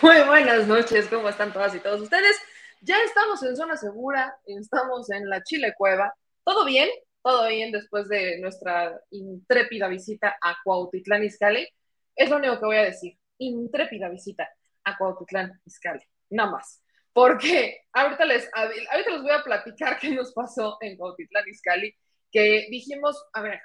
Muy buenas noches, ¿cómo están todas y todos ustedes? Ya estamos en zona segura, estamos en la Chile Cueva. ¿Todo bien? Todo bien después de nuestra intrépida visita a Cuautitlán Izcalli. Es lo único que voy a decir. Intrépida visita a Cuautitlán Izcalli. Nada más. Porque ahorita les, ahorita les voy a platicar qué nos pasó en Cuautitlán Izcalli, que dijimos, a ver,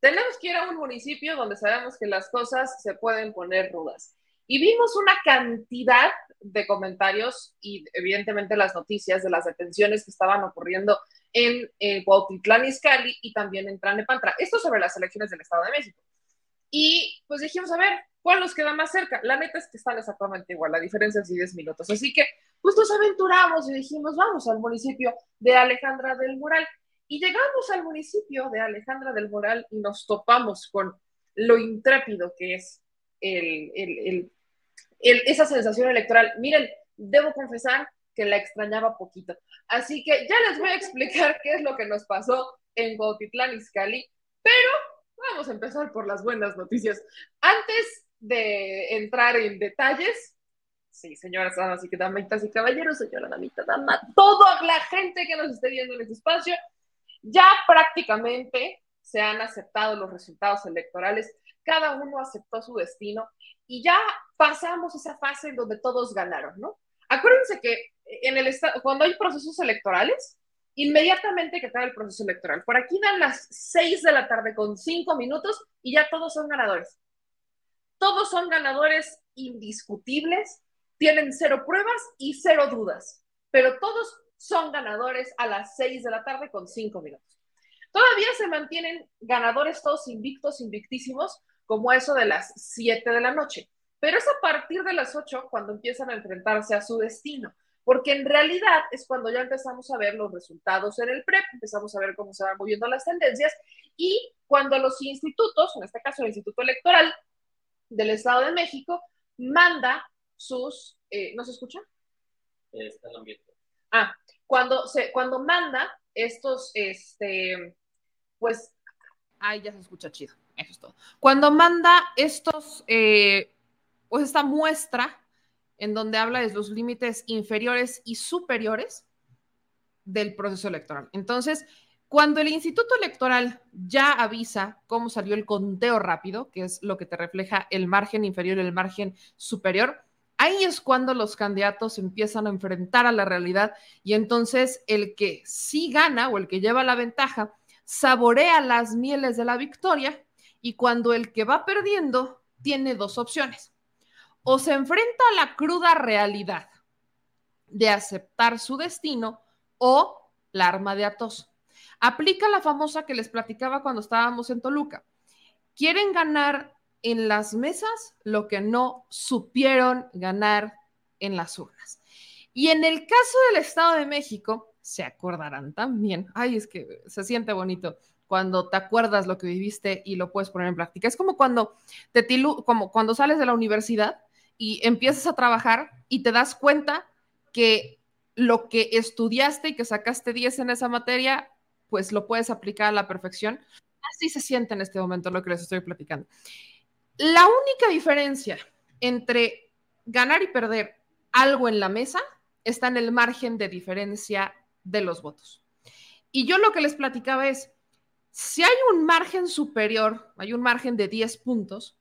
tenemos que ir a un municipio donde sabemos que las cosas se pueden poner rudas y vimos una cantidad de comentarios y evidentemente las noticias de las detenciones que estaban ocurriendo en Cuautitlán Izcalli y también en Tlalnepantla. Esto sobre las elecciones del Estado de México. Y pues dijimos, a ver, ¿cuál nos queda más cerca? La neta es que están exactamente igual, la diferencia es de 10 minutos. Así que pues nos aventuramos y dijimos, vamos al municipio de Alejandra del Moral. Y llegamos al municipio de Alejandra del Moral y nos topamos con lo intrépido que es el, el, el esa sensación electoral. Miren, debo confesar que la extrañaba poquito. Así que ya les voy a explicar qué es lo que nos pasó en Cuautitlán Izcalli, pero vamos a empezar por las buenas noticias. Antes de entrar en detalles, sí, señoras, damas y damitas y caballeros, señora damita, dama, toda la gente que nos esté viendo en este espacio, ya prácticamente se han aceptado los resultados electorales, cada uno aceptó su destino y ya pasamos esa fase en donde todos ganaron, ¿no? Acuérdense que en el cuando hay procesos electorales, inmediatamente que acaba el proceso electoral, por aquí dan las seis de la tarde con cinco minutos y ya todos son ganadores. Todos son ganadores indiscutibles, tienen cero pruebas y cero dudas, pero todos son ganadores a las seis de la tarde con cinco minutos. Todavía se mantienen ganadores todos invictos, invictísimos, como eso de las 7 de la noche. Pero es a partir de las 8 cuando empiezan a enfrentarse a su destino, porque en realidad es cuando ya empezamos a ver los resultados en el PREP, empezamos a ver cómo se van moviendo las tendencias y cuando los institutos, en este caso el Instituto Electoral del Estado de México, manda sus... Eh, ¿No se escucha? Está el ambiente. Ah, cuando, se, cuando manda estos, este, pues... Ay, ya se escucha chido. Eso es todo. Cuando manda estos, eh, pues esta muestra en donde habla de los límites inferiores y superiores del proceso electoral. Entonces, cuando el Instituto Electoral ya avisa cómo salió el conteo rápido, que es lo que te refleja el margen inferior y el margen superior, ahí es cuando los candidatos empiezan a enfrentar a la realidad y entonces el que sí gana o el que lleva la ventaja saborea las mieles de la victoria y cuando el que va perdiendo tiene dos opciones. O se enfrenta a la cruda realidad de aceptar su destino o la arma de Atos. Aplica la famosa que les platicaba cuando estábamos en Toluca. Quieren ganar en las mesas lo que no supieron ganar en las urnas. Y en el caso del Estado de México, se acordarán también, ay, es que se siente bonito, cuando te acuerdas lo que viviste y lo puedes poner en práctica. Es como cuando te como cuando sales de la universidad y empiezas a trabajar y te das cuenta que lo que estudiaste y que sacaste 10 en esa materia, pues lo puedes aplicar a la perfección. Así se siente en este momento lo que les estoy platicando. La única diferencia entre ganar y perder algo en la mesa está en el margen de diferencia de los votos. Y yo lo que les platicaba es, si hay un margen superior, hay un margen de 10 puntos,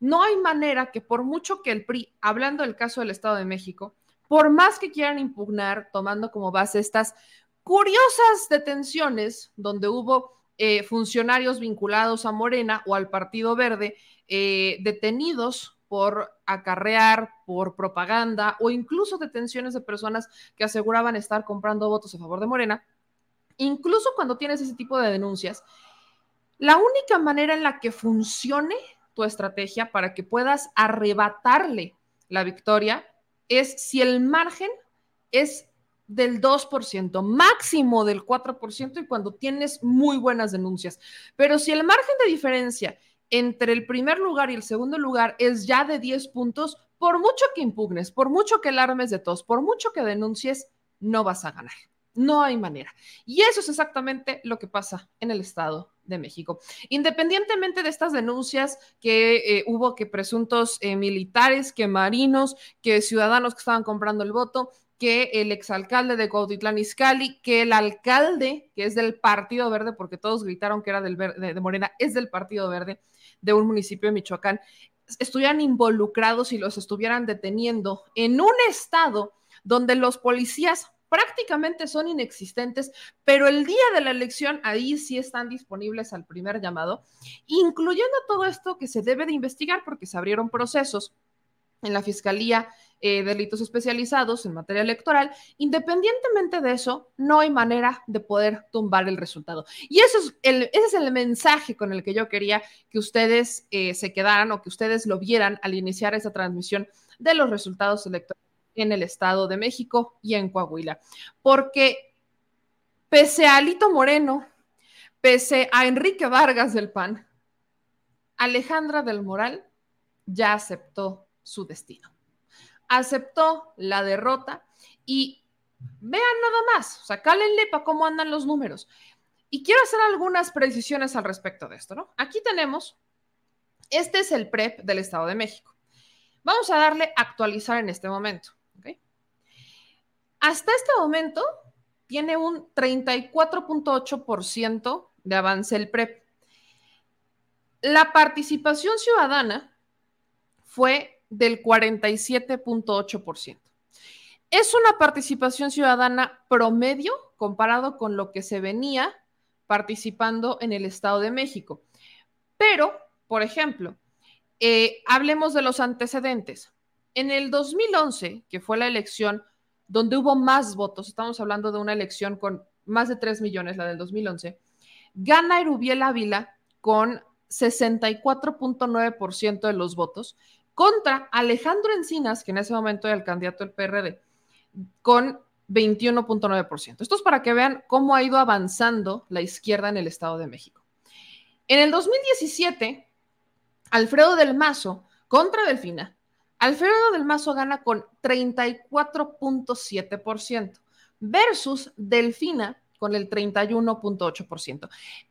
no hay manera que por mucho que el PRI, hablando del caso del Estado de México, por más que quieran impugnar, tomando como base estas curiosas detenciones donde hubo eh, funcionarios vinculados a Morena o al Partido Verde eh, detenidos por acarrear, por propaganda o incluso detenciones de personas que aseguraban estar comprando votos a favor de Morena, incluso cuando tienes ese tipo de denuncias, la única manera en la que funcione tu estrategia para que puedas arrebatarle la victoria es si el margen es del 2%, máximo del 4% y cuando tienes muy buenas denuncias. Pero si el margen de diferencia entre el primer lugar y el segundo lugar es ya de 10 puntos, por mucho que impugnes, por mucho que alarmes de tos, por mucho que denuncies, no vas a ganar. No hay manera. Y eso es exactamente lo que pasa en el Estado de México. Independientemente de estas denuncias que eh, hubo que presuntos eh, militares, que marinos, que ciudadanos que estaban comprando el voto, que el exalcalde de Cuautitlán Izcalli, que el alcalde, que es del Partido Verde, porque todos gritaron que era del de, de Morena, es del Partido Verde de un municipio de Michoacán, estuvieran involucrados y los estuvieran deteniendo en un estado donde los policías prácticamente son inexistentes, pero el día de la elección ahí sí están disponibles al primer llamado, incluyendo todo esto que se debe de investigar porque se abrieron procesos en la Fiscalía eh, delitos especializados en materia electoral, independientemente de eso, no hay manera de poder tumbar el resultado. Y eso es el, ese es el mensaje con el que yo quería que ustedes eh, se quedaran o que ustedes lo vieran al iniciar esa transmisión de los resultados electorales en el Estado de México y en Coahuila. Porque pese a Alito Moreno, pese a Enrique Vargas del PAN, Alejandra del Moral ya aceptó su destino. Aceptó la derrota y vean nada más, o sea, cálenle para cómo andan los números. Y quiero hacer algunas precisiones al respecto de esto, ¿no? Aquí tenemos, este es el PREP del Estado de México. Vamos a darle actualizar en este momento. Hasta este momento tiene un 34.8% de avance el PREP. La participación ciudadana fue del 47.8%. Es una participación ciudadana promedio comparado con lo que se venía participando en el Estado de México. Pero, por ejemplo, eh, hablemos de los antecedentes. En el 2011, que fue la elección donde hubo más votos, estamos hablando de una elección con más de 3 millones, la del 2011, gana Erubiel Ávila con 64.9% de los votos contra Alejandro Encinas, que en ese momento era el candidato del PRD, con 21.9%. Esto es para que vean cómo ha ido avanzando la izquierda en el Estado de México. En el 2017, Alfredo del Mazo contra Delfina Alfredo del Mazo gana con 34.7% versus Delfina con el 31.8%.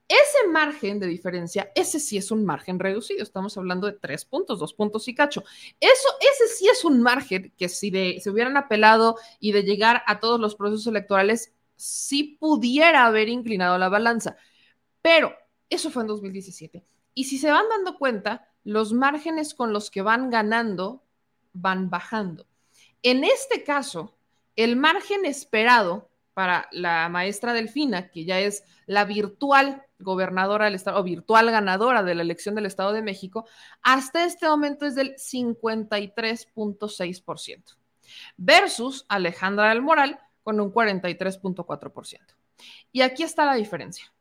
Ese margen de diferencia, ese sí es un margen reducido. Estamos hablando de tres puntos, dos puntos y cacho. Eso, ese sí es un margen que si se hubieran apelado y de llegar a todos los procesos electorales, sí pudiera haber inclinado la balanza. Pero eso fue en 2017. Y si se van dando cuenta, los márgenes con los que van ganando van bajando. En este caso, el margen esperado para la maestra Delfina, que ya es la virtual gobernadora del Estado o virtual ganadora de la elección del Estado de México, hasta este momento es del 53.6%, versus Alejandra del Moral con un 43.4%. Y aquí está la diferencia.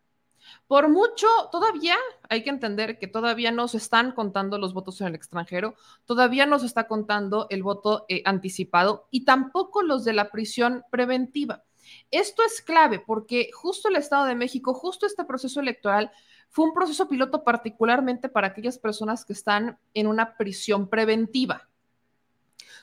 Por mucho, todavía hay que entender que todavía no se están contando los votos en el extranjero, todavía no se está contando el voto eh, anticipado y tampoco los de la prisión preventiva. Esto es clave porque justo el Estado de México, justo este proceso electoral fue un proceso piloto particularmente para aquellas personas que están en una prisión preventiva.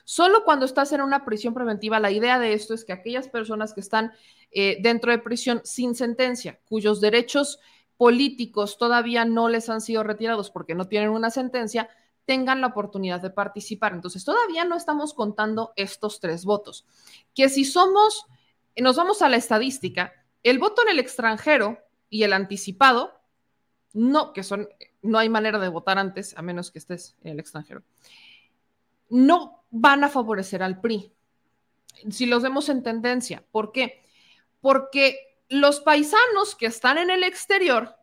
Solo cuando estás en una prisión preventiva, la idea de esto es que aquellas personas que están eh, dentro de prisión sin sentencia, cuyos derechos políticos todavía no les han sido retirados porque no tienen una sentencia, tengan la oportunidad de participar. Entonces, todavía no estamos contando estos tres votos. Que si somos, nos vamos a la estadística, el voto en el extranjero y el anticipado, no, que son, no hay manera de votar antes, a menos que estés en el extranjero, no van a favorecer al PRI. Si los vemos en tendencia, ¿por qué? Porque los paisanos que están en el exterior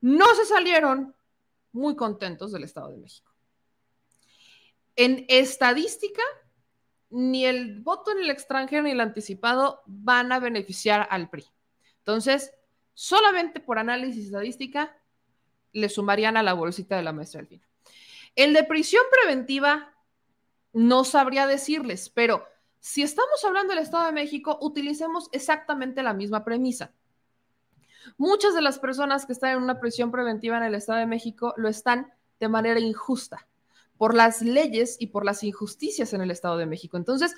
no se salieron muy contentos del Estado de México. En estadística, ni el voto en el extranjero ni el anticipado van a beneficiar al PRI. Entonces, solamente por análisis estadística, le sumarían a la bolsita de la maestra Delfina. El de prisión preventiva, no sabría decirles, pero si estamos hablando del Estado de México, utilicemos exactamente la misma premisa. Muchas de las personas que están en una prisión preventiva en el Estado de México lo están de manera injusta por las leyes y por las injusticias en el Estado de México. Entonces,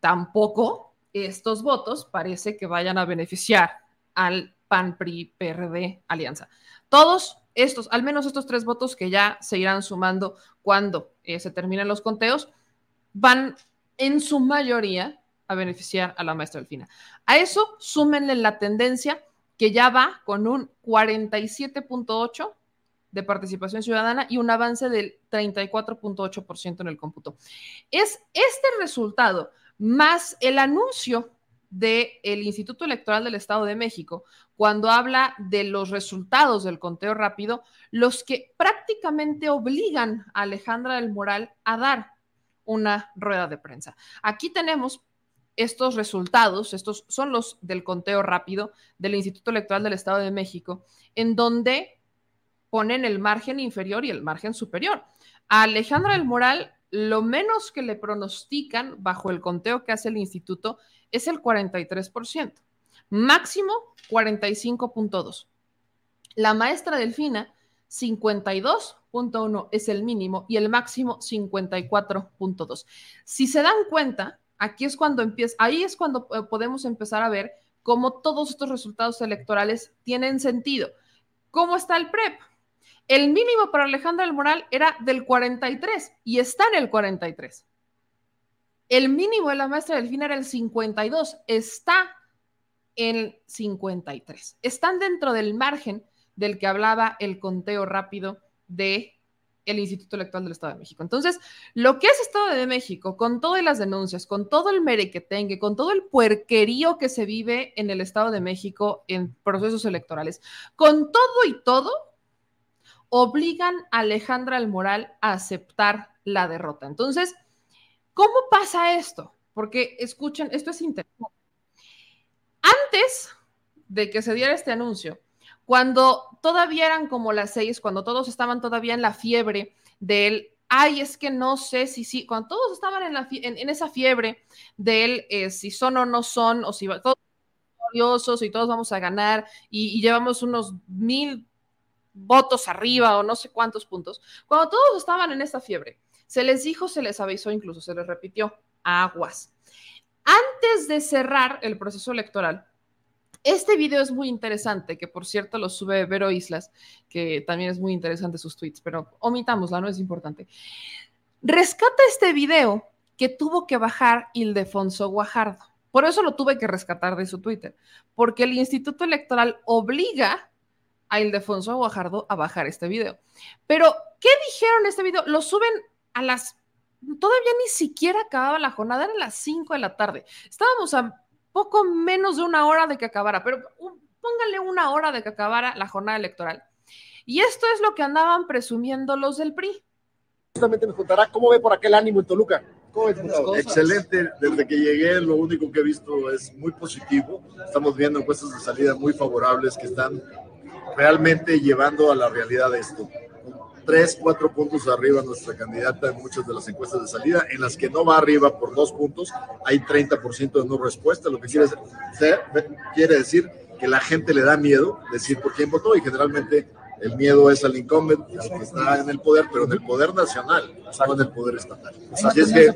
tampoco estos votos parece que vayan a beneficiar al PAN, PRI, PRD, Alianza. Todos estos, al menos estos tres votos que ya se irán sumando cuando eh, se terminen los conteos, van en su mayoría a beneficiar a la maestra Delfina. A eso súmenle la tendencia que ya va con un 47.8 de participación ciudadana y un avance del 34.8% en el cómputo. Es este resultado más el anuncio del Instituto Electoral del Estado de México, cuando habla de los resultados del conteo rápido, los que prácticamente obligan a Alejandra del Moral a dar una rueda de prensa. Aquí tenemos estos resultados, estos son los del conteo rápido del Instituto Electoral del Estado de México, en donde ponen el margen inferior y el margen superior. A Alejandra del Moral, lo menos que le pronostican bajo el conteo que hace el instituto es el 43%, máximo 45.2. La maestra Delfina, 52.1 es el mínimo y el máximo 54.2. Si se dan cuenta, aquí es cuando empieza, ahí es cuando eh, podemos empezar a ver cómo todos estos resultados electorales tienen sentido. ¿Cómo está el PREP? El mínimo para Alejandra del Moral era del 43 y está en el 43. El mínimo de la maestra Delfina era el 52, está en 53. Están dentro del margen del que hablaba el conteo rápido de el Instituto Electoral del Estado de México. Entonces, lo que es Estado de México, con todas las denuncias, con todo el merequetengue, con todo el puerquerío que se vive en el Estado de México en procesos electorales, con todo y todo, obligan a Alejandra el Moral a aceptar la derrota. Entonces, ¿cómo pasa esto? Porque escuchen, esto es interesante. Antes de que se diera este anuncio, cuando todavía eran como las seis, cuando todos estaban todavía en la fiebre del, ay, es que no sé si sí, cuando todos estaban en, la, en, esa fiebre del eh, si son o no son, o si todos gloriosos y todos vamos a ganar y, y llevamos unos mil votos arriba o no sé cuántos puntos. Cuando todos estaban en esta fiebre, se les dijo, se les avisó, incluso se les repitió, aguas. Antes de cerrar el proceso electoral, este video es muy interesante, que por cierto lo sube Vero Islas, que también es muy interesante sus tweets, pero omitámosla, no es importante. Rescata este video que tuvo que bajar Ildefonso Guajardo. Por eso lo tuve que rescatar de su Twitter, porque el Instituto Electoral obliga a Ildefonso Guajardo a bajar este video. Pero, ¿qué dijeron este video? Lo suben a las... Todavía ni siquiera acababa la jornada, eran las 5 de la tarde. Estábamos a poco menos de una hora de que acabara, pero póngale una hora de que acabara la jornada electoral. Y esto es lo que andaban presumiendo los del PRI. Justamente nos contará cómo ve por aquel ánimo en Toluca. Excelente, desde que llegué lo único que he visto es muy positivo. Estamos viendo encuestas de salida muy favorables que están realmente llevando a la realidad esto. Tres, cuatro puntos arriba nuestra candidata en muchas de las encuestas de salida, en las que no va arriba por dos puntos, hay 30% de no respuesta, lo que quiere, quiere decir que la gente le da miedo decir por quién votó y generalmente el miedo es al incumbent, al que está en el poder, pero en el poder nacional, no en el poder estatal. Así es que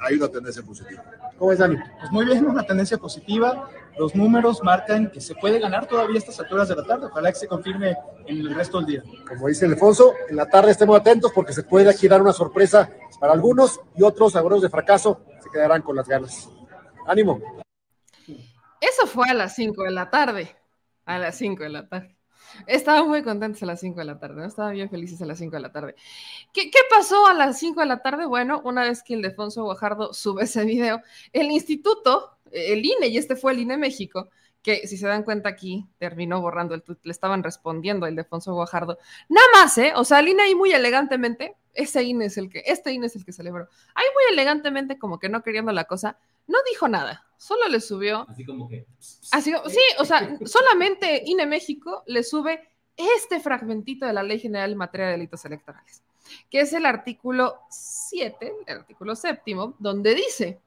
hay una tendencia positiva. ¿Cómo es, Dani? Pues muy bien, una tendencia positiva. Los números marcan que se puede ganar todavía a estas alturas de la tarde. Ojalá que se confirme en el resto del día. Como dice Alfonso, en la tarde estemos atentos porque se puede aquí dar una sorpresa para algunos y otros, agueros de fracaso, se quedarán con las ganas. ¡Ánimo! Eso fue a las 5 de la tarde. A las 5 de la tarde. Estaban muy contentos a las 5 de la tarde, ¿no? Estaban bien felices a las 5 de la tarde. ¿Qué, ¿Qué, pasó a las 5 de la tarde? Bueno, una vez que el Defonso Guajardo sube ese video, el instituto, el INE, y este fue el INE México, que si se dan cuenta aquí, terminó borrando el tweet, le estaban respondiendo al Defonso Guajardo. Nada más, ¿eh? O sea, el INE ahí muy elegantemente, ese INE es el que, este INE es el que celebró. Ahí muy elegantemente, como que no queriendo la cosa, no dijo nada, solo le subió. Así como que. Así, sí, o sea, solamente INE México le sube este fragmentito de la Ley General en materia de delitos electorales, que es el artículo 7, el artículo séptimo, donde dice.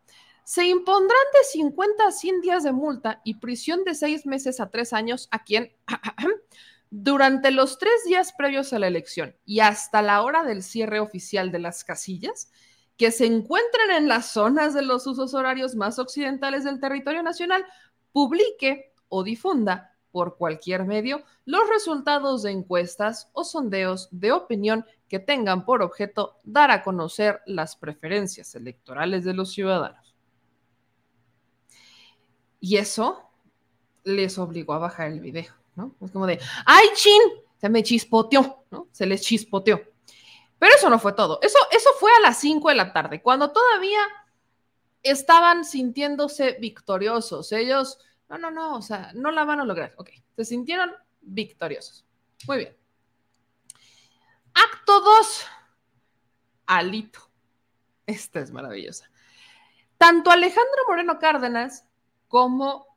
Se impondrán de 50 a 100 días de multa y prisión de seis meses a tres años a quien, durante los tres días previos a la elección y hasta la hora del cierre oficial de las casillas, que se encuentren en las zonas de los usos horarios más occidentales del territorio nacional publique o difunda por cualquier medio los resultados de encuestas o sondeos de opinión que tengan por objeto dar a conocer las preferencias electorales de los ciudadanos. Y eso les obligó a bajar el video, ¿no? Es como de, ¡ay, chin! Se me chispoteó, ¿no? Se les chispoteó. Pero eso no fue todo. Eso, eso fue a las 5 de la tarde, cuando todavía estaban sintiéndose victoriosos. Ellos, no, no, no, o sea, no la van a lograr. Ok, se sintieron victoriosos. Muy bien. Acto 2. Alito. Esta es maravillosa. Tanto Alejandro Moreno Cárdenas como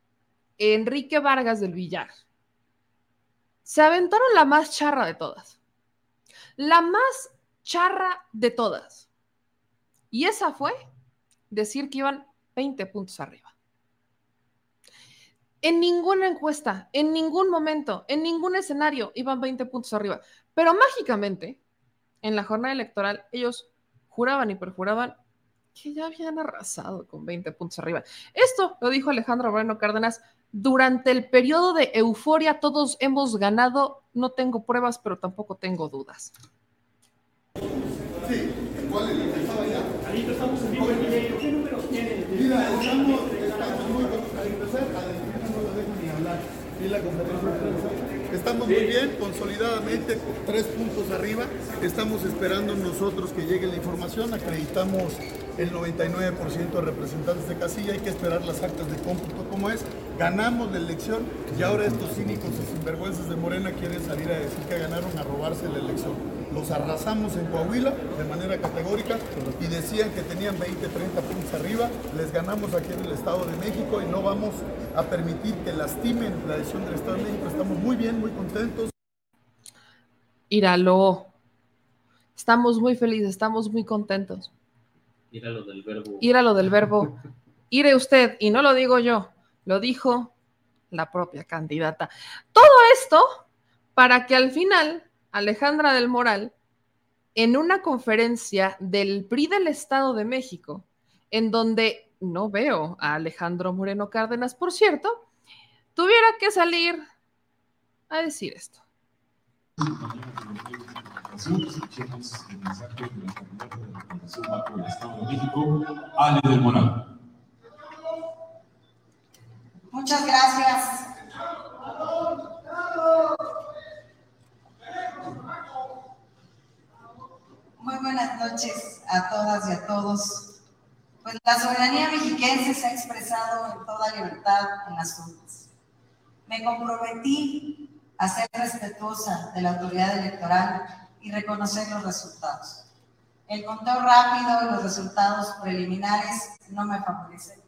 Enrique Vargas del Villar se aventaron la más charra de todas. La más charra de todas. Y esa fue decir que iban 20 puntos arriba. En ninguna encuesta, en ningún momento, en ningún escenario iban 20 puntos arriba. Pero mágicamente, en la jornada electoral, ellos juraban y perjuraban que ya habían arrasado con 20 puntos arriba. Esto lo dijo Alejandro Moreno Cárdenas durante el periodo de euforia. Todos hemos ganado. No tengo pruebas, pero tampoco tengo dudas. Sí, ¿cuál es? Estaba allá. Ahí estamos en vivo ¿Qué números tiene? Mira, estamos, estamos muy al empezar, a no lo dejo ni hablar. Y la conferencia de prensa. Estamos muy bien, consolidadamente, tres puntos arriba. Estamos esperando nosotros que llegue la información. Acreditamos el 99% de representantes de casilla. Hay que esperar las actas de cómputo como es. Ganamos la elección y ahora estos cínicos y sinvergüenzas de Morena quieren salir a decir que ganaron a robarse la elección los arrasamos en Coahuila de manera categórica y decían que tenían 20, 30 puntos arriba, les ganamos aquí en el Estado de México y no vamos a permitir que lastimen la decisión del Estado de México. Estamos muy bien, muy contentos. Íralo. Estamos muy felices, estamos muy contentos. Íralo del verbo. Íralo del verbo. Ire usted, y no lo digo yo, lo dijo la propia candidata. Todo esto para que al final Alejandra del Moral en una conferencia del PRI del Estado de México, en donde no veo a Alejandro Moreno Cárdenas, por cierto, tuviera que salir a decir esto. Muchas gracias. Muy buenas noches a todas y a todos. Pues la soberanía mexiquense se ha expresado en toda libertad en las urnas. Me comprometí a ser respetuosa de la autoridad electoral y reconocer los resultados. El conteo rápido y los resultados preliminares no me favorecen.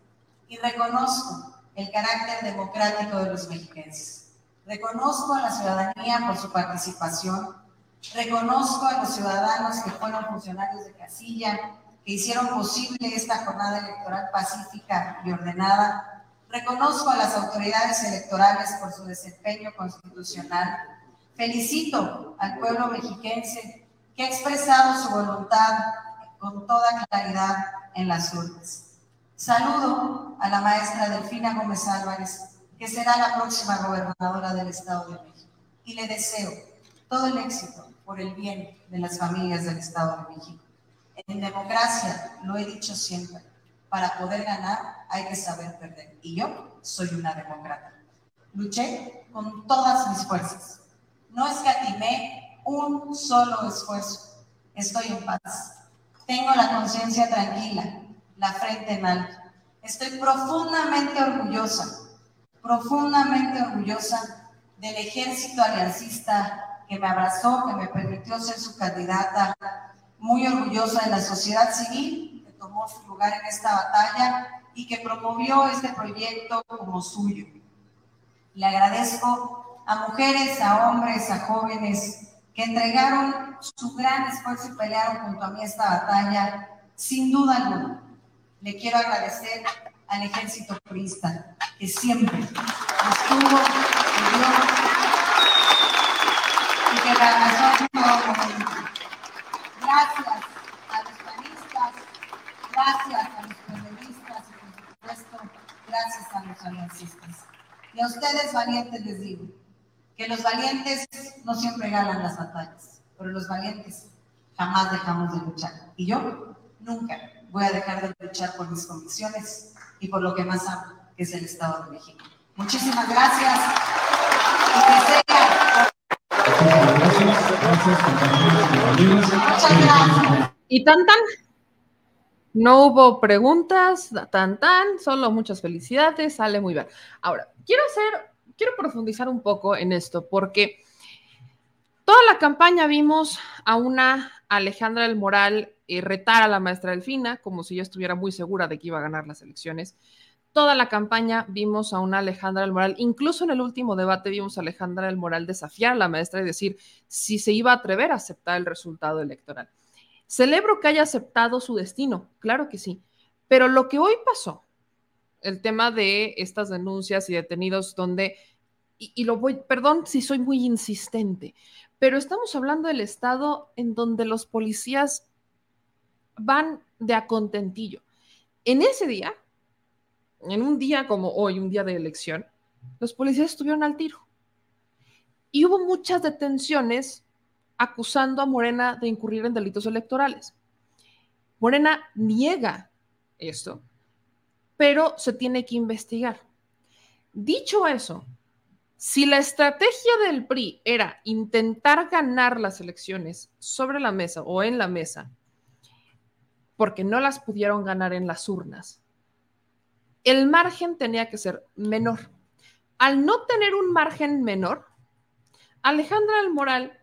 Y reconozco el carácter democrático de los mexiquenses. Reconozco a la ciudadanía por su participación Reconozco a los ciudadanos que fueron funcionarios de casilla, que hicieron posible esta jornada electoral pacífica y ordenada. Reconozco a las autoridades electorales por su desempeño constitucional. Felicito al pueblo mexiquense que ha expresado su voluntad con toda claridad en las urnas. Saludo a la maestra Delfina Gómez Álvarez, que será la próxima gobernadora del Estado de México, y le deseo todo el éxito por el bien de las familias del Estado de México. En democracia, lo he dicho siempre, para poder ganar hay que saber perder. Y yo soy una demócrata. Luché con todas mis fuerzas. No escatimé un solo esfuerzo. Estoy en paz. Tengo la conciencia tranquila, la frente en alto. Estoy profundamente orgullosa, profundamente orgullosa del ejército aliancista que me abrazó, que me permitió ser su candidata, muy orgullosa de la sociedad civil que tomó su lugar en esta batalla y que promovió este proyecto como suyo. Le agradezco a mujeres, a hombres, a jóvenes que entregaron su gran esfuerzo y pelearon junto a mí esta batalla, sin duda alguna. Le quiero agradecer al ejército turista que siempre estuvo, Gracias a los panistas Gracias a los periodistas y por supuesto, gracias a los aliancistas. Y a ustedes valientes les digo, que los valientes no siempre ganan las batallas, pero los valientes jamás dejamos de luchar. Y yo nunca voy a dejar de luchar por mis convicciones y por lo que más amo, que es el Estado de México. Muchísimas gracias. Y tan tan. No hubo preguntas, tan tan, solo muchas felicidades, sale muy bien. Ahora, quiero hacer, quiero profundizar un poco en esto, porque toda la campaña vimos a una Alejandra del Moral eh, retar a la maestra Delfina, como si yo estuviera muy segura de que iba a ganar las elecciones. Toda la campaña vimos a una Alejandra del Moral, incluso en el último debate vimos a Alejandra del Moral desafiar a la maestra y decir si se iba a atrever a aceptar el resultado electoral. Celebro que haya aceptado su destino, claro que sí, pero lo que hoy pasó, el tema de estas denuncias y detenidos donde, y, lo voy, perdón si soy muy insistente, pero estamos hablando del estado en donde los policías van de a contentillo. En ese día, en un día como hoy, un día de elección, los policías estuvieron al tiro. Y hubo muchas detenciones acusando a Morena de incurrir en delitos electorales. Morena niega esto, pero se tiene que investigar. Dicho eso, si la estrategia del PRI era intentar ganar las elecciones sobre la mesa o en la mesa, porque no las pudieron ganar en las urnas, el margen tenía que ser menor. Al no tener un margen menor, Alejandra del Moral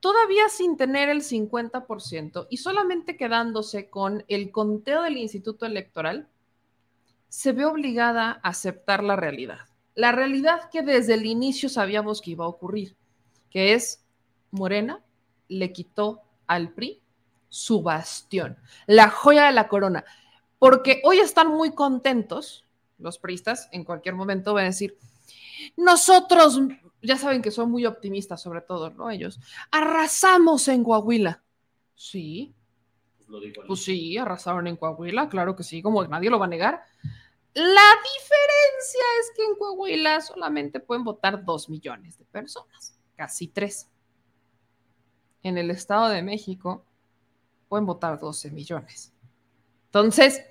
todavía sin tener el 50% y solamente quedándose con el conteo del Instituto Electoral, se ve obligada a aceptar la realidad. La realidad que desde el inicio sabíamos que iba a ocurrir, que es Morena le quitó al PRI su bastión, la joya de la corona, porque hoy están muy contentos los priistas, en cualquier momento van a decir, nosotros ya saben que son muy optimistas, sobre todo, ¿no? Ellos, arrasamos en Coahuila. Sí. Pues, pues sí, arrasaron en Coahuila, claro que sí, como nadie lo va a negar. La diferencia es que en Coahuila solamente pueden votar dos millones de personas, casi tres. En el Estado de México pueden votar 12 millones. Entonces,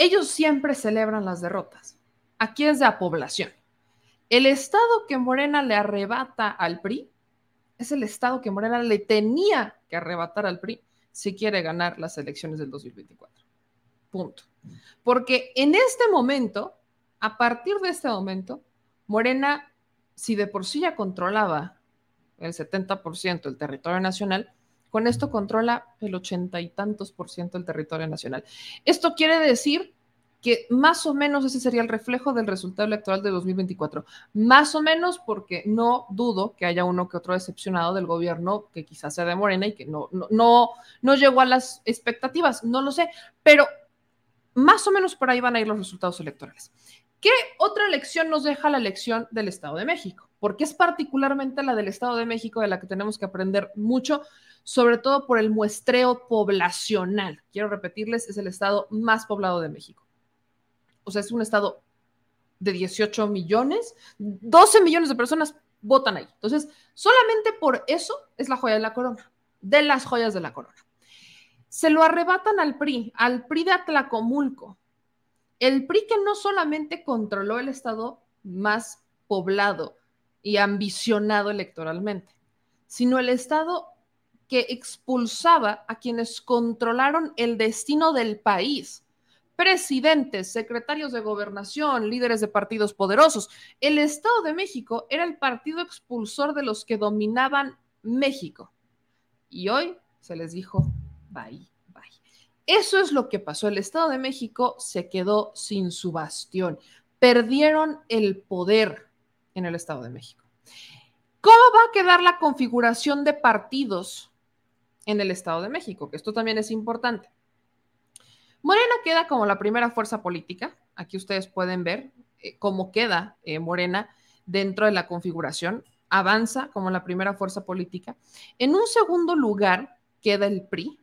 ellos siempre celebran las derrotas. Aquí es de la población. El estado que Morena le arrebata al PRI es el estado que Morena le tenía que arrebatar al PRI si quiere ganar las elecciones del 2024. Punto. Porque en este momento, a partir de este momento, Morena, si de por sí ya controlaba el 70% del territorio nacional, con esto controla el ochenta y tantos por ciento del territorio nacional. Esto quiere decir que más o menos ese sería el reflejo del resultado electoral de 2024. Más o menos porque no dudo que haya uno que otro decepcionado del gobierno que quizás sea de Morena y que no, no, no, no llegó a las expectativas, no lo sé, pero más o menos por ahí van a ir los resultados electorales. ¿Qué otra elección nos deja la elección del Estado de México? Porque es particularmente la del Estado de México de la que tenemos que aprender mucho, sobre todo por el muestreo poblacional. Quiero repetirles, es el estado más poblado de México o sea, es un estado de 18 millones, 12 millones de personas votan ahí. Entonces, solamente por eso es la joya de la corona, de las joyas de la corona. Se lo arrebatan al PRI, al PRI de Atlacomulco. El PRI que no solamente controló el estado más poblado y ambicionado electoralmente, sino el estado que expulsaba a quienes controlaron el destino del país presidentes, secretarios de gobernación, líderes de partidos poderosos. El Estado de México era el partido expulsor de los que dominaban México. Y hoy se les dijo, bye, bye. Eso es lo que pasó. El Estado de México se quedó sin su bastión. Perdieron el poder en el Estado de México. ¿Cómo va a quedar la configuración de partidos en el Estado de México? Que esto también es importante. Morena queda como la primera fuerza política. Aquí ustedes pueden ver eh, cómo queda eh, Morena dentro de la configuración. Avanza como la primera fuerza política. En un segundo lugar queda el PRI.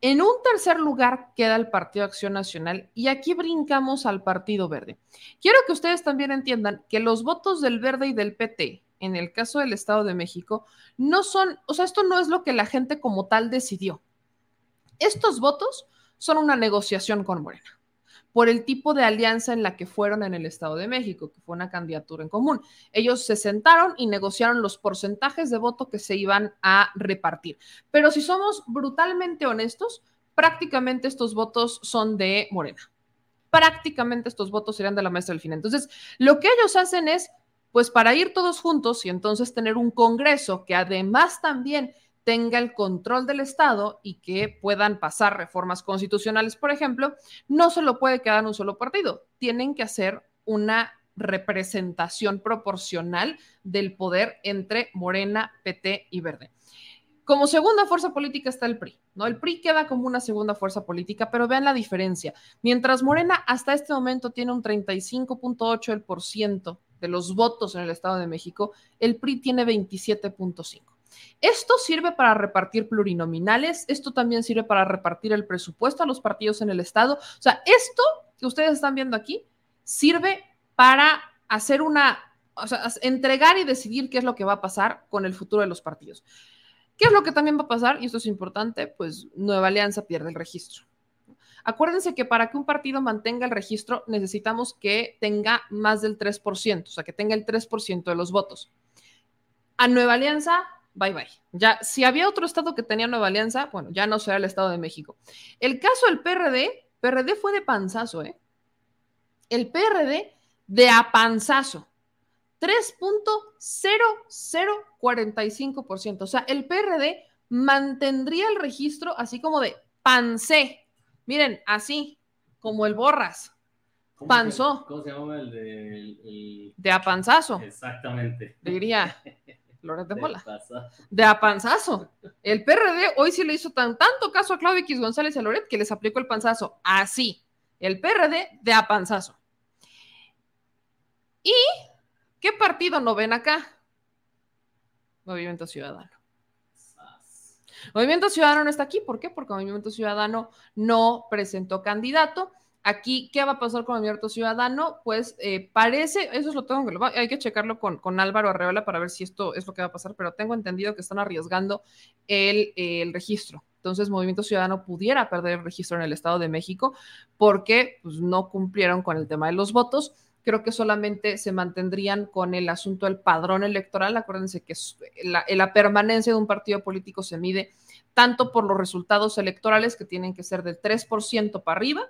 En un tercer lugar queda el Partido Acción Nacional y aquí brincamos al Partido Verde. Quiero que ustedes también entiendan que los votos del Verde y del PT, en el caso del Estado de México, no son, o sea, esto no es lo que la gente como tal decidió. Estos votos son una negociación con Morena por el tipo de alianza en la que fueron en el Estado de México, que fue una candidatura en común. Ellos se sentaron y negociaron los porcentajes de voto que se iban a repartir. Pero si somos brutalmente honestos, prácticamente estos votos son de Morena. Prácticamente estos votos serían de la maestra del fin. Entonces, lo que ellos hacen es, pues para ir todos juntos y entonces tener un Congreso que además también tenga el control del Estado y que puedan pasar reformas constitucionales, por ejemplo, no se lo puede quedar en un solo partido. Tienen que hacer una representación proporcional del poder entre Morena, PT y Verde. Como segunda fuerza política está el PRI, ¿no? El PRI queda como una segunda fuerza política, pero vean la diferencia. Mientras Morena hasta este momento tiene un 35.8% de los votos en el Estado de México, el PRI tiene 27.5%. Esto sirve para repartir plurinominales, esto también sirve para repartir el presupuesto a los partidos en el Estado. O sea, esto que ustedes están viendo aquí sirve para hacer una, o sea, entregar y decidir qué es lo que va a pasar con el futuro de los partidos. ¿Qué es lo que también va a pasar? Y esto es importante, pues Nueva Alianza pierde el registro. Acuérdense que para que un partido mantenga el registro necesitamos que tenga más del 3%, o sea, que tenga el 3% de los votos. A Nueva Alianza bye bye. Ya, si había otro estado que tenía Nueva Alianza, bueno, ya no será el Estado de México. El caso del PRD, PRD fue de panzazo, ¿eh? El PRD de a panzazo. 3.0045%. O sea, el PRD mantendría el registro así como de pancé. Miren, así, como el borras. Panzó. ¿Cómo se llama el de, el... de apanzazo? Exactamente. Diría. Loret de Mola. De apanzazo. El PRD hoy sí le hizo tan, tanto caso a Claudio X González y a Loret que les aplicó el panzazo. Así. El PRD de apanzazo. ¿Y qué partido no ven acá? Movimiento Ciudadano. Movimiento Ciudadano no está aquí. ¿Por qué? Porque Movimiento Ciudadano no presentó candidato. Aquí, ¿qué va a pasar con Movimiento Ciudadano? Pues eh, parece, eso es lo tengo que, hay que checarlo con, con, Álvaro Arreola para ver si esto es lo que va a pasar, pero tengo entendido que están arriesgando el, el registro. Entonces, Movimiento Ciudadano pudiera perder el registro en el Estado de México porque pues, no cumplieron con el tema de los votos. Creo que solamente se mantendrían con el asunto del padrón electoral. Acuérdense que la, permanencia de un partido político se mide tanto por los resultados electorales que tienen que ser del 3% para arriba,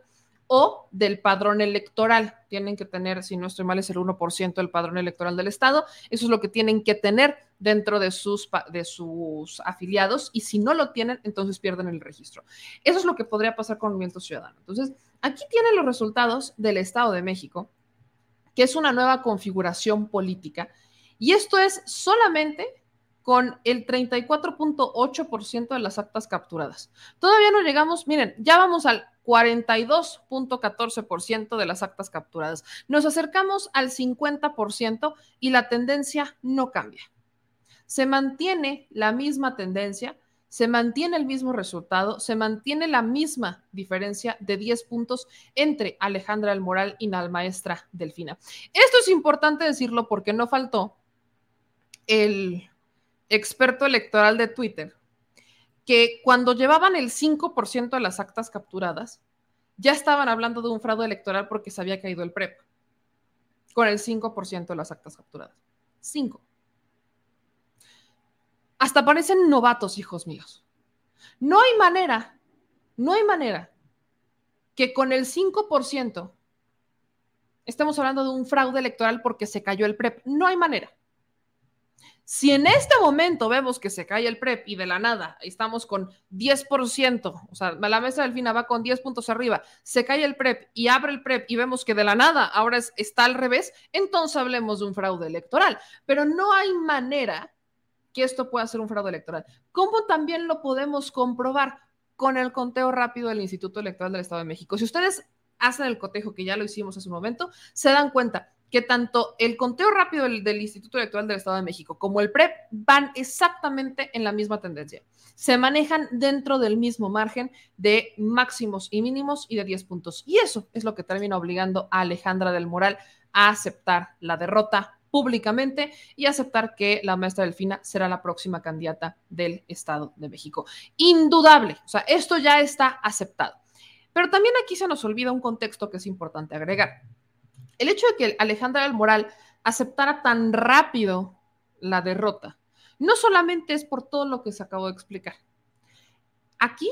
o del padrón electoral. Tienen que tener, si no estoy mal, es el 1% del padrón electoral del Estado. Eso es lo que tienen que tener dentro de sus, de sus afiliados y si no lo tienen, entonces pierden el registro. Eso es lo que podría pasar con Movimiento Ciudadano. Entonces, aquí tienen los resultados del Estado de México, que es una nueva configuración política y esto es solamente con el 34.8% de las actas capturadas. Todavía no llegamos, miren, ya vamos al 42.14% de las actas capturadas. Nos acercamos al 50% y la tendencia no cambia. Se mantiene la misma tendencia, se mantiene el mismo resultado, se mantiene la misma diferencia de 10 puntos entre Alejandra del Moral y la maestra Delfina. Esto es importante decirlo porque no faltó el experto electoral de Twitter, que cuando llevaban el 5% de las actas capturadas, ya estaban hablando de un fraude electoral porque se había caído el PREP, con el 5% de las actas capturadas. 5. Hasta parecen novatos, hijos míos. No hay manera, no hay manera que con el 5% estemos hablando de un fraude electoral porque se cayó el PREP. No hay manera. Si en este momento vemos que se cae el PREP y de la nada estamos con 10%, o sea, la mesa del FINA va con 10 puntos arriba, se cae el PREP y abre el PREP y vemos que de la nada ahora está al revés, entonces hablemos de un fraude electoral. Pero no hay manera que esto pueda ser un fraude electoral. ¿Cómo también lo podemos comprobar? Con el conteo rápido del Instituto Electoral del Estado de México. Si ustedes hacen el cotejo, que ya lo hicimos hace un momento, se dan cuenta que tanto el conteo rápido del, del, Instituto Electoral del Estado de México como el PREP van exactamente en la misma tendencia. Se manejan dentro del mismo margen de máximos y mínimos y de 10 puntos. Y eso es lo que termina obligando a Alejandra del Moral a aceptar la derrota públicamente y aceptar que la maestra Delfina será la próxima candidata del Estado de México. Indudable, o sea, esto ya está aceptado. Pero también aquí se nos olvida un contexto que es importante agregar. El hecho de que Alejandra del Moral aceptara tan rápido la derrota, no solamente es por todo lo que se acabó de explicar. Aquí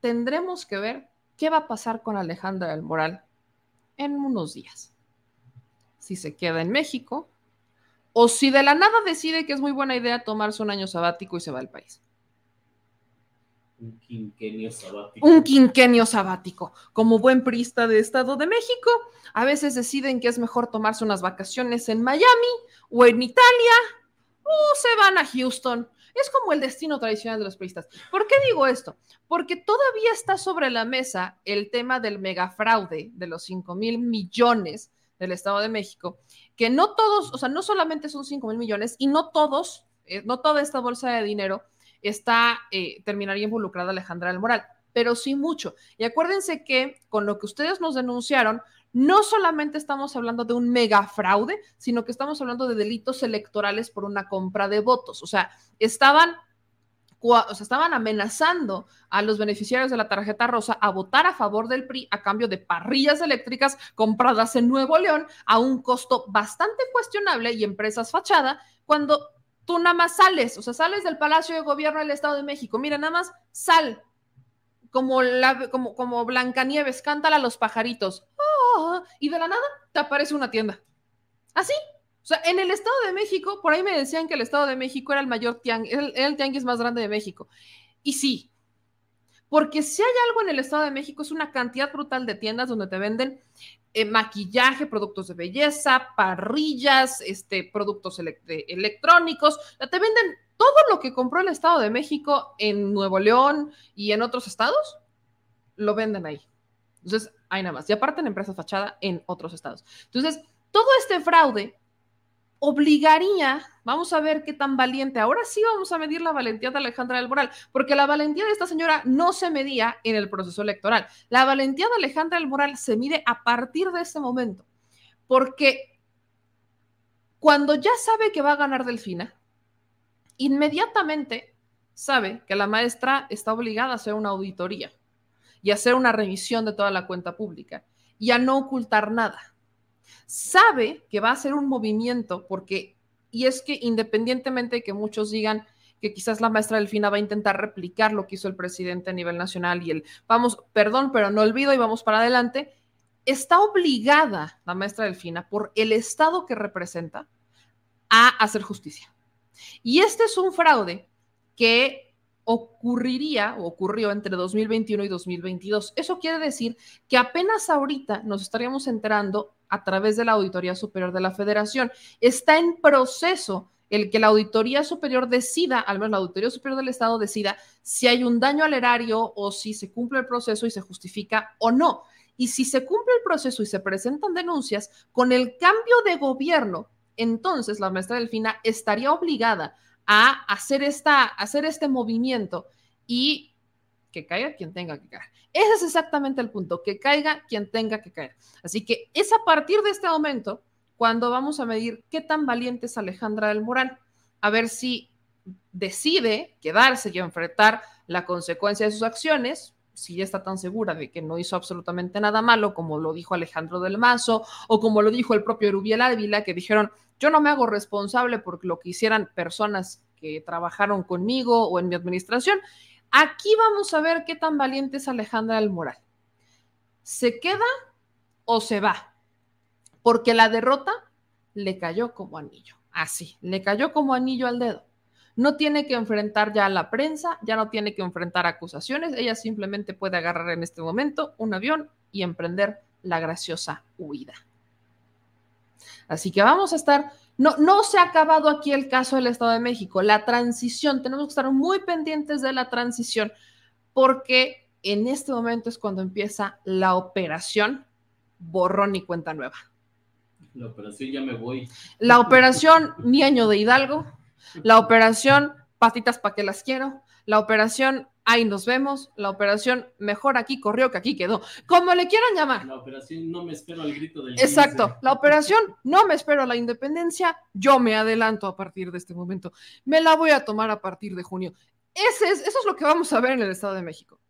tendremos que ver qué va a pasar con Alejandra del Moral en unos días. Si se queda en México o si de la nada decide que es muy buena idea tomarse un año sabático y se va al país. Un quinquenio sabático. Un quinquenio sabático. Como buen prista de Estado de México, a veces deciden que es mejor tomarse unas vacaciones en Miami o en Italia o se van a Houston. Es como el destino tradicional de los priistas. ¿Por qué digo esto? Porque todavía está sobre la mesa el tema del megafraude de los 5 mil millones del Estado de México, que no todos, o sea, no solamente son 5 mil millones y no todos, eh, no toda esta bolsa de dinero está, eh, terminaría involucrada Alejandra del Moral, pero sí mucho. Y acuérdense que con lo que ustedes nos denunciaron, no solamente estamos hablando de un mega fraude, sino que estamos hablando de delitos electorales por una compra de votos. O sea, estaban, o sea, estaban amenazando a los beneficiarios de la tarjeta rosa a votar a favor del PRI a cambio de parrillas eléctricas compradas en Nuevo León a un costo bastante cuestionable y empresas fachada, cuando tú nada más sales, o sea, sales del Palacio de Gobierno del Estado de México, mira, nada más sal, como, la, como, como Blancanieves, cántala a los pajaritos, oh, y de la nada te aparece una tienda. Así. O sea, en el Estado de México, por ahí me decían que el Estado de México era el mayor tianguis, el, el tianguis más grande de México. Y sí, porque si hay algo en el Estado de México es una cantidad brutal de tiendas donde te venden eh, maquillaje, productos de belleza, parrillas, este, productos electrónicos, te venden todo lo que compró el Estado de México en Nuevo León y en otros estados, lo venden ahí. Entonces, hay nada más. Y aparte en empresa fachada en otros estados. Entonces, todo este fraude obligaría, vamos a ver qué tan valiente, ahora sí vamos a medir la valentía de Alejandra del Moral, porque la valentía de esta señora no se medía en el proceso electoral. La valentía de Alejandra del Moral se mide a partir de ese momento, porque cuando ya sabe que va a ganar Delfina, inmediatamente sabe que la maestra está obligada a hacer una auditoría y hacer una revisión de toda la cuenta pública y a no ocultar nada. Sabe que va a hacer un movimiento porque, y es que independientemente de que muchos digan que quizás la maestra Delfina va a intentar replicar lo que hizo el presidente a nivel nacional y el, vamos, perdón, pero no olvido y vamos para adelante, está obligada la maestra Delfina por el Estado que representa a hacer justicia. Y este es un fraude que ocurriría o ocurrió entre 2021 y 2022. Eso quiere decir que apenas ahorita nos estaríamos enterando a través de la Auditoría Superior de la Federación. Está en proceso el que la Auditoría Superior decida, al menos la Auditoría Superior del Estado decida si hay un daño al erario o si se cumple el proceso y se justifica o no. Y si se cumple el proceso y se presentan denuncias, con el cambio de gobierno entonces la maestra Delfina estaría obligada a hacer, esta, hacer este movimiento y que caiga quien tenga que caer. Ese es exactamente el punto, que caiga quien tenga que caer. Así que es a partir de este momento cuando vamos a medir qué tan valiente es Alejandra del Moral, a ver si decide quedarse y enfrentar la consecuencia de sus acciones, si ya está tan segura de que no hizo absolutamente nada malo, como lo dijo Alejandro del Mazo, o como lo dijo el propio Rubiel Ávila, que dijeron, yo no me hago responsable por lo que hicieran personas que trabajaron conmigo o en mi administración. Aquí vamos a ver qué tan valiente es Alejandra del Moral. ¿Se queda o se va? Porque la derrota le cayó como anillo. Así, le cayó como anillo al dedo no tiene que enfrentar ya a la prensa, ya no tiene que enfrentar acusaciones, ella simplemente puede agarrar en este momento un avión y emprender la graciosa huida. Así que vamos a estar, no, no se ha acabado aquí el caso del Estado de México, la transición, tenemos que estar muy pendientes de la transición porque en este momento es cuando empieza la operación borrón y cuenta nueva. La operación ya me voy. La operación Mi Año de Hidalgo, la operación Patitas pa' que las quiero, la operación Ahí nos vemos, la operación Mejor aquí corrió que aquí quedó, como le quieran llamar. La operación no me espero al grito del Exacto, 15. la operación no me espero a la independencia, yo me adelanto a partir de este momento, me la voy a tomar a partir de junio. Ese es, eso es lo que vamos a ver en el Estado de México.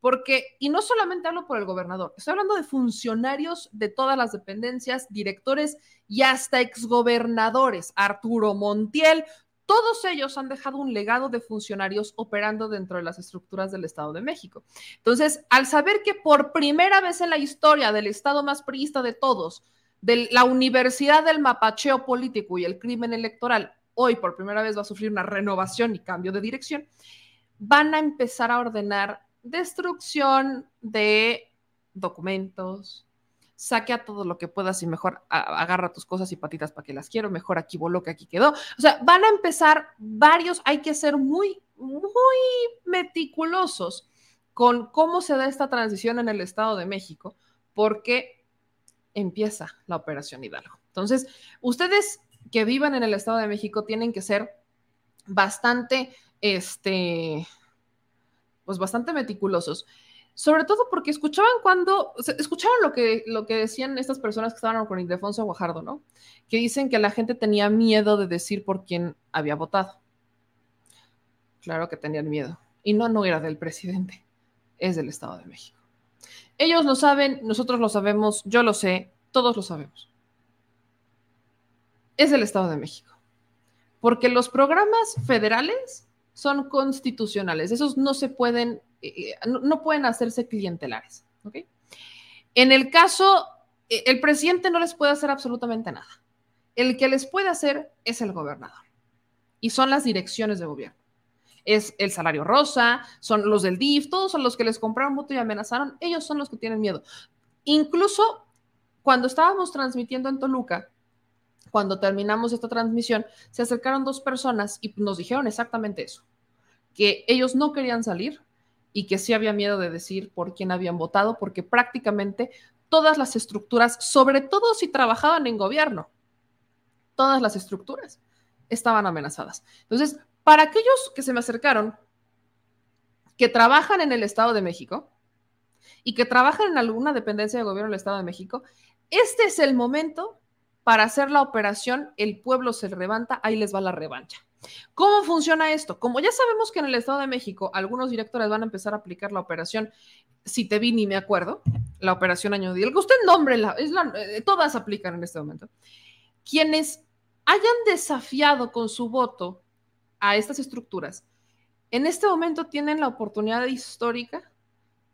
Porque, y no solamente hablo por el gobernador, estoy hablando de funcionarios de todas las dependencias, directores y hasta exgobernadores, Arturo Montiel, todos ellos han dejado un legado de funcionarios operando dentro de las estructuras del Estado de México. Entonces, al saber que por primera vez en la historia del Estado más priista de todos, de la Universidad del Mapacheo Político y el Crimen Electoral, hoy por primera vez va a sufrir una renovación y cambio de dirección, van a empezar a ordenar destrucción de documentos, saque a todo lo que puedas y mejor agarra tus cosas y patitas para que las quiero, mejor aquí voló que aquí quedó. O sea, van a empezar varios, hay que ser muy, muy meticulosos con cómo se da esta transición en el Estado de México, porque empieza la Operación Hidalgo. Entonces, ustedes que vivan en el Estado de México tienen que ser bastante, este, pues bastante meticulosos. Sobre todo porque escuchaban cuando, o sea, escucharon lo que, lo que decían estas personas que estaban con Ildefonso Guajardo, ¿no? Que dicen que la gente tenía miedo de decir por quién había votado. Claro que tenían miedo. Y no, no era del presidente, es del Estado de México. Ellos lo saben, nosotros lo sabemos, yo lo sé, todos lo sabemos. Es del Estado de México. Porque los programas federales son constitucionales, esos no se pueden, eh, no, pueden hacerse clientelares. ¿ok? En el caso, eh, el presidente no les puede hacer absolutamente nada. El que les puede hacer es el gobernador. Y son las direcciones de gobierno. Es el salario rosa, son los del DIF, todos son los que les compraron voto y amenazaron, ellos son los que tienen miedo. Incluso cuando estábamos transmitiendo en Toluca, cuando terminamos esta transmisión, se acercaron dos personas y nos dijeron exactamente eso, que ellos no querían salir y que sí había miedo de decir por quién habían votado, porque prácticamente todas las estructuras, sobre todo si trabajaban en gobierno, todas las estructuras estaban amenazadas. Entonces, para aquellos que se me acercaron, que trabajan en el Estado de México y que trabajan en alguna dependencia de gobierno del Estado de México, este es el momento para hacer la operación El pueblo se levanta, ahí les va la revancha. ¿Cómo funciona esto? Como ya sabemos que en el Estado de México algunos directores van a empezar a aplicar la operación, si te vi ni me acuerdo, la operación de que usted nombre, la, eh, todas aplican en este momento. Quienes hayan desafiado con su voto a estas estructuras, en este momento tienen la oportunidad histórica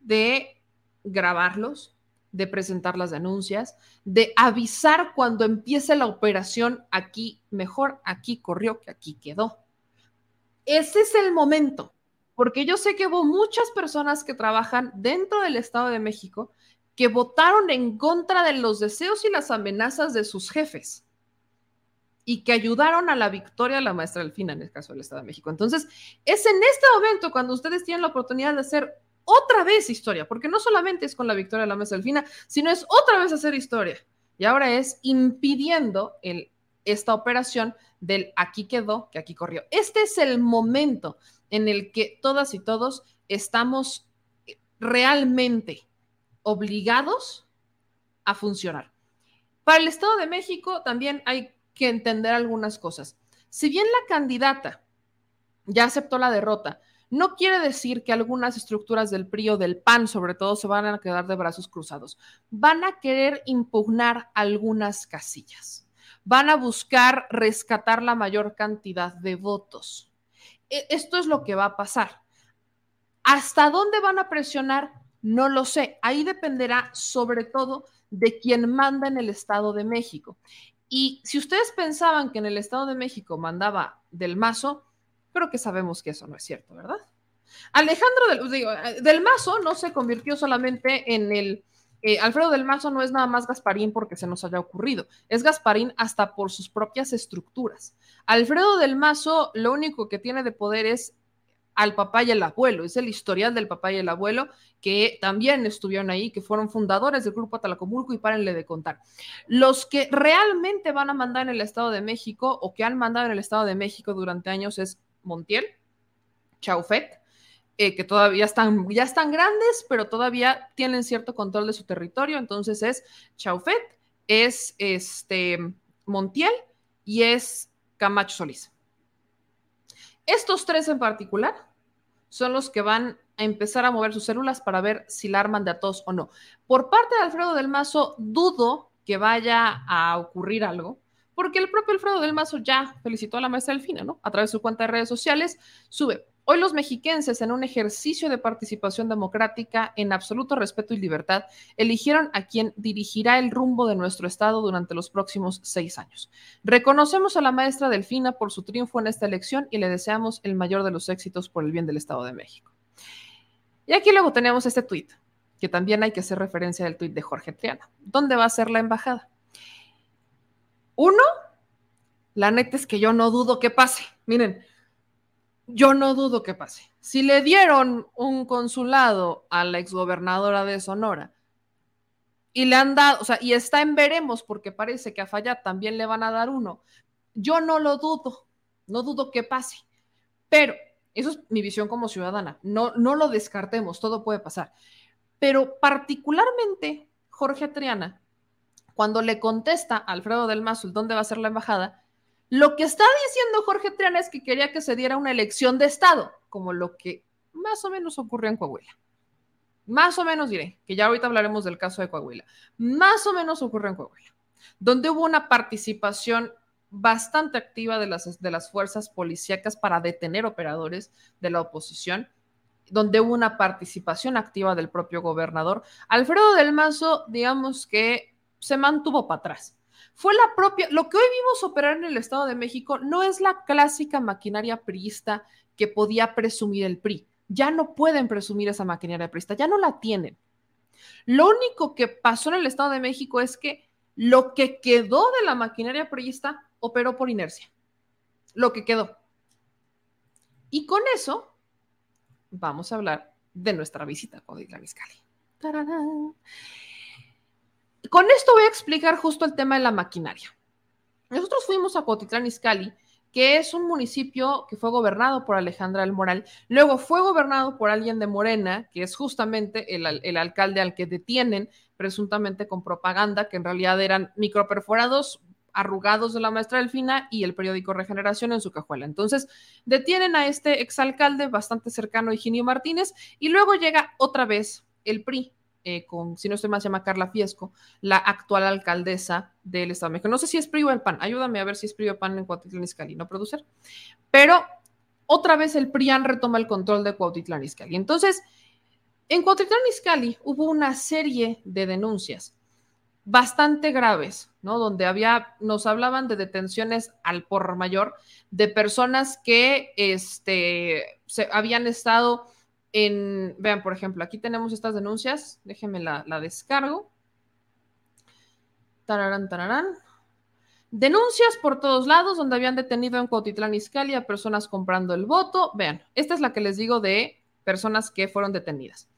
de grabarlos, de presentar las denuncias, de avisar cuando empiece la operación aquí, mejor aquí corrió que aquí quedó. Ese es el momento, porque yo sé que hubo muchas personas que trabajan dentro del Estado de México que votaron en contra de los deseos y las amenazas de sus jefes y que ayudaron a la victoria de la maestra Delfina en el caso del Estado de México. Entonces, es en este momento cuando ustedes tienen la oportunidad de hacer otra vez historia, porque no solamente es con la victoria de la maestra Delfina, sino es otra vez hacer historia. Y ahora es impidiendo esta operación del aquí quedó, que aquí corrió. Este es el momento en el que todas y todos estamos realmente obligados a funcionar. Para el Estado de México también hay que entender algunas cosas. Si bien la candidata ya aceptó la derrota, no quiere decir que algunas estructuras del PRI o del PAN, sobre todo, se van a quedar de brazos cruzados. Van a querer impugnar algunas casillas. Van a buscar rescatar la mayor cantidad de votos. Esto es lo que va a pasar. ¿Hasta dónde van a presionar? No lo sé. Ahí dependerá sobre todo de quien manda en el Estado de México. Y si ustedes pensaban que en el Estado de México mandaba del Mazo, creo que sabemos que eso no es cierto, ¿verdad? Alejandro del, digo, del Mazo no se convirtió solamente en el... Eh, Alfredo del Mazo no es nada más Gasparín porque se nos haya ocurrido, es Gasparín hasta por sus propias estructuras. Alfredo del Mazo lo único que tiene de poder es al papá y el abuelo, es el historial del papá y el abuelo que también estuvieron ahí, que fueron fundadores del grupo Atalacomulco y párenle de contar. Los que realmente van a mandar en el Estado de México o que han mandado en el Estado de México durante años es Montiel, Chaufet, eh, que todavía están, ya están grandes, pero todavía tienen cierto control de su territorio. Entonces es Chaufet, es este Montiel y es Camacho Solís. Estos tres en particular son los que van a empezar a mover sus células para ver si la arman de a todos o no. Por parte de Alfredo del Mazo, dudo que vaya a ocurrir algo, porque el propio Alfredo del Mazo ya felicitó a la maestra Delfina, ¿no? A través de su cuenta de redes sociales, sube. Hoy los mexiquenses, en un ejercicio de participación democrática en absoluto respeto y libertad, eligieron a quien dirigirá el rumbo de nuestro Estado durante los próximos seis años. Reconocemos a la maestra Delfina por su triunfo en esta elección y le deseamos el mayor de los éxitos por el bien del Estado de México. Y aquí luego tenemos este tuit, que también hay que hacer referencia del tuit de Jorge Triana. ¿Dónde va a ser la embajada? Uno, la neta es que yo no dudo que pase. Miren, yo no dudo que pase. Si le dieron un consulado a la exgobernadora de Sonora y le han dado, o sea, y está en veremos porque parece que a Fayad también le van a dar uno, yo no lo dudo, no dudo que pase. Pero eso es mi visión como ciudadana. No, no lo descartemos, todo puede pasar. Pero particularmente Jorge Triana, cuando le contesta a Alfredo del Mazo dónde va a ser la embajada, lo que está diciendo Jorge Triana es que quería que se diera una elección de Estado, como lo que más o menos ocurrió en Coahuila. Más o menos diré, que ya ahorita hablaremos del caso de Coahuila. Más o menos ocurrió en Coahuila, donde hubo una participación bastante activa de las, de las fuerzas policíacas para detener operadores de la oposición, donde hubo una participación activa del propio gobernador. Alfredo del Mazo, digamos que se mantuvo para atrás fue la propia, lo que hoy vimos operar en el Estado de México no es la clásica maquinaria priista que podía presumir el PRI. Ya no pueden presumir esa maquinaria priista, ya no la tienen. Lo único que pasó en el Estado de México es que lo que quedó de la maquinaria priista operó por inercia. Lo que quedó. Y con eso vamos a hablar de nuestra visita a Código ¡Tarán! Con esto voy a explicar justo el tema de la maquinaria. Nosotros fuimos a Cotitlán Izcalli, que es un municipio que fue gobernado por Alejandra del Moral, luego fue gobernado por alguien de Morena, que es justamente el, alcalde al que detienen presuntamente con propaganda, que en realidad eran microperforados arrugados de la maestra Delfina y el periódico Regeneración en su cajuela. Entonces, detienen a este exalcalde bastante cercano Higinio Martínez y luego llega otra vez el PRI, eh, con, si no estoy más, se llama Carla Fiesco, la actual alcaldesa del Estado de México. No sé si es PRI o el PAN, ayúdame a ver si es PRI o PAN en Cuautitlán Izcalli, no producer. Pero otra vez el PRIAN retoma el control de Cuautitlán Izcalli. Entonces, en Cuautitlán Izcalli hubo una serie de denuncias bastante graves, ¿no? Donde había, nos hablaban de detenciones al por mayor de personas que este, se, habían estado vean, por ejemplo, aquí tenemos estas denuncias, déjenme la, descargo. Tararán, tararán. Denuncias por todos lados donde habían detenido en Cuautitlán Izcalli a personas comprando el voto. Vean, esta es la que les digo de personas que fueron detenidas.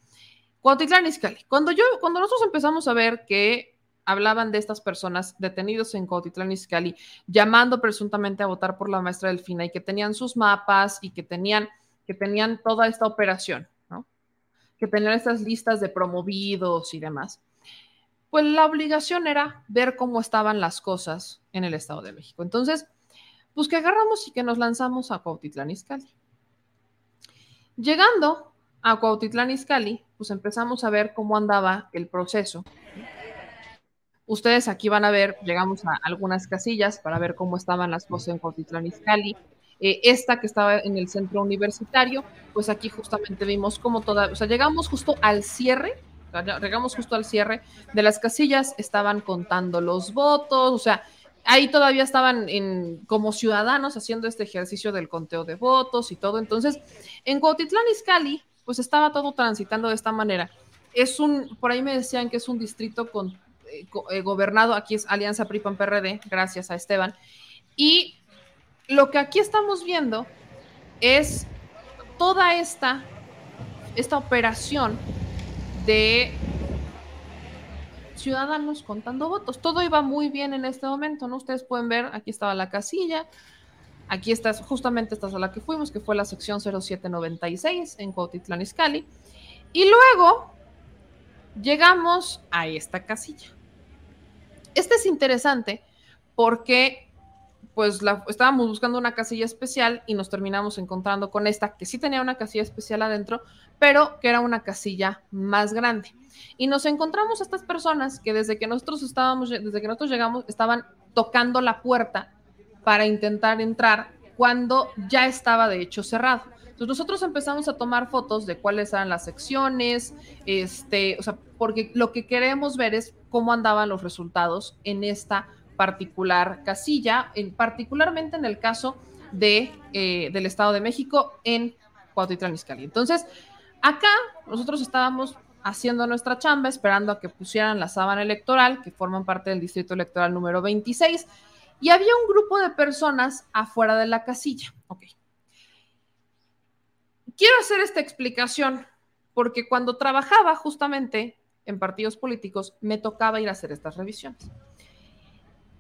Cuautitlán Izcalli. Cuando yo, cuando nosotros empezamos a ver que hablaban de estas personas detenidos en Cuautitlán Izcalli, llamando presuntamente a votar por la maestra Delfina y que tenían sus mapas y que tenían que tenían toda esta operación, ¿no? Que tenían estas listas de promovidos y demás. Pues la obligación era ver cómo estaban las cosas en el Estado de México. Entonces, pues que agarramos y que nos lanzamos a Cuautitlán Izcalli. Llegando a Cuautitlán Izcalli, pues empezamos a ver cómo andaba el proceso. Ustedes aquí van a ver, llegamos a algunas casillas para ver cómo estaban las cosas en Cuautitlán Izcalli. Eh, esta que estaba en el centro universitario, pues aquí justamente vimos como toda, o sea, llegamos justo al cierre, llegamos justo al cierre de las casillas, estaban contando los votos, o sea, ahí todavía estaban en, como ciudadanos haciendo este ejercicio del conteo de votos y todo. Entonces, en Cuautitlán Izcalli, pues estaba todo transitando de esta manera. Es un, por ahí me decían que es un distrito con, eh, eh, gobernado, aquí es Alianza PRI-PAN-PRD, gracias a Esteban, y lo que aquí estamos viendo es toda esta, esta operación de ciudadanos contando votos. Todo iba muy bien en este momento, ¿no? Ustedes pueden ver, aquí estaba la casilla, aquí está justamente esta sala que fuimos, que fue la sección 0796 en Cuautitlán Izcalli. Y luego llegamos a esta casilla. Este es interesante porque pues la, estábamos buscando una casilla especial y nos terminamos encontrando con esta que sí tenía una casilla especial adentro, pero que era una casilla más grande. Y nos encontramos a estas personas que desde que nosotros estábamos, desde que nosotros llegamos, estaban tocando la puerta para intentar entrar cuando ya estaba de hecho cerrado. Entonces nosotros empezamos a tomar fotos de cuáles eran las secciones, este, o sea, porque lo que queremos ver es cómo andaban los resultados en esta particular casilla, en, particularmente en el caso de, eh, del Estado de México en Cuautitlán Izcalli. Entonces, acá nosotros estábamos haciendo nuestra chamba, esperando a que pusieran la sábana electoral, que forman parte del distrito electoral número 26, y había un grupo de personas afuera de la casilla. Quiero hacer esta explicación porque cuando trabajaba justamente en partidos políticos, me tocaba ir a hacer estas revisiones.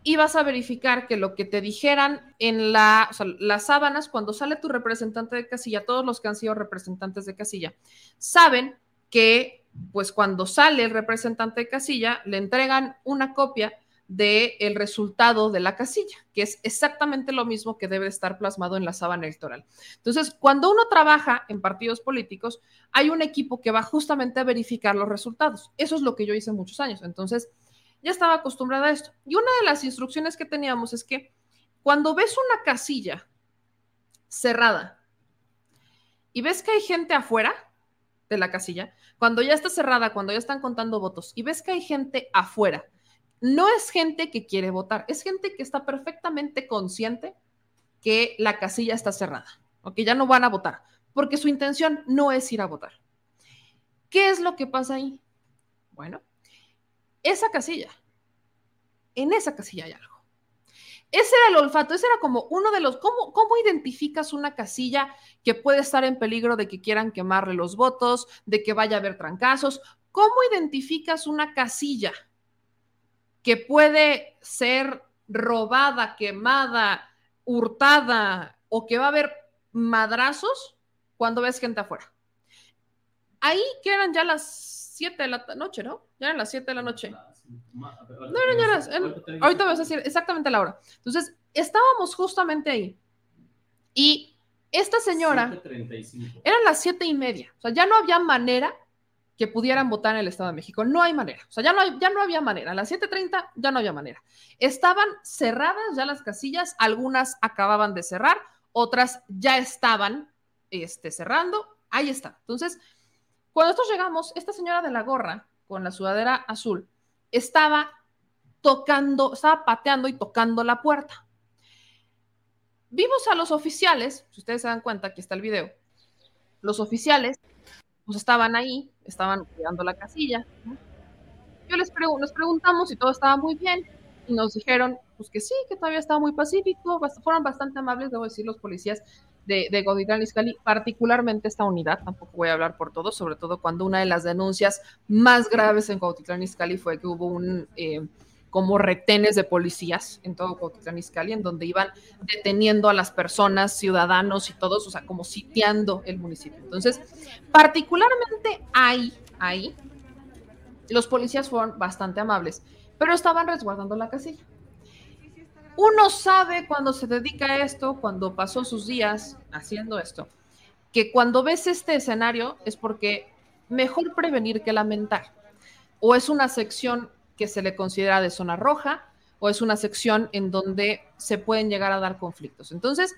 Ibas a verificar que lo que te dijeran en la, las sábanas, cuando sale tu representante de casilla, todos los que han sido representantes de casilla, saben que pues cuando sale el representante de casilla, le entregan una copia del resultado de la casilla, que es exactamente lo mismo que debe estar plasmado en la sábana electoral. Entonces, cuando uno trabaja en partidos políticos, hay un equipo que va justamente a verificar los resultados. Eso es lo que yo hice muchos años. Entonces, ya estaba acostumbrada a esto. Y una de las instrucciones que teníamos es que cuando ves una casilla cerrada y ves que hay gente afuera de la casilla, cuando ya está cerrada, cuando ya están contando votos y ves que hay gente afuera, no es gente que quiere votar, es gente que está perfectamente consciente que la casilla está cerrada, o que ya no van a votar, porque su intención no es ir a votar. ¿Qué es lo que pasa ahí? Bueno, esa casilla, en esa casilla hay algo. Ese era el olfato, ese era como uno de los, ¿cómo, ¿cómo identificas una casilla que puede estar en peligro de que quieran quemarle los votos, de que vaya a haber trancazos? ¿Cómo identificas una casilla que puede ser robada, quemada, hurtada o que va a haber madrazos cuando ves gente afuera. Ahí que eran ya las 7 de la noche, ¿no? Ya eran las 7 de la noche. No eran ya las. ahorita vas a decir exactamente la hora. Entonces, estábamos justamente ahí. Y esta señora. Eran las siete y media. O sea, ya no había manera que pudieran votar en el Estado de México. No hay manera. O sea, ya no, ya no había manera. A las 7.30 ya no había manera. Estaban cerradas ya las casillas, algunas acababan de cerrar, otras ya estaban este, cerrando. Ahí está. Entonces, cuando nosotros llegamos, esta señora de la gorra con la sudadera azul estaba tocando, estaba pateando y tocando la puerta. Vimos a los oficiales, si ustedes se dan cuenta, aquí está el video, los oficiales pues estaban ahí, estaban cuidando la casilla. Yo les nos preguntamos si todo estaba muy bien y nos dijeron pues que sí, que todavía estaba muy pacífico, fueron bastante amables, debo decir, los policías de, de Godigrán Iscali, particularmente esta unidad, tampoco voy a hablar por todos, sobre todo cuando una de las denuncias más graves en Cuautitlán Izcalli fue que hubo un... Eh, como retenes de policías en todo Cuautitlán Izcalli, en donde iban deteniendo a las personas, ciudadanos y todos, o sea, como sitiando el municipio. Entonces, particularmente ahí, ahí, los policías fueron bastante amables, pero estaban resguardando la casilla. Uno sabe cuando se dedica a esto, cuando pasó sus días haciendo esto, que cuando ves este escenario es porque mejor prevenir que lamentar. O es una sección que se le considera de zona roja o es una sección en donde se pueden llegar a dar conflictos. Entonces,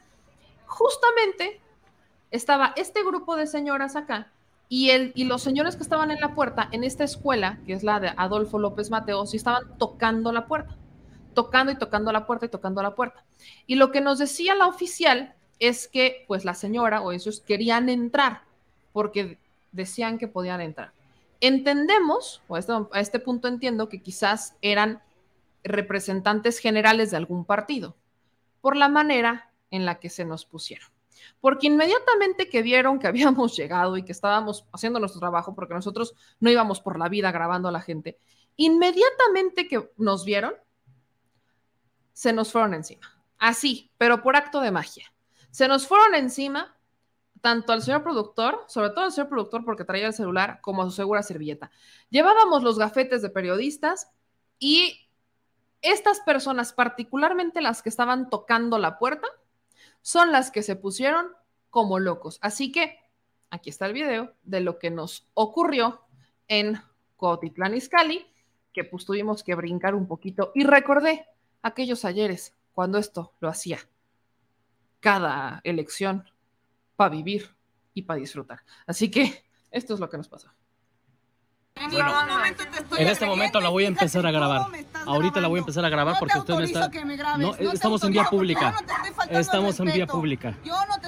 justamente estaba este grupo de señoras acá y, el, y los señores que estaban en la puerta en esta escuela, que es la de Adolfo López Mateos, y estaban tocando la puerta, tocando y tocando la puerta y tocando la puerta. Y lo que nos decía la oficial es que pues la señora o ellos querían entrar porque decían que podían entrar. Entendemos, o a este punto entiendo que quizás eran representantes generales de algún partido, por la manera en la que se nos pusieron. porque inmediatamente que vieron que habíamos llegado y que estábamos haciendo nuestro trabajo, porque nosotros no íbamos por la vida grabando a la gente, inmediatamente que nos vieron, se nos fueron encima. Así, pero por acto de magia. Se nos fueron encima tanto al señor productor, sobre todo al señor productor porque traía el celular, como a su segura servilleta. Llevábamos los gafetes de periodistas y estas personas, particularmente las que estaban tocando la puerta, son las que se pusieron como locos. Así que aquí está el video de lo que nos ocurrió en Cotitlán Izcalli, que pues tuvimos que brincar un poquito y recordé aquellos ayeres cuando esto lo hacía cada elección para vivir y para disfrutar. Así que esto es lo que nos pasó. Bueno, en este momento la voy a empezar a grabar. Ahorita la voy a empezar a grabar porque usted me está. No, estamos en vía pública. Estamos en vía pública.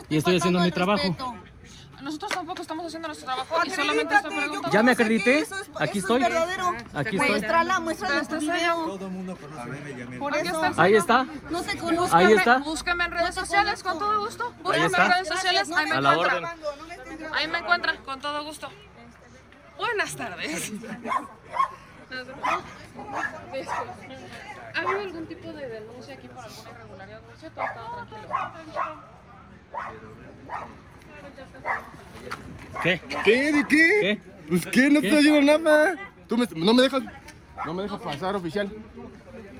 Y estoy haciendo mi trabajo. Nosotros tampoco estamos haciendo nuestro trabajo y solamente estoy preguntando. ¿Ya me acredité? Aquí estoy. Aquí estoy. Muéstrala, muéstrala. Todo el mundo Por eso. Ahí está. No se conoce. Ahí está. Búsqueme en redes sociales con todo gusto. Está. en redes sociales. Ahí me A encuentra. Ahí me encuentra con todo gusto. Buenas tardes. ¿Ha habido algún tipo de denuncia aquí por alguna irregularidad? ¿No es cierto? Todo tranquilo. ¿Qué? ¿Qué? ¿De qué? ¿Qué? Pues qué, no estoy haciendo nada. Tú me- no me dejas, no me dejas pasar, oficial.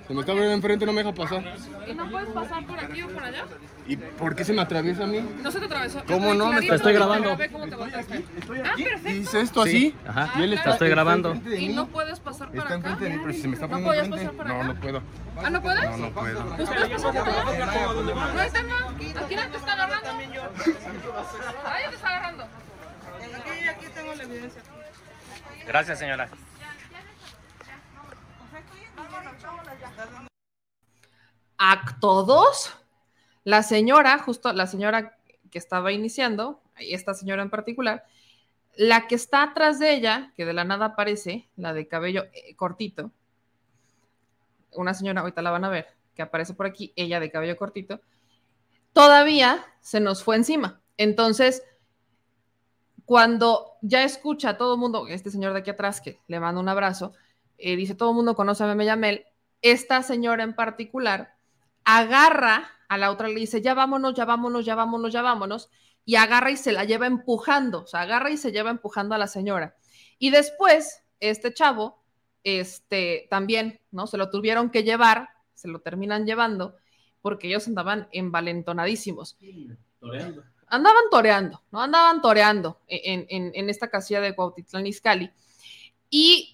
Se me está abriendo enfrente, no me deja pasar. ¿Y no puedes pasar por aquí o por allá? ¿Y por qué se me atraviesa a mí? No se te atravesó. ¿Cómo no? Me Clarito, estoy te grabando. grabé cómo te volteaste. Ah, perfecto. ¿Hice esto así? Ajá. Y él está, Te estoy está grabando. enfrente de ¿Y mí. no puedes pasar para Está acá? enfrente de mí, pero si se me está ¿No poniendo podías enfrente. pasar para No, acá? no puedo. ¿Ah, no puedes? No, no puedo. ¿Pues puedes pasar para allá? No hay tema. Aquí no te está agarrando. Ahí te está agarrando. Gracias, señora. Acto 2. La señora, justo la señora que estaba iniciando, esta señora en particular, la que está atrás de ella, que de la nada aparece, la de cabello eh, cortito, una señora, ahorita la van a ver, que aparece por aquí, ella de cabello cortito, todavía se nos fue encima. Entonces, cuando ya escucha a todo el mundo, este señor de aquí atrás, que le manda un abrazo, eh, dice, todo el mundo conoce a Meme Yamel, esta señora en particular agarra a la otra, le dice, ya vámonos, ya vámonos, ya vámonos, ya vámonos, y agarra y se la lleva empujando, o sea, agarra y se lleva empujando a la señora. Y después, este chavo, este, también, ¿no? Se lo tuvieron que llevar, se lo terminan llevando, porque ellos andaban envalentonadísimos Toreando. andaban toreando, ¿no? Andaban toreando en, en- en esta casilla de Cuautitlán Izcalli. Y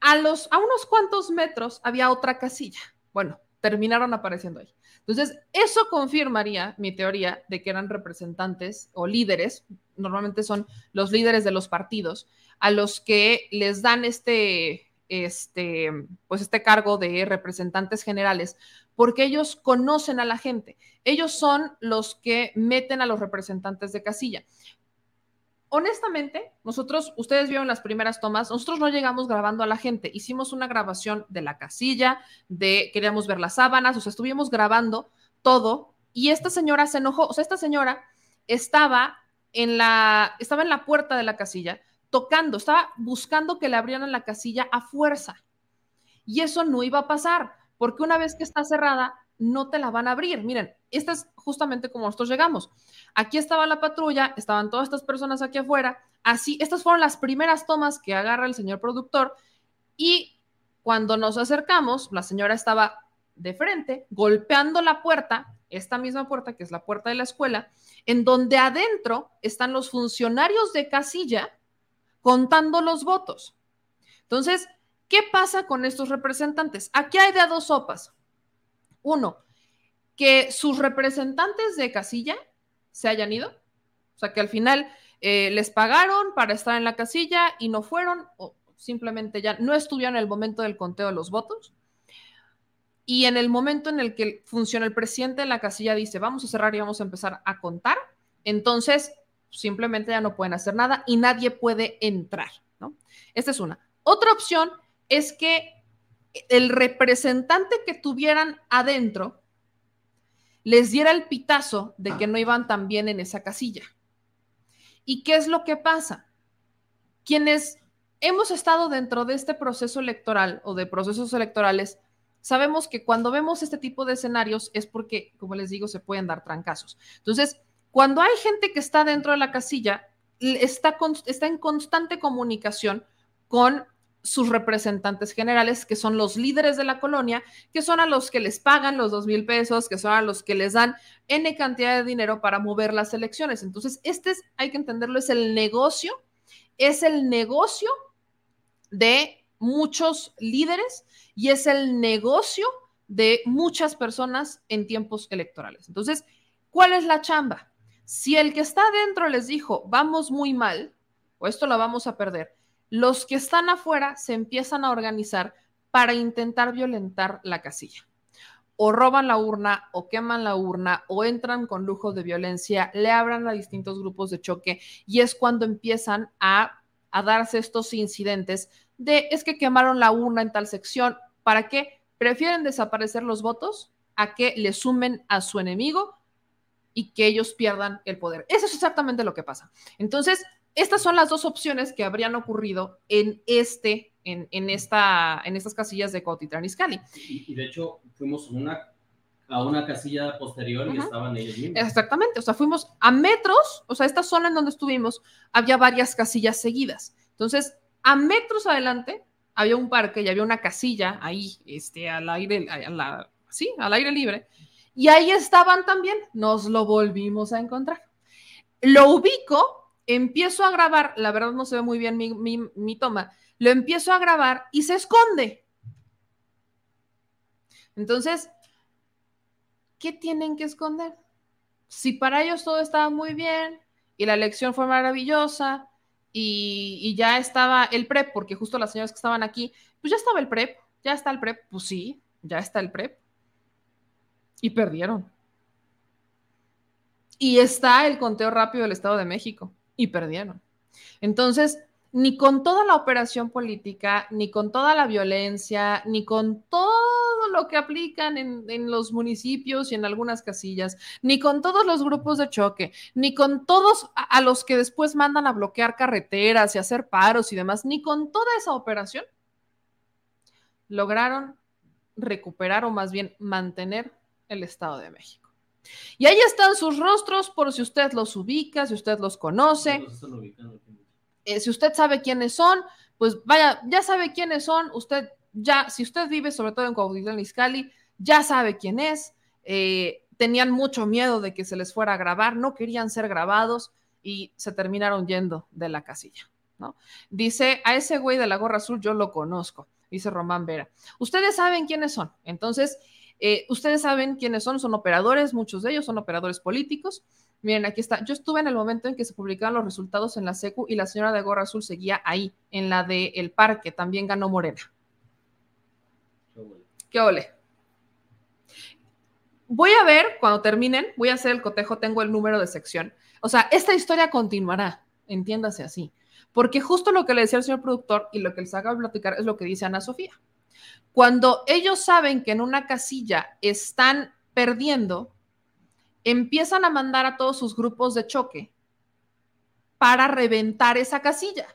a, unos cuantos metros había otra casilla. Bueno, terminaron apareciendo ahí. Entonces, eso confirmaría mi teoría de que eran representantes o líderes, normalmente son los líderes de los partidos, a los que les dan este, este, pues este cargo de representantes generales, porque ellos conocen a la gente. Ellos son los que meten a los representantes de casilla. Honestamente, nosotros, ustedes vieron las primeras tomas, nosotros no llegamos grabando a la gente, hicimos una grabación de la casilla, de queríamos ver las sábanas, o sea, estuvimos grabando todo y esta señora se enojó, o sea, esta señora estaba en la, estaba en la puerta de la casilla tocando, estaba buscando que le abrieran la casilla a fuerza. Y eso no iba a pasar, porque una vez que está cerrada, no te la van a abrir. Miren, esta es justamente como nosotros llegamos. Aquí estaba la patrulla, estaban todas estas personas aquí afuera. Así, estas fueron las primeras tomas que agarra el señor productor. Y cuando nos acercamos, la señora estaba de frente, golpeando la puerta, esta misma puerta que es la puerta de la escuela, en donde adentro están los funcionarios de casilla contando los votos. Entonces, ¿qué pasa con estos representantes? Aquí hay de dos sopas. Uno, que sus representantes de casilla se hayan ido, o sea, que al final eh, les pagaron para estar en la casilla y no fueron, o simplemente ya no estuvieron en el momento del conteo de los votos. Y en el momento en el que funciona el presidente de la casilla dice, vamos a cerrar y vamos a empezar a contar, entonces simplemente ya no pueden hacer nada y nadie puede entrar, ¿no? Esta es una. Otra opción es que el representante que tuvieran adentro les diera el pitazo de que no iban tan bien en esa casilla. ¿Y qué es lo que pasa? Quienes hemos estado dentro de este proceso electoral o de procesos electorales, sabemos que cuando vemos este tipo de escenarios es porque, como les digo, se pueden dar trancazos. Entonces, cuando hay gente que está dentro de la casilla, está, está en constante comunicación con sus representantes generales, que son los líderes de la colonia, que son a los que les pagan los dos mil pesos, que son a los que les dan N cantidad de dinero para mover las elecciones. Entonces, este es, hay que entenderlo, es el negocio, es el negocio de muchos líderes y es el negocio de muchas personas en tiempos electorales. Entonces, ¿cuál es la chamba? Si el que está adentro les dijo, vamos muy mal, o esto lo vamos a perder, los que están afuera se empiezan a organizar para intentar violentar la casilla. O roban la urna, o queman la urna, o entran con lujo de violencia, le abran a distintos grupos de choque y es cuando empiezan a, a darse estos incidentes de es que quemaron la urna en tal sección. ¿Para qué? Prefieren desaparecer los votos a que le sumen a su enemigo y que ellos pierdan el poder. Eso es exactamente lo que pasa. Entonces, estas son las dos opciones que habrían ocurrido en este, en, en esta, en estas casillas de Cotitlán Izcalli. Y, y, de hecho, fuimos una, a una casilla posterior y estaban ellos mismos. Exactamente, o sea, fuimos a metros, o sea, esta zona en donde estuvimos, había varias casillas seguidas. Entonces, a metros adelante había un parque y había una casilla ahí, este, al aire, a la, sí, al aire libre. Y ahí estaban también, nos lo volvimos a encontrar. Lo ubico empiezo a grabar, la verdad no se ve muy bien mi, toma, lo empiezo a grabar y se esconde. Entonces, ¿qué tienen que esconder? Si para ellos todo estaba muy bien y la elección fue maravillosa y, y, ya estaba el PREP, porque justo las señoras que estaban aquí, pues ya estaba el PREP, ya está el PREP, pues sí, ya está el PREP. Y perdieron. Y está el conteo rápido del Estado de México y perdieron. Entonces, ni con toda la operación política, ni con toda la violencia, ni con todo lo que aplican en, los municipios y en algunas casillas, ni con todos los grupos de choque, ni con todos a, a los que después mandan a bloquear carreteras y hacer paros y demás, ni con toda esa operación, lograron recuperar o más bien mantener el Estado de México. Y ahí están sus rostros por si usted los ubica, si usted los conoce. Eh, si usted sabe quiénes son, pues vaya, ya sabe quiénes son. Usted ya, si usted vive sobre todo en Cuautitlán Izcalli, ya sabe quién es. Eh, tenían mucho miedo de que se les fuera a grabar, no querían ser grabados y se terminaron yendo de la casilla. ¿no? Dice, a ese güey de la gorra azul yo lo conozco, dice Román Vera. Ustedes saben quiénes son. Entonces, eh, ustedes saben quiénes son, son operadores, muchos de ellos son operadores políticos. Miren, aquí está. Yo estuve en el momento en que se publicaron los resultados en la SECU y la señora de Gorra Azul seguía ahí, en la de El Parque, también ganó Morena. ¿Qué ole? Voy a ver, cuando terminen, voy a hacer el cotejo, tengo el número de sección. O sea, esta historia continuará, entiéndase así. Porque justo lo que le decía el señor productor y lo que les haga platicar es lo que dice Ana Sofía. Cuando ellos saben que en una casilla están perdiendo, empiezan a mandar a todos sus grupos de choque para reventar esa casilla.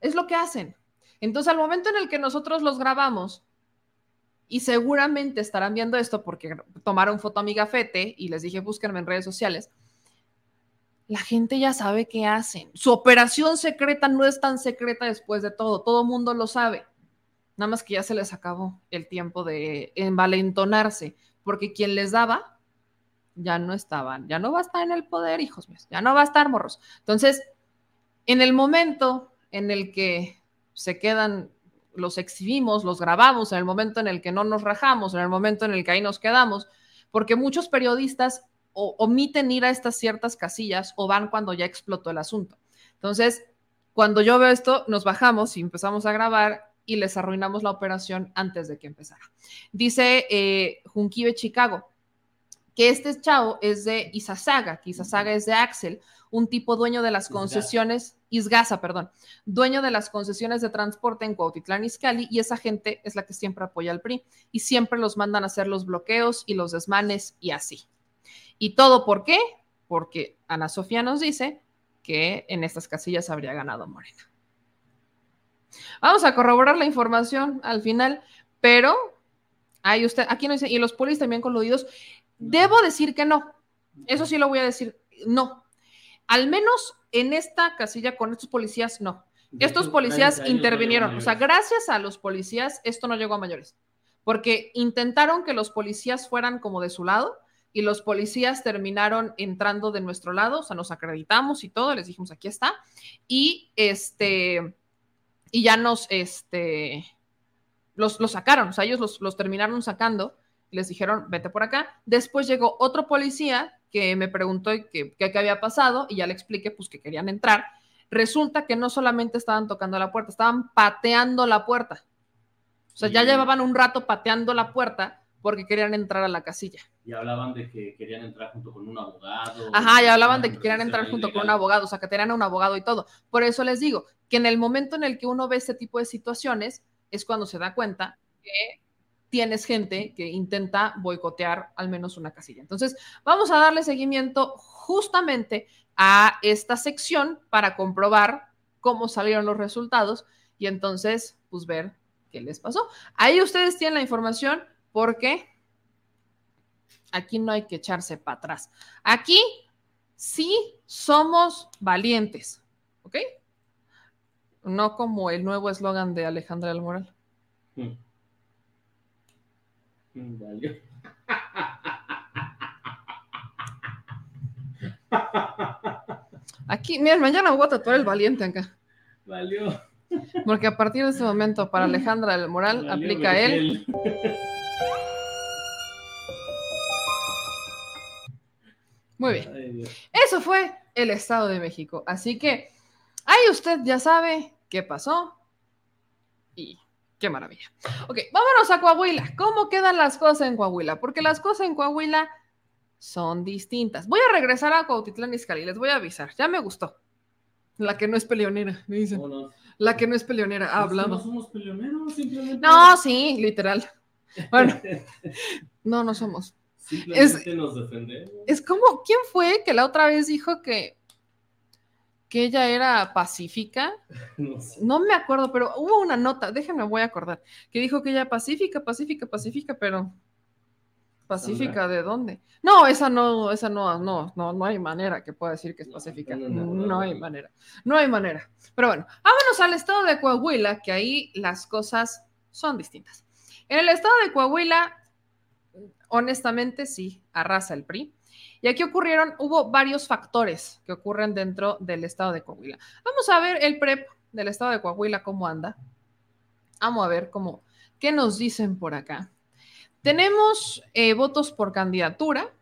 Es lo que hacen. Entonces, al momento en el que nosotros los grabamos, y seguramente estarán viendo esto porque tomaron foto a mi gafete y les dije búsquenme en redes sociales, la gente ya sabe qué hacen. Su operación secreta no es tan secreta después de todo, todo mundo lo sabe. Nada más que ya se les acabó el tiempo de envalentonarse, porque quien les daba ya no estaban, ya no va a estar en el poder, hijos míos, ya no va a estar morros. Entonces, en el momento en el que se quedan, los exhibimos, los grabamos, en el momento en el que no nos rajamos, en el momento en el que ahí nos quedamos, porque muchos periodistas omiten ir a estas ciertas casillas o van cuando ya explotó el asunto. Entonces, cuando yo veo esto, nos bajamos y empezamos a grabar y les arruinamos la operación antes de que empezara. Dice eh, Junquive Chicago, que este chavo es de Isasaga, que Isasaga es de Axel, un tipo dueño de las concesiones, Isgaza, perdón, dueño de las concesiones de transporte en Cuautitlán Izcalli, y esa gente es la que siempre apoya al PRI y siempre los mandan a hacer los bloqueos y los desmanes y así. ¿Y todo por qué? Porque Ana Sofía nos dice que en estas casillas habría ganado Morena. Vamos a corroborar la información al final, pero ahí usted, aquí no dice, y los polis también coludidos. Debo decir que no. Eso sí lo voy a decir, no. Al menos en esta casilla con estos policías, no. Estos policías intervinieron. O sea, gracias a los policías, esto no llegó a mayores. Porque intentaron que los policías fueran como de su lado y los policías terminaron entrando de nuestro lado. O sea, nos acreditamos y todo. Les dijimos, aquí está. Y este. Y ya nos, este. Los, los sacaron. O sea, ellos los, los terminaron sacando les dijeron, vete por acá. Después llegó otro policía que me preguntó qué, qué había pasado y ya le expliqué pues que querían entrar. Resulta que no solamente estaban tocando la puerta, estaban pateando la puerta. O sea, ya llevaban un rato pateando la puerta porque querían entrar a la casilla. Y hablaban de que querían entrar junto con un abogado. Ajá, y hablaban de que querían entrar junto con un abogado, o sea, que tenían un abogado y todo. Por eso les digo que en el momento en el que uno ve este tipo de situaciones es cuando se da cuenta que tienes gente que intenta boicotear al menos una casilla. Entonces, vamos a darle seguimiento justamente a esta sección para comprobar cómo salieron los resultados y entonces, pues ver qué les pasó. Ahí ustedes tienen la información porque aquí no hay que echarse para atrás. Aquí sí somos valientes, ¿ok? No como el nuevo eslogan de Alejandra del Moral. Hmm. Valió. Aquí, miren, mañana voy a tatuar el valiente acá. Valió. Porque a partir de este momento, para Alejandra del Moral, aplica él. Muy bien. Eso fue el Estado de México. Así que ahí usted ya sabe qué pasó y Qué maravilla. Ok, vámonos a Coahuila. ¿Cómo quedan las cosas en Coahuila? Porque las cosas en Coahuila son distintas. Voy a regresar a Cuautitlán Izcalli, les voy a avisar. Ya me gustó. La que no es peleonera, me dicen. La que no es peleonera, hablado. No somos peleoneros, simplemente. No, sí, literal. Bueno, no, no somos. Simplemente nos defendemos. Es como, ¿quién fue que la otra vez dijo que que ella era pacífica. No, me acuerdo, pero hubo una nota, déjenme, voy a acordar, que dijo que ella pacífica, pacífica, pacífica, pero pacífica de dónde? No, esa no, esa no, no, no, no hay manera que pueda decir que es pacífica. No, hay manera, no hay manera. Pero bueno, vámonos al estado de Coahuila, que ahí las cosas son distintas. En el estado de Coahuila, honestamente, sí, arrasa el PRI. Y aquí ocurrieron, hubo varios factores que ocurren dentro del estado de Coahuila. Vamos a ver el PREP del estado de Coahuila, cómo anda. Vamos a ver cómo, qué nos dicen por acá. Tenemos eh, votos por candidatura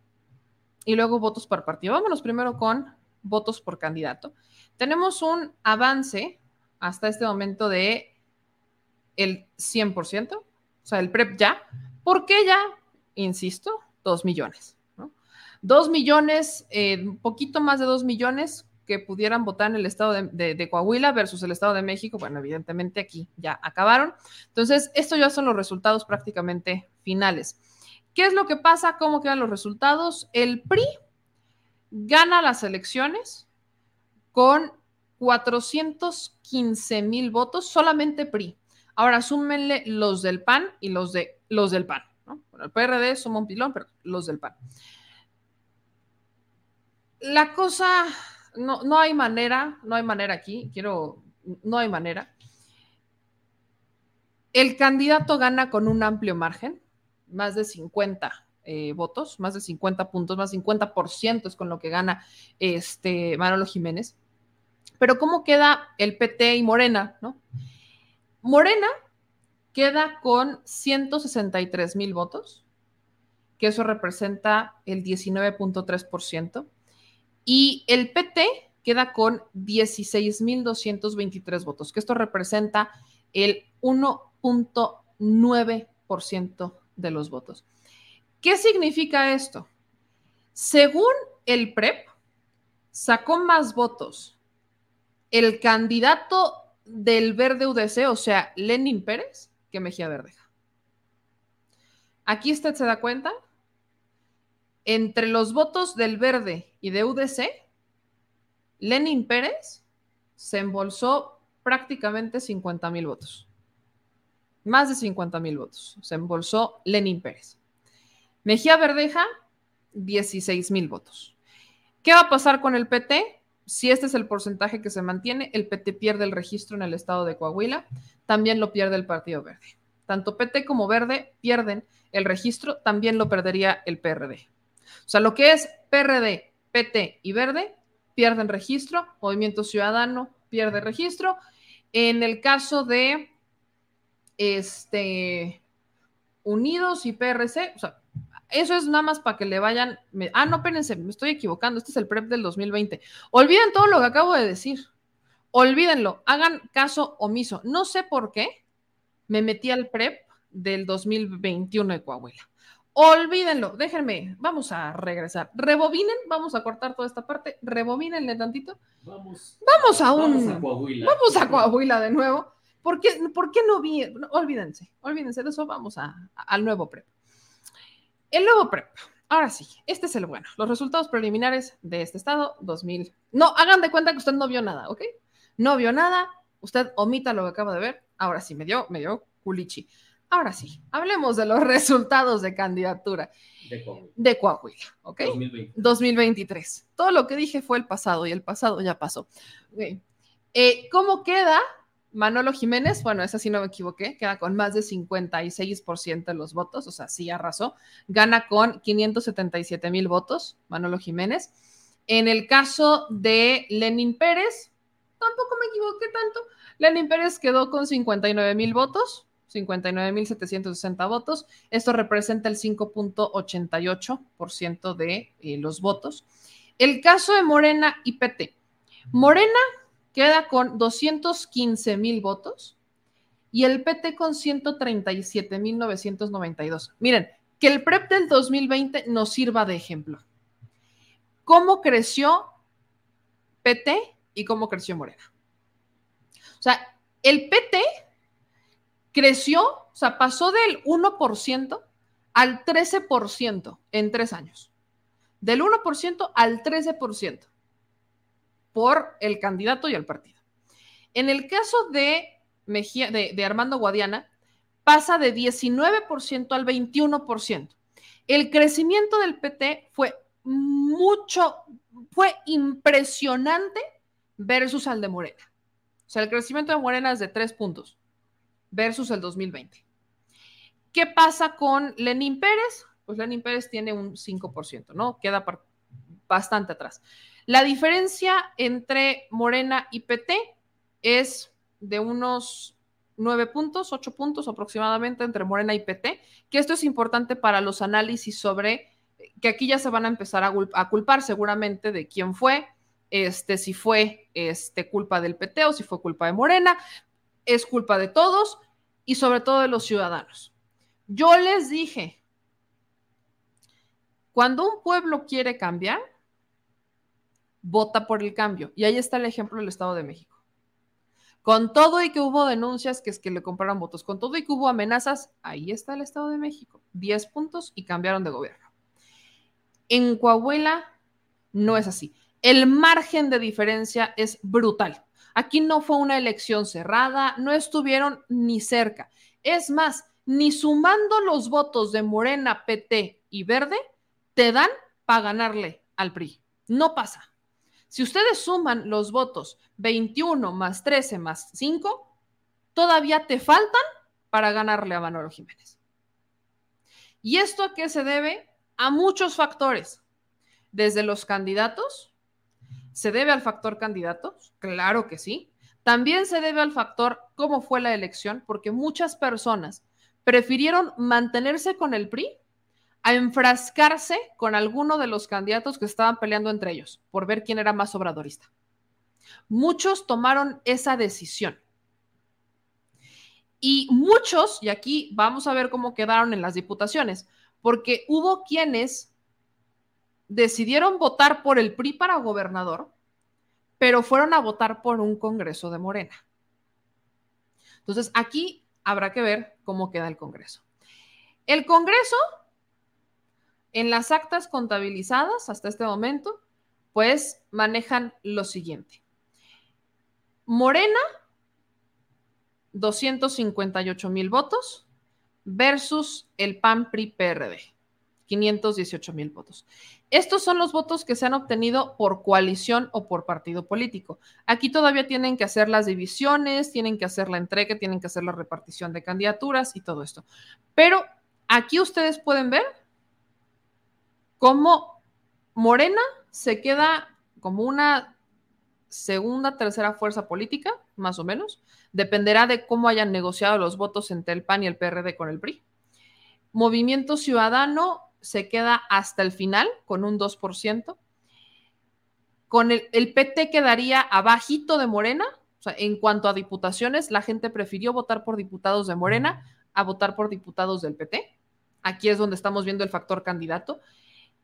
y luego votos por partido. Vámonos primero con votos por candidato. Tenemos un avance hasta este momento de el 100%, o sea, el PREP ya. ¿Por qué ya? Insisto, dos millones. Dos millones, eh, un poquito más de dos millones que pudieran votar en el estado de, Coahuila versus el estado de México. Bueno, evidentemente aquí ya acabaron. Entonces, estos ya son los resultados prácticamente finales. ¿Qué es lo que pasa? ¿Cómo quedan los resultados? El PRI gana las elecciones con 415 mil votos, solamente PRI. Ahora súmenle los del PAN y los, de, los del PAN. Bueno, el PRD suma un pilón, pero los del PAN la cosa, no, no hay manera, no hay manera aquí, quiero, no hay manera. El candidato gana con un amplio margen, más de 50 eh, votos, más de 50 puntos, más 50% es con lo que gana este Manolo Jiménez. Pero ¿cómo queda el PT y Morena? ¿no? Morena queda con 163 mil votos, que eso representa el 19.3%. Y el PT queda con 16.223 votos, que esto representa el 1.9% de los votos. ¿Qué significa esto? Según el PREP, sacó más votos el candidato del Verde UDC, o sea, Lenin Pérez, que Mejía Verdeja. Aquí usted se da cuenta, entre los votos del Verde y de UDC, Lenin Pérez se embolsó prácticamente 50 mil votos. Más de 50 mil votos. Se embolsó Lenin Pérez. Mejía Verdeja, 16 mil votos. ¿Qué va a pasar con el PT? Si este es el porcentaje que se mantiene, el PT pierde el registro en el estado de Coahuila, también lo pierde el Partido Verde. Tanto PT como Verde pierden el registro, también lo perdería el PRD. O sea, lo que es PRD, PT y Verde pierden registro, Movimiento Ciudadano pierde registro. En el caso de este, Unidos y PRC, o sea, eso es nada más para que le vayan. ah, no, espérense, me estoy equivocando. Este es el PREP del 2020. Olviden todo lo que acabo de decir. Olvídenlo. Hagan caso omiso. No sé por qué me metí al PREP del 2021 de Coahuila. Olvídenlo. Déjenme. Vamos a regresar. Rebobinen. Vamos a cortar toda esta parte. Rebobínenle tantito. Vamos. Vamos a un. Vamos a Coahuila. Vamos a Coahuila de nuevo. ¿Por qué, ¿Por qué no vi? olvídense. Olvídense de eso. Vamos al nuevo PREP. El nuevo PREP. Ahora sí, este es el bueno. Los resultados preliminares de este estado, 2000. No, hagan de cuenta que usted no vio nada, ¿ok? No vio nada, usted omita lo que acaba de ver. Ahora sí, me dio, me dio culichi. Ahora sí, hablemos de los resultados de candidatura de Coahuila, ¿ok? 2023. Todo lo que dije fue el pasado y el pasado ya pasó. Eh, ¿Cómo queda Manolo Jiménez, bueno, esa sí no me equivoqué, queda con más de 56% de los votos, o sea, sí arrasó, gana con 577 mil votos, Manolo Jiménez. En el caso de Lenin Pérez, tampoco me equivoqué tanto, Lenin Pérez quedó con 59 mil votos, 59 mil 760 votos, esto representa el 5.88% de eh, los votos. El caso de Morena y PT. Morena queda con 215 mil votos y el PT con 137 mil 992. Miren, que el PREP del 2020 nos sirva de ejemplo. ¿Cómo creció PT y cómo creció Morena? O sea, el PT creció, o sea, pasó del 1% al 13% en tres años. Del 1% al 13% por el candidato y el partido. En el caso de, Mejía, de, Armando Guadiana, pasa de 19% al 21%. El crecimiento del PT fue mucho, fue impresionante versus al de Morena. O sea, el crecimiento de Morena es de 3 puntos versus el 2020. ¿Qué pasa con Lenín Pérez? Pues Lenín Pérez tiene un 5%, ¿no? Queda bastante atrás. La diferencia entre Morena y PT es de unos nueve puntos, ocho puntos aproximadamente entre Morena y PT, que esto es importante para los análisis sobre que aquí ya se van a empezar a, culpar seguramente de quién fue, este, si fue este, culpa del PT o si fue culpa de Morena, es culpa de todos y sobre todo de los ciudadanos. Yo les dije, cuando un pueblo quiere cambiar, vota por el cambio. Y ahí está el ejemplo del Estado de México. Con todo y que hubo denuncias que es que le compraron votos, con todo y que hubo amenazas, ahí está el Estado de México. 10 puntos y cambiaron de gobierno. En Coahuila no es así. El margen de diferencia es brutal. Aquí no fue una elección cerrada, no estuvieron ni cerca. Es más, ni sumando los votos de Morena, PT y Verde, te dan para ganarle al PRI. No pasa. Si ustedes suman los votos 21 más 13 más 5, todavía te faltan para ganarle a Manolo Jiménez. ¿Y esto a qué se debe? A muchos factores. Desde los candidatos, ¿se debe al factor candidatos? Claro que sí. También se debe al factor cómo fue la elección, porque muchas personas prefirieron mantenerse con el PRI a enfrascarse con alguno de los candidatos que estaban peleando entre ellos por ver quién era más obradorista. Muchos tomaron esa decisión. Y muchos, y aquí vamos a ver cómo quedaron en las diputaciones, porque hubo quienes decidieron votar por el PRI para gobernador, pero fueron a votar por un Congreso de Morena. Entonces, aquí habrá que ver cómo queda el Congreso. El Congreso, en las actas contabilizadas hasta este momento, pues manejan lo siguiente. Morena, 258 mil votos versus el PAN PRI PRD, 518 mil votos. Estos son los votos que se han obtenido por coalición o por partido político. Aquí todavía tienen que hacer las divisiones, tienen que hacer la entrega, tienen que hacer la repartición de candidaturas y todo esto. Pero aquí ustedes pueden ver cómo Morena se queda como una segunda, tercera fuerza política, más o menos. Dependerá de cómo hayan negociado los votos entre el PAN y el PRD con el PRI. Movimiento Ciudadano se queda hasta el final con un 2%. Con el, el PT quedaría abajito de Morena. O sea, en cuanto a diputaciones, la gente prefirió votar por diputados de Morena a votar por diputados del PT. Aquí es donde estamos viendo el factor candidato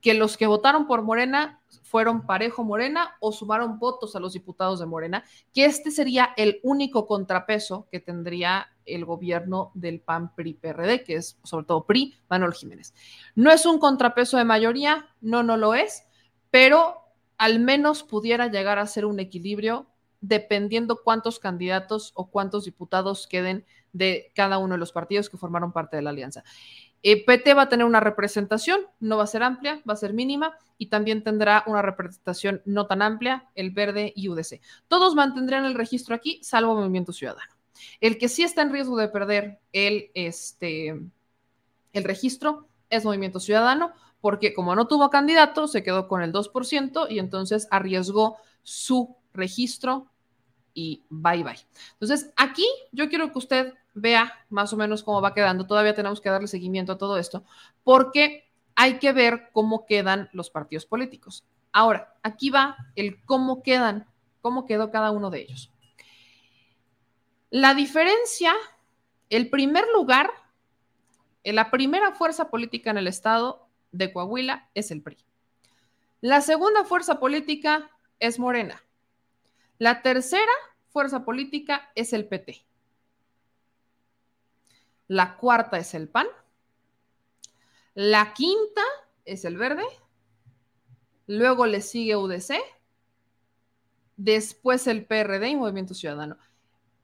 que los que votaron por Morena fueron parejo Morena o sumaron votos a los diputados de Morena, que este sería el único contrapeso que tendría el gobierno del PAN PRI PRD, que es sobre todo PRI, Manuel Jiménez. No es un contrapeso de mayoría, no, no lo es, pero al menos pudiera llegar a ser un equilibrio dependiendo cuántos candidatos o cuántos diputados queden de cada uno de los partidos que formaron parte de la alianza. Eh, PT va a tener una representación, no va a ser amplia, va a ser mínima y también tendrá una representación no tan amplia, el verde y UDC. Todos mantendrán el registro aquí, salvo Movimiento Ciudadano. El que sí está en riesgo de perder el, este, el registro es Movimiento Ciudadano, porque como no tuvo candidato, se quedó con el 2% y entonces arriesgó su registro y bye bye. Entonces, aquí yo quiero que usted vea más o menos cómo va quedando. Todavía tenemos que darle seguimiento a todo esto, porque hay que ver cómo quedan los partidos políticos. Ahora, aquí va el cómo quedan, cómo quedó cada uno de ellos. La diferencia, el primer lugar, la primera fuerza política en el estado de Coahuila es el PRI. La segunda fuerza política es Morena. La tercera fuerza política es el PT. La cuarta es el PAN. La quinta es el verde. Luego le sigue UDC. Después el PRD y Movimiento Ciudadano.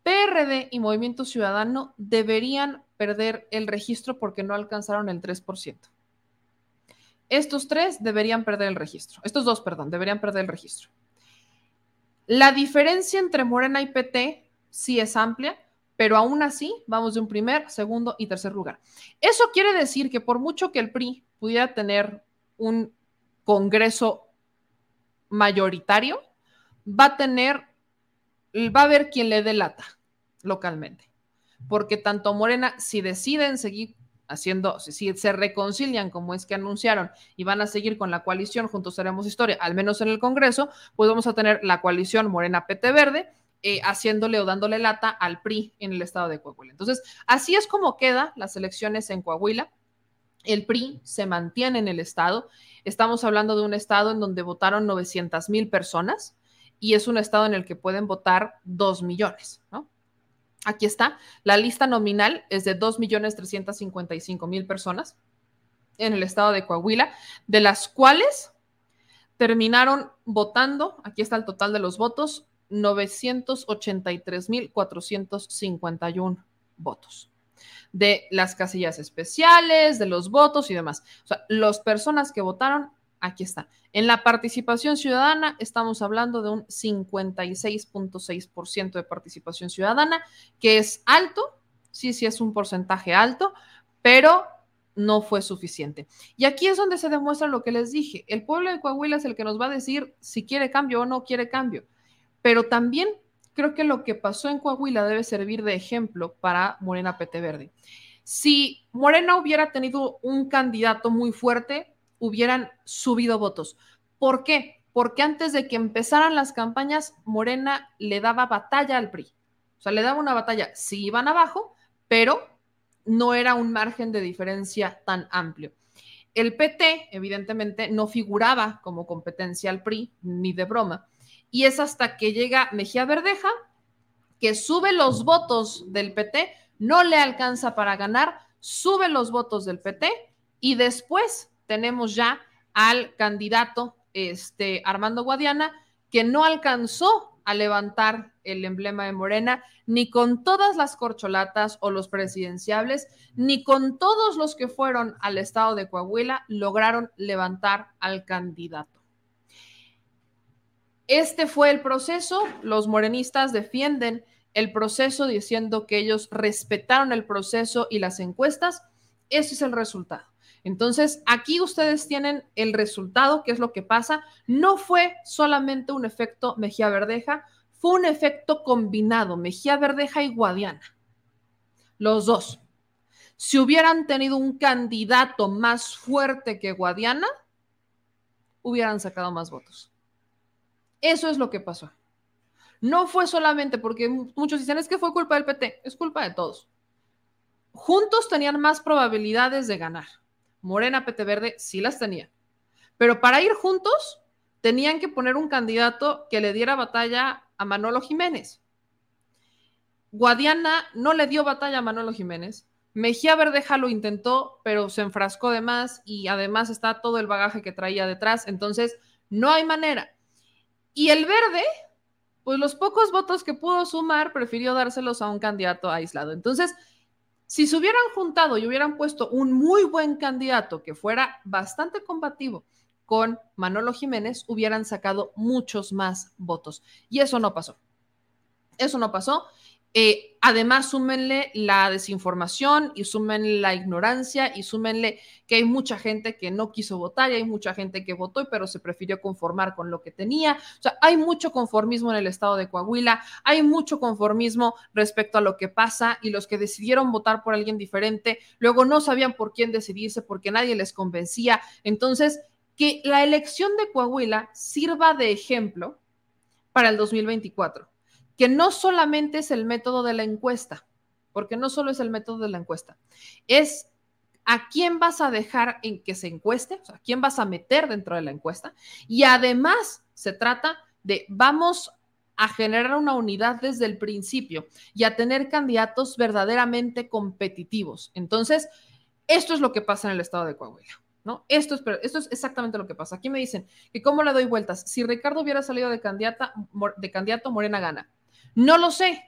PRD y Movimiento Ciudadano deberían perder el registro porque no alcanzaron el 3%. Estos tres deberían perder el registro. Estos dos, perdón, deberían perder el registro. La diferencia entre Morena y PT sí es amplia, pero aún así vamos de un primer, segundo y tercer lugar. Eso quiere decir que por mucho que el PRI pudiera tener un Congreso mayoritario, va a tener, va a haber quien le delata localmente. Porque tanto Morena, si deciden seguir haciendo, si se reconcilian como es que anunciaron y van a seguir con la coalición Juntos Haremos Historia, al menos en el Congreso, pues vamos a tener la coalición Morena PT Verde eh, haciéndole o dándole lata al PRI en el estado de Coahuila. Entonces, así es como quedan las elecciones en Coahuila. El PRI se mantiene en el estado. Estamos hablando de un estado en donde votaron 900 mil personas y es un estado en el que pueden votar 2 millones. Aquí está, la lista nominal es de 2.355.000 personas en el estado de Coahuila, de las cuales terminaron votando, aquí está el total de los votos, 983.451 votos de las casillas especiales, de los votos y demás. O sea, las personas que votaron, aquí está. En la participación ciudadana estamos hablando de un 56.6% de participación ciudadana, que es alto, sí, sí es un porcentaje alto, pero no fue suficiente. Y aquí es donde se demuestra lo que les dije. El pueblo de Coahuila es el que nos va a decir si quiere cambio o no quiere cambio. Pero también creo que lo que pasó en Coahuila debe servir de ejemplo para Morena PT Verde. Si Morena hubiera tenido un candidato muy fuerte, hubieran subido votos. ¿Por qué? Porque antes de que empezaran las campañas, Morena le daba batalla al PRI. O sea, le daba una batalla. Sí iban abajo, pero no era un margen de diferencia tan amplio. El PT, evidentemente, no figuraba como competencia al PRI, ni de broma. Y es hasta que llega Mejía Verdeja, que sube los votos del PT, no le alcanza para ganar, sube los votos del PT y después tenemos ya al candidato este, Armando Guadiana, que no alcanzó a levantar el emblema de Morena, ni con todas las corcholatas o los presidenciables, ni con todos los que fueron al estado de Coahuila lograron levantar al candidato. Este fue el proceso, los morenistas defienden el proceso diciendo que ellos respetaron el proceso y las encuestas, ese es el resultado. Entonces, aquí ustedes tienen el resultado, que es lo que pasa. No fue solamente un efecto Mejía Verdeja, fue un efecto combinado, Mejía Verdeja y Guadiana. Los dos. Si hubieran tenido un candidato más fuerte que Guadiana, hubieran sacado más votos. Eso es lo que pasó. No fue solamente porque muchos dicen es que fue culpa del PT, es culpa de todos. Juntos tenían más probabilidades de ganar. Morena, PT Verde, sí las tenía. Pero para ir juntos, tenían que poner un candidato que le diera batalla a Manolo Jiménez. Guadiana no le dio batalla a Manolo Jiménez. Mejía Verdeja lo intentó, pero se enfrascó de más y además está todo el bagaje que traía detrás. Entonces, no hay manera. Y el verde, pues los pocos votos que pudo sumar, prefirió dárselos a un candidato aislado. Entonces, si se hubieran juntado y hubieran puesto un muy buen candidato que fuera bastante combativo con Manolo Jiménez, hubieran sacado muchos más votos. Y eso no pasó. Eso no pasó. Eh, además, súmenle la desinformación y súmenle la ignorancia y súmenle que hay mucha gente que no quiso votar y hay mucha gente que votó, pero se prefirió conformar con lo que tenía. O sea, hay mucho conformismo en el estado de Coahuila, hay mucho conformismo respecto a lo que pasa y los que decidieron votar por alguien diferente, luego no sabían por quién decidirse porque nadie les convencía. Entonces, que la elección de Coahuila sirva de ejemplo para el 2024 que no solamente es el método de la encuesta, porque no solo es el método de la encuesta, es a quién vas a dejar en que se encueste, o sea, a quién vas a meter dentro de la encuesta, y además se trata de vamos a generar una unidad desde el principio y a tener candidatos verdaderamente competitivos. Entonces, esto es lo que pasa en el estado de Coahuila. ¿no? Esto es, esto es exactamente lo que pasa. Aquí me dicen que cómo le doy vueltas. Si Ricardo hubiera salido de, candidata, de candidato, Morena gana. No lo sé,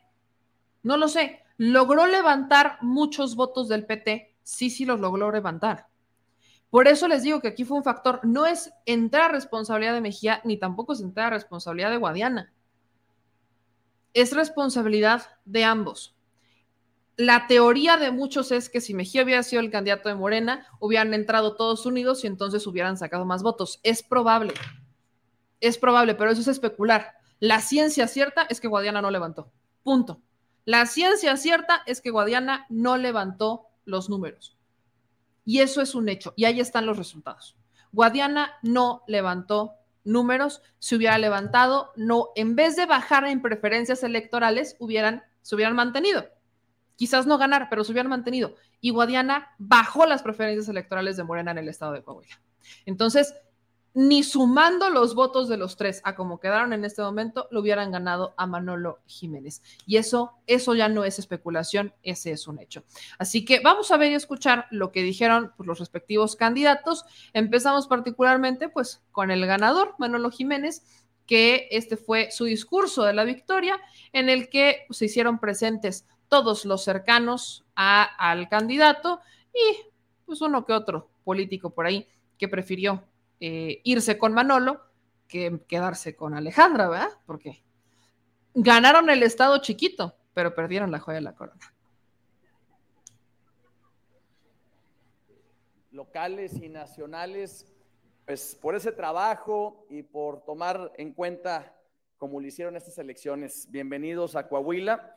no lo sé. ¿Logró levantar muchos votos del PT? Sí, sí los logró levantar. Por eso les digo que aquí fue un factor, no es entrar responsabilidad de Mejía, ni tampoco es entrar responsabilidad de Guadiana. Es responsabilidad de ambos. La teoría de muchos es que si Mejía hubiera sido el candidato de Morena, hubieran entrado todos unidos y entonces hubieran sacado más votos. Es probable, es probable, pero eso es especular. La ciencia cierta es que Guadiana no levantó. Punto. La ciencia cierta es que Guadiana no levantó los números. Y eso es un hecho. Y ahí están los resultados. Guadiana no levantó números. Si hubiera levantado, no, en vez de bajar en preferencias electorales, hubieran, se hubieran mantenido. Quizás no ganar, pero se hubieran mantenido. Y Guadiana bajó las preferencias electorales de Morena en el estado de Coahuila. Entonces, ni sumando los votos de los tres a como quedaron en este momento, lo hubieran ganado a Manolo Jiménez. Y eso, eso ya no es especulación, ese es un hecho. Así que vamos a ver y escuchar lo que dijeron pues, los respectivos candidatos. Empezamos particularmente pues con el ganador, Manolo Jiménez, que este fue su discurso de la victoria, en el que pues, se hicieron presentes todos los cercanos al candidato y pues uno que otro político por ahí que prefirió eh, irse con Manolo que quedarse con Alejandra, ¿verdad? Porque ganaron el estado chiquito, pero perdieron la joya de la corona. Locales y nacionales, pues por ese trabajo y por tomar en cuenta como lo hicieron estas elecciones. Bienvenidos a Coahuila.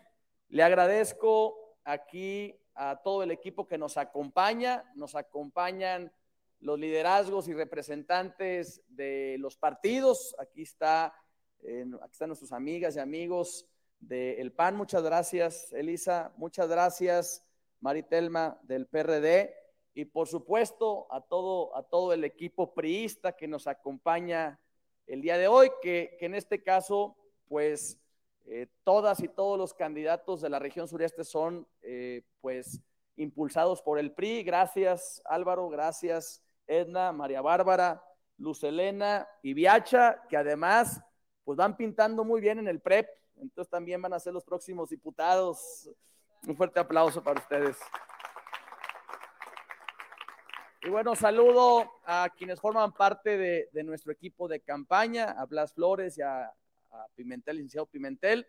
Le agradezco aquí a todo el equipo que nos acompaña, nos acompañan los liderazgos y representantes de los partidos. Aquí, está, eh, aquí están nuestras amigas y amigos del PAN. Muchas gracias, Elisa. Muchas gracias, Maritelma del PRD. y por supuesto a todo, a todo el equipo priista que nos acompaña el día de hoy, que, en este caso, pues eh, todas y todos los candidatos de la región sureste son eh, pues impulsados por el PRI. Gracias Álvaro, gracias Edna, María Bárbara, Luz Elena y Viacha, que además pues van pintando muy bien en el PREP, entonces también van a ser los próximos diputados. Un fuerte aplauso para ustedes. Y bueno, saludo a quienes forman parte de, nuestro equipo de campaña, a Blas Flores y a, Pimentel, licenciado Pimentel.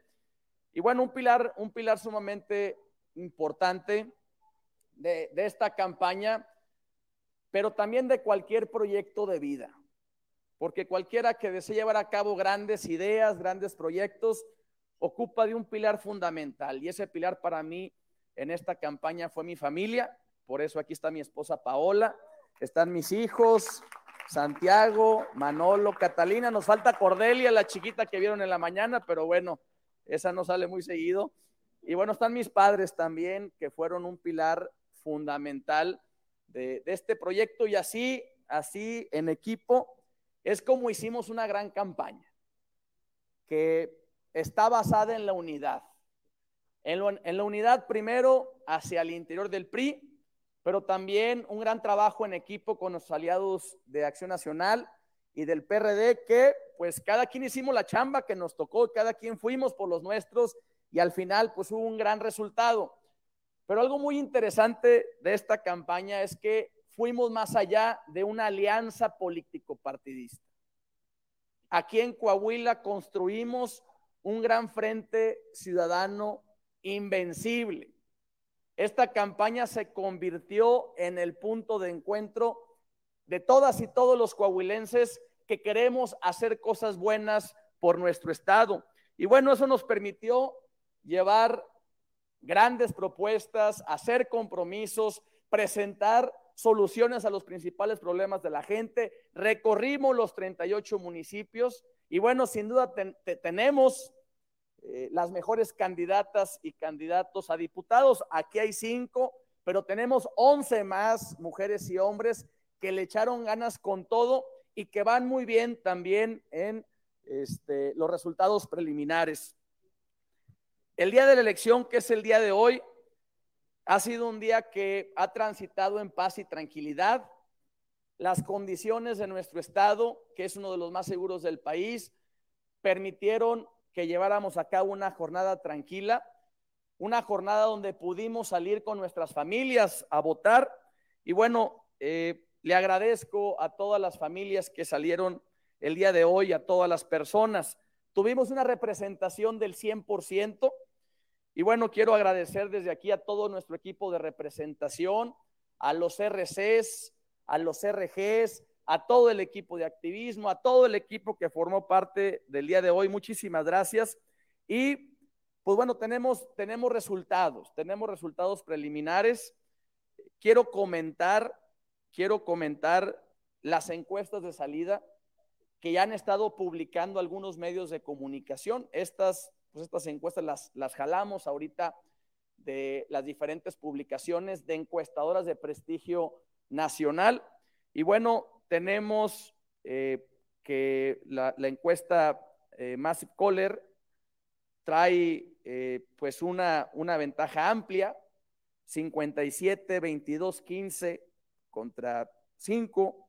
Y bueno, un pilar, un pilar sumamente importante de, de esta campaña, pero también de cualquier proyecto de vida. Porque cualquiera que desee llevar a cabo grandes ideas, grandes proyectos, ocupa de un pilar fundamental. Y ese pilar para mí en esta campaña fue mi familia, por eso aquí está mi esposa Paola, están mis hijos, Santiago, Manolo, Catalina, nos falta Cordelia, la chiquita que vieron en la mañana, pero bueno, esa no sale muy seguido. Y bueno, están mis padres también, que fueron un pilar fundamental de, este proyecto y así, así en equipo, es como hicimos una gran campaña, que está basada en la unidad. En, la unidad primero hacia el interior del PRI, pero también un gran trabajo en equipo con los aliados de Acción Nacional y del PRD, que pues cada quien hicimos la chamba que nos tocó, cada quien fuimos por los nuestros y al final pues hubo un gran resultado. Pero algo muy interesante de esta campaña es que fuimos más allá de una alianza político-partidista. Aquí en Coahuila construimos un gran frente ciudadano invencible. Esta campaña se convirtió en el punto de encuentro de todas y todos los coahuilenses que queremos hacer cosas buenas por nuestro estado. Y bueno, eso nos permitió llevar grandes propuestas, hacer compromisos, presentar soluciones a los principales problemas de la gente. Recorrimos los 38 municipios y bueno, sin duda tenemos eh, las mejores candidatas y candidatos a diputados. Aquí hay cinco, pero tenemos 11 más mujeres y hombres que le echaron ganas con todo y que van muy bien también en este, los resultados preliminares. El día de la elección, que es el día de hoy, ha sido un día que ha transitado en paz y tranquilidad. Las condiciones de nuestro estado, que es uno de los más seguros del país, permitieron que lleváramos a cabo una jornada tranquila, una jornada donde pudimos salir con nuestras familias a votar. Y bueno, eh, le agradezco a todas las familias que salieron el día de hoy, a todas las personas. Tuvimos una representación del 100%. Y bueno, quiero agradecer desde aquí a todo nuestro equipo de representación, a los RCs, a los RGs, a todo el equipo de activismo, a todo el equipo que formó parte del día de hoy. Muchísimas gracias. Y pues bueno, tenemos, tenemos resultados, tenemos resultados preliminares. Quiero comentar, quiero comentar las encuestas de salida que ya han estado publicando algunos medios de comunicación. Estas, pues estas encuestas las, las jalamos ahorita de las diferentes publicaciones de encuestadoras de prestigio nacional. Y bueno, tenemos eh, que la, encuesta eh, Massive Caller trae eh, pues una, una ventaja amplia, 57, 22, 15 contra 5.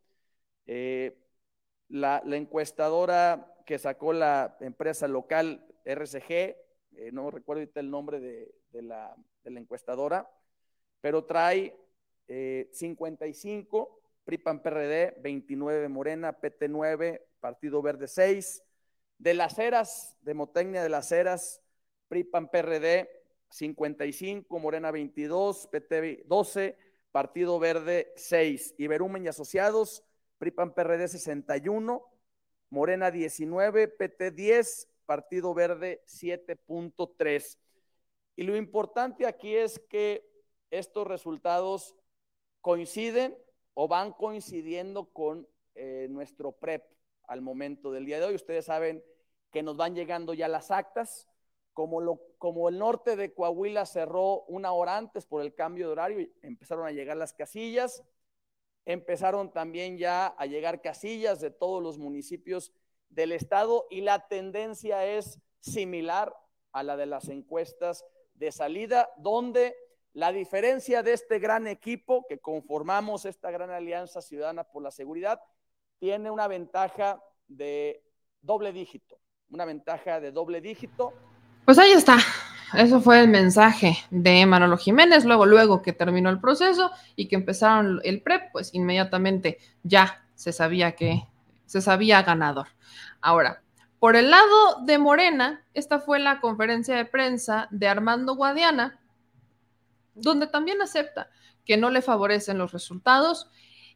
La, la, encuestadora que sacó la empresa local RCG, no recuerdo ahorita el nombre de, la, encuestadora, pero trae 55 PRIPAN PRD, 29 Morena, PT 9, Partido Verde 6. De las eras, de Motecnia de las eras, PRIPAN PRD 55, Morena 22, PT 12, Partido Verde 6. Iberumen y Asociados, PRIPAN PRD 61, Morena 19, PT 10, Partido Verde 7.3. Y lo importante aquí es que estos resultados coinciden o van coincidiendo con eh, nuestro PREP al momento del día de hoy. Ustedes saben que nos van llegando ya las actas. Como lo, como el norte de Coahuila cerró una hora antes por el cambio de horario, empezaron a llegar las casillas, empezaron también ya a llegar casillas de todos los municipios del estado y la tendencia es similar a la de las encuestas de salida, donde la diferencia de este gran equipo que conformamos esta gran alianza ciudadana por la seguridad tiene una ventaja de doble dígito, una ventaja de doble dígito. Pues ahí está. Eso fue el mensaje de Manolo Jiménez, luego, luego que terminó el proceso y que empezaron el PREP, pues inmediatamente ya se sabía que se sabía ganador. Ahora, por el lado de Morena, esta fue la conferencia de prensa de Armando Guadiana, donde también acepta que no le favorecen los resultados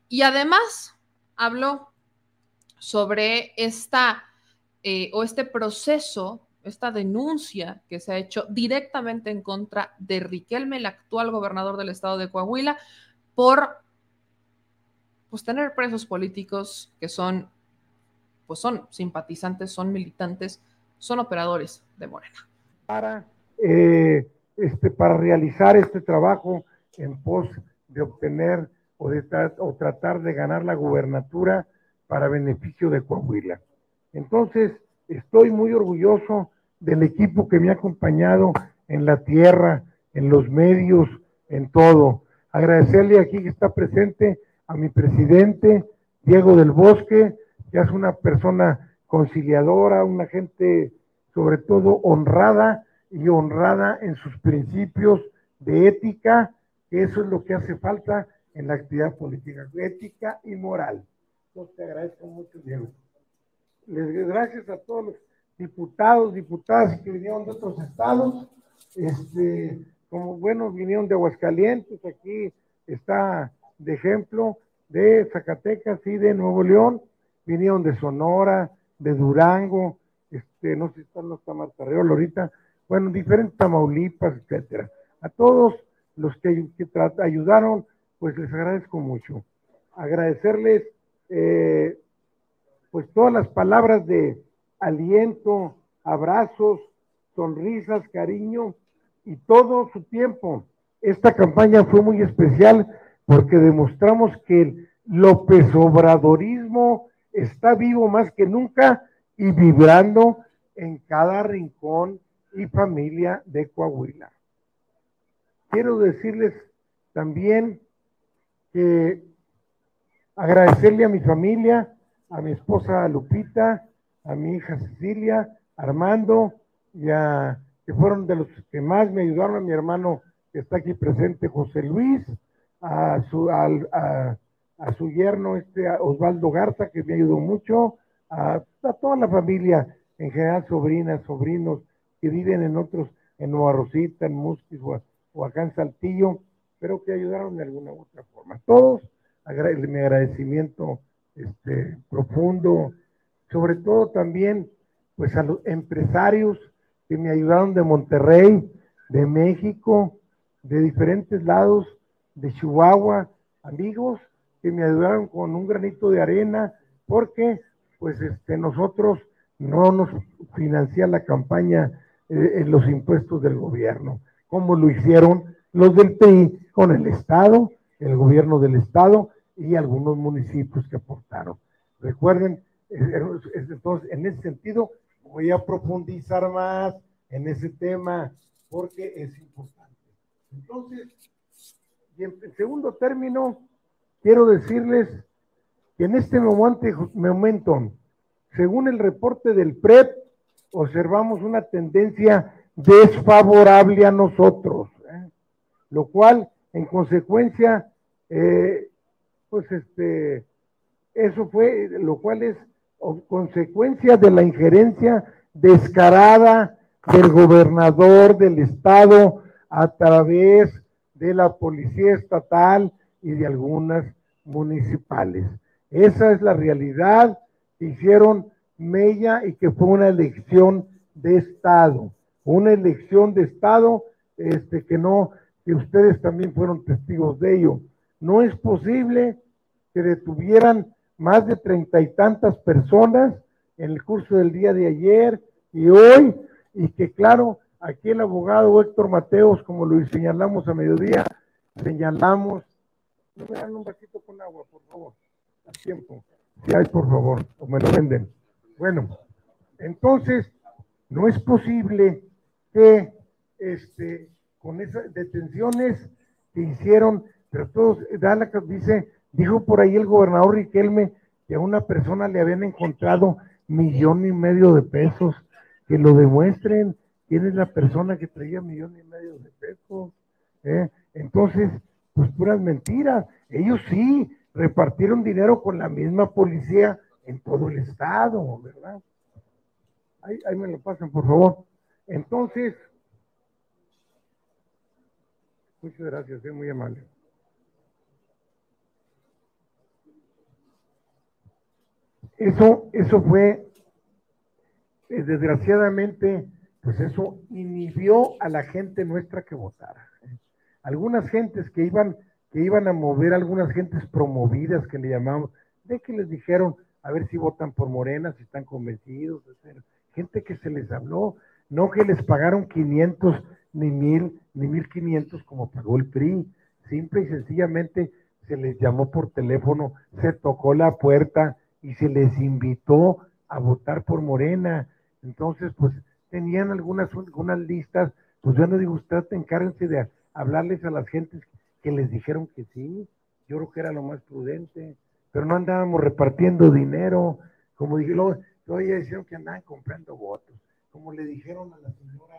y además habló sobre esta eh, o este proceso esta denuncia que se ha hecho directamente en contra de Riquelme, el actual gobernador del estado de Coahuila, por pues, tener presos políticos que son, pues son simpatizantes, son militantes, son operadores de Morena. Para, eh, este, para realizar este trabajo en pos de obtener o, de o tratar de ganar la gubernatura para beneficio de Coahuila. Entonces, estoy muy orgulloso del equipo que me ha acompañado en la tierra, en los medios, en todo. Agradecerle aquí que está presente a mi presidente, Diego del Bosque, que es una persona conciliadora, una gente sobre todo honrada y honrada en sus principios de ética, que eso es lo que hace falta en la actividad política, ética y moral. Entonces te agradezco mucho, Diego. Les gracias a todos los diputados, diputadas que vinieron de otros estados, este, como buenos vinieron de Aguascalientes, aquí está de ejemplo, de Zacatecas y de Nuevo León, vinieron de Sonora, de Durango, este, no sé si están los Tamartarreol ahorita, bueno, diferentes Tamaulipas, etcétera. A todos los que, que ayudaron, pues les agradezco mucho. Agradecerles, eh, pues todas las palabras de, aliento, abrazos, sonrisas, cariño y todo su tiempo. Esta campaña fue muy especial porque demostramos que el López Obradorismo está vivo más que nunca y vibrando en cada rincón y familia de Coahuila. Quiero decirles también que agradecerle a mi familia, a mi esposa Lupita, a mi hija Cecilia, Armando, y a, que fueron de los que más me ayudaron, a mi hermano que está aquí presente, José Luis, a su, a, su yerno, este, Osvaldo Garza, que me ayudó mucho, a, toda la familia, en general sobrinas, sobrinos, que viven en otros, en Nueva Rosita, en Musquis o, acá en Saltillo, pero que ayudaron de alguna u otra forma. Todos, mi agradecimiento este, profundo, sobre todo también pues a los empresarios que me ayudaron de Monterrey, de México, de diferentes lados, de Chihuahua, amigos que me ayudaron con un granito de arena, porque pues este, nosotros no nos financia la campaña eh, en los impuestos del gobierno, como lo hicieron los del PRI con el Estado, el gobierno del Estado y algunos municipios que aportaron. Recuerden entonces, en ese sentido, voy a profundizar más en ese tema porque es importante. Entonces, y en segundo término, quiero decirles que en este momento, según el reporte del PREP, observamos una tendencia desfavorable a nosotros, ¿eh? lo cual, en consecuencia, eh, pues este, eso fue, lo cual es consecuencia de la injerencia descarada del gobernador del estado a través de la policía estatal y de algunas municipales. Esa es la realidad que hicieron Mella y que fue una elección de Estado, una elección de Estado este, que no, que ustedes también fueron testigos de ello. No es posible que detuvieran más de treinta y tantas personas en el curso del día de ayer y hoy, y que claro, aquí el abogado Héctor Mateos, como lo señalamos a mediodía, señalamos, no me dan un vasito con agua, por favor, a tiempo, si hay, por favor, o me lo venden. Bueno, entonces, no es posible que este, con esas detenciones que hicieron, pero todos, dice, dijo por ahí el gobernador Riquelme que a una persona le habían encontrado millón y medio de pesos, que lo demuestren quién es la persona que traía millón y medio de pesos. ¿eh? Entonces, pues puras mentiras. Ellos sí repartieron dinero con la misma policía en todo el estado, ¿verdad? Ahí, ahí me lo pasan, por favor. Entonces, muchas gracias, es muy amable. Eso, eso fue, eh, desgraciadamente, pues eso inhibió a la gente nuestra que votara. Algunas gentes que iban, que iban a mover, algunas gentes promovidas que le llamamos, de que les dijeron a ver si votan por Morena, si están convencidos, gente que se les habló, no que les pagaron 500 ni mil ni 1500 como pagó el PRI, simple y sencillamente se les llamó por teléfono, se tocó la puerta y se les invitó a votar por Morena. Entonces, pues tenían algunas, algunas listas, pues yo no digo, usted encárguense de hablarles a las gentes que les dijeron que sí, yo creo que era lo más prudente, pero no andábamos repartiendo dinero, como dije, luego, todavía dijeron que andaban comprando votos, como le dijeron a la señora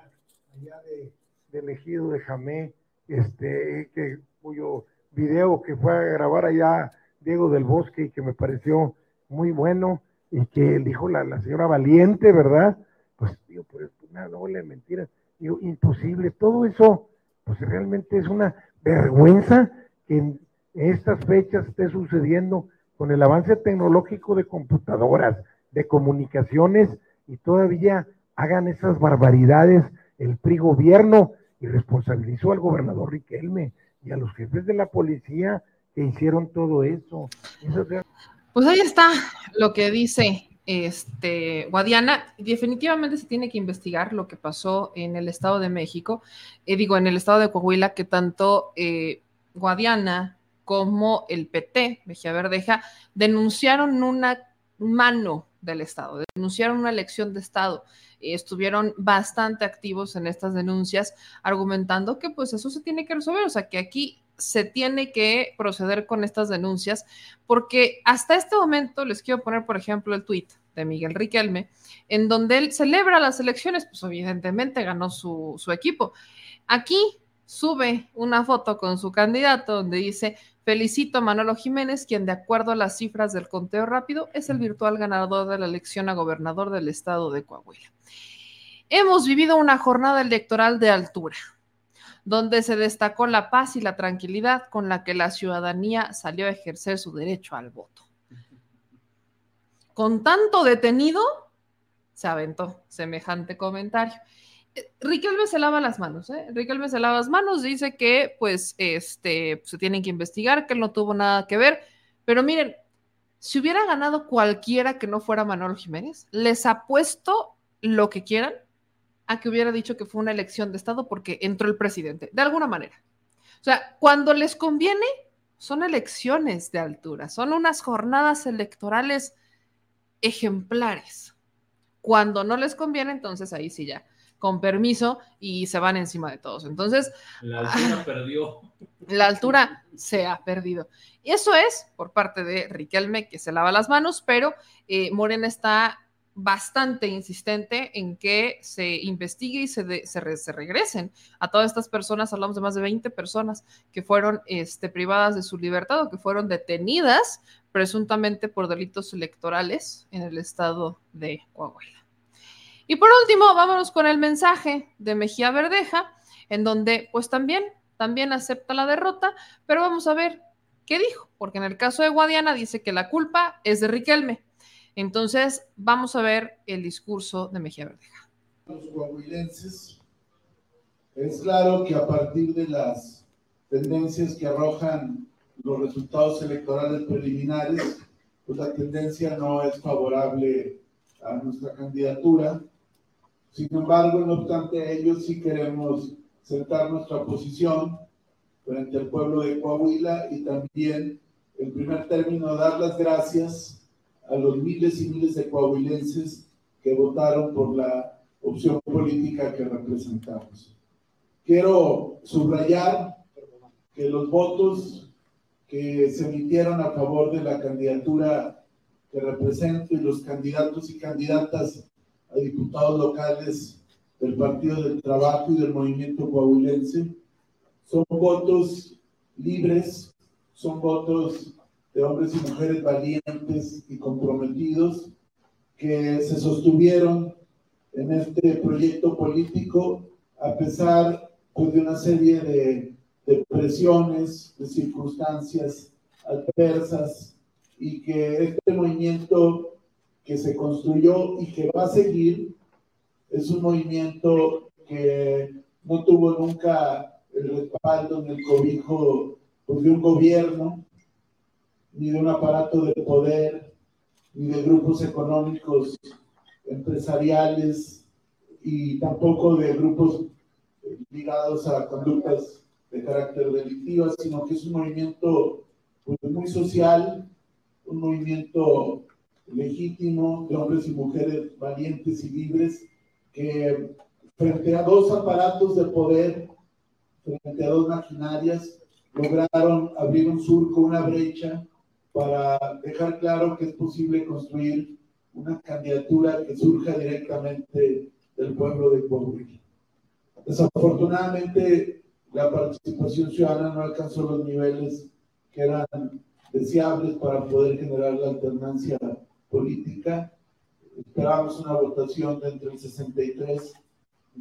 allá de, de elegido de Jamé, este, que, cuyo video que fue a grabar allá Diego del Bosque y que me pareció muy bueno y que dijo la, la señora Valiente, ¿verdad? Pues digo, pues una doble mentira, digo, imposible, todo eso, pues realmente es una vergüenza que en estas fechas esté sucediendo con el avance tecnológico de computadoras, de comunicaciones y todavía hagan esas barbaridades el PRI gobierno y responsabilizó al gobernador Riquelme y a los jefes de la policía que hicieron todo eso. eso pues ahí está lo que dice este, Guadiana. Definitivamente se tiene que investigar lo que pasó en el Estado de México, eh, digo, en el Estado de Coahuila, que tanto eh, Guadiana como el PT, Mejía Verdeja, denunciaron una mano del Estado, denunciaron una elección de Estado. estuvieron bastante activos en estas denuncias, argumentando que pues eso se tiene que resolver, o sea, que aquí se tiene que proceder con estas denuncias, porque hasta este momento les quiero poner, por ejemplo, el tuit de Miguel Riquelme, en donde él celebra las elecciones, pues evidentemente ganó su, su equipo. Aquí sube una foto con su candidato donde dice, felicito a Manolo Jiménez, quien de acuerdo a las cifras del conteo rápido es el virtual ganador de la elección a gobernador del estado de Coahuila. Hemos vivido una jornada electoral de altura donde se destacó la paz y la tranquilidad con la que la ciudadanía salió a ejercer su derecho al voto. Con tanto detenido, se aventó semejante comentario. Eh, Riquelme se lava las manos, ¿eh? Riquelme se lava las manos, dice que pues este, se tienen que investigar, que él no tuvo nada que ver, pero miren, si hubiera ganado cualquiera que no fuera Manuel Jiménez, les apuesto lo que quieran a que hubiera dicho que fue una elección de Estado porque entró el presidente, de alguna manera. O sea, cuando les conviene, son elecciones de altura, son unas jornadas electorales ejemplares. Cuando no les conviene, entonces ahí sí ya, con permiso, y se van encima de todos. Entonces... La altura perdió. La altura se ha perdido. Y eso es por parte de Riquelme, que se lava las manos, pero eh, Morena está bastante insistente en que se investigue y se, se, regresen a todas estas personas, hablamos de más de 20 personas que fueron este, privadas de su libertad o que fueron detenidas presuntamente por delitos electorales en el estado de Coahuila. Y por último, vámonos con el mensaje de Mejía Verdeja, en donde pues también, también acepta la derrota, pero vamos a ver qué dijo, porque en el caso de Guadiana dice que la culpa es de Riquelme entonces, vamos a ver el discurso de Mejía Verdeja. Los coahuilenses, es claro que a partir de las tendencias que arrojan los resultados electorales preliminares, pues la tendencia no es favorable a nuestra candidatura. Sin embargo, no obstante ello, sí queremos sentar nuestra posición frente al pueblo de Coahuila y también, en primer término, dar las gracias a los miles y miles de coahuilenses que votaron por la opción política que representamos. Quiero subrayar que los votos que se emitieron a favor de la candidatura que represento y los candidatos y candidatas a diputados locales del Partido del Trabajo y del Movimiento Coahuilense son votos libres, son votos de hombres y mujeres valientes y comprometidos que se sostuvieron en este proyecto político a pesar pues, de una serie de, de presiones, de circunstancias adversas y que este movimiento que se construyó y que va a seguir es un movimiento que no tuvo nunca el respaldo ni el cobijo pues, de un gobierno, ni de un aparato de poder, ni de grupos económicos empresariales y tampoco de grupos ligados a conductas de carácter delictiva, sino que es un movimiento pues, muy social, un movimiento legítimo de hombres y mujeres valientes y libres que frente a dos aparatos de poder, frente a dos maquinarias, lograron abrir un surco, una brecha para dejar claro que es posible construir una candidatura que surja directamente del pueblo de Coahuila. Desafortunadamente, la participación ciudadana no alcanzó los niveles que eran deseables para poder generar la alternancia política. Esperábamos una votación de entre el 63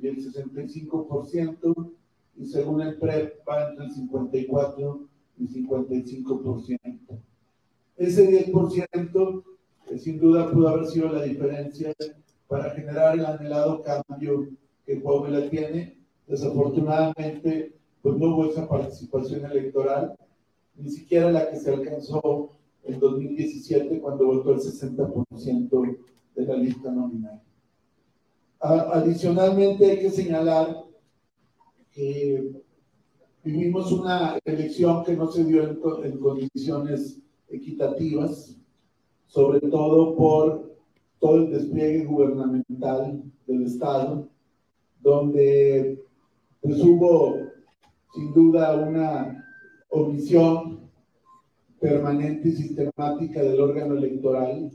y el 65%, y según el PREP va entre el 54 y 55%. Ese 10% eh, sin duda pudo haber sido la diferencia para generar el anhelado cambio que Coahuila tiene. Desafortunadamente, pues no hubo esa participación electoral, ni siquiera la que se alcanzó en 2017 cuando votó el 60% de la lista nominal. Adicionalmente hay que señalar que vivimos una elección que no se dio en, en condiciones equitativas, sobre todo por todo el despliegue gubernamental del Estado, donde pues hubo sin duda una omisión permanente y sistemática del órgano electoral,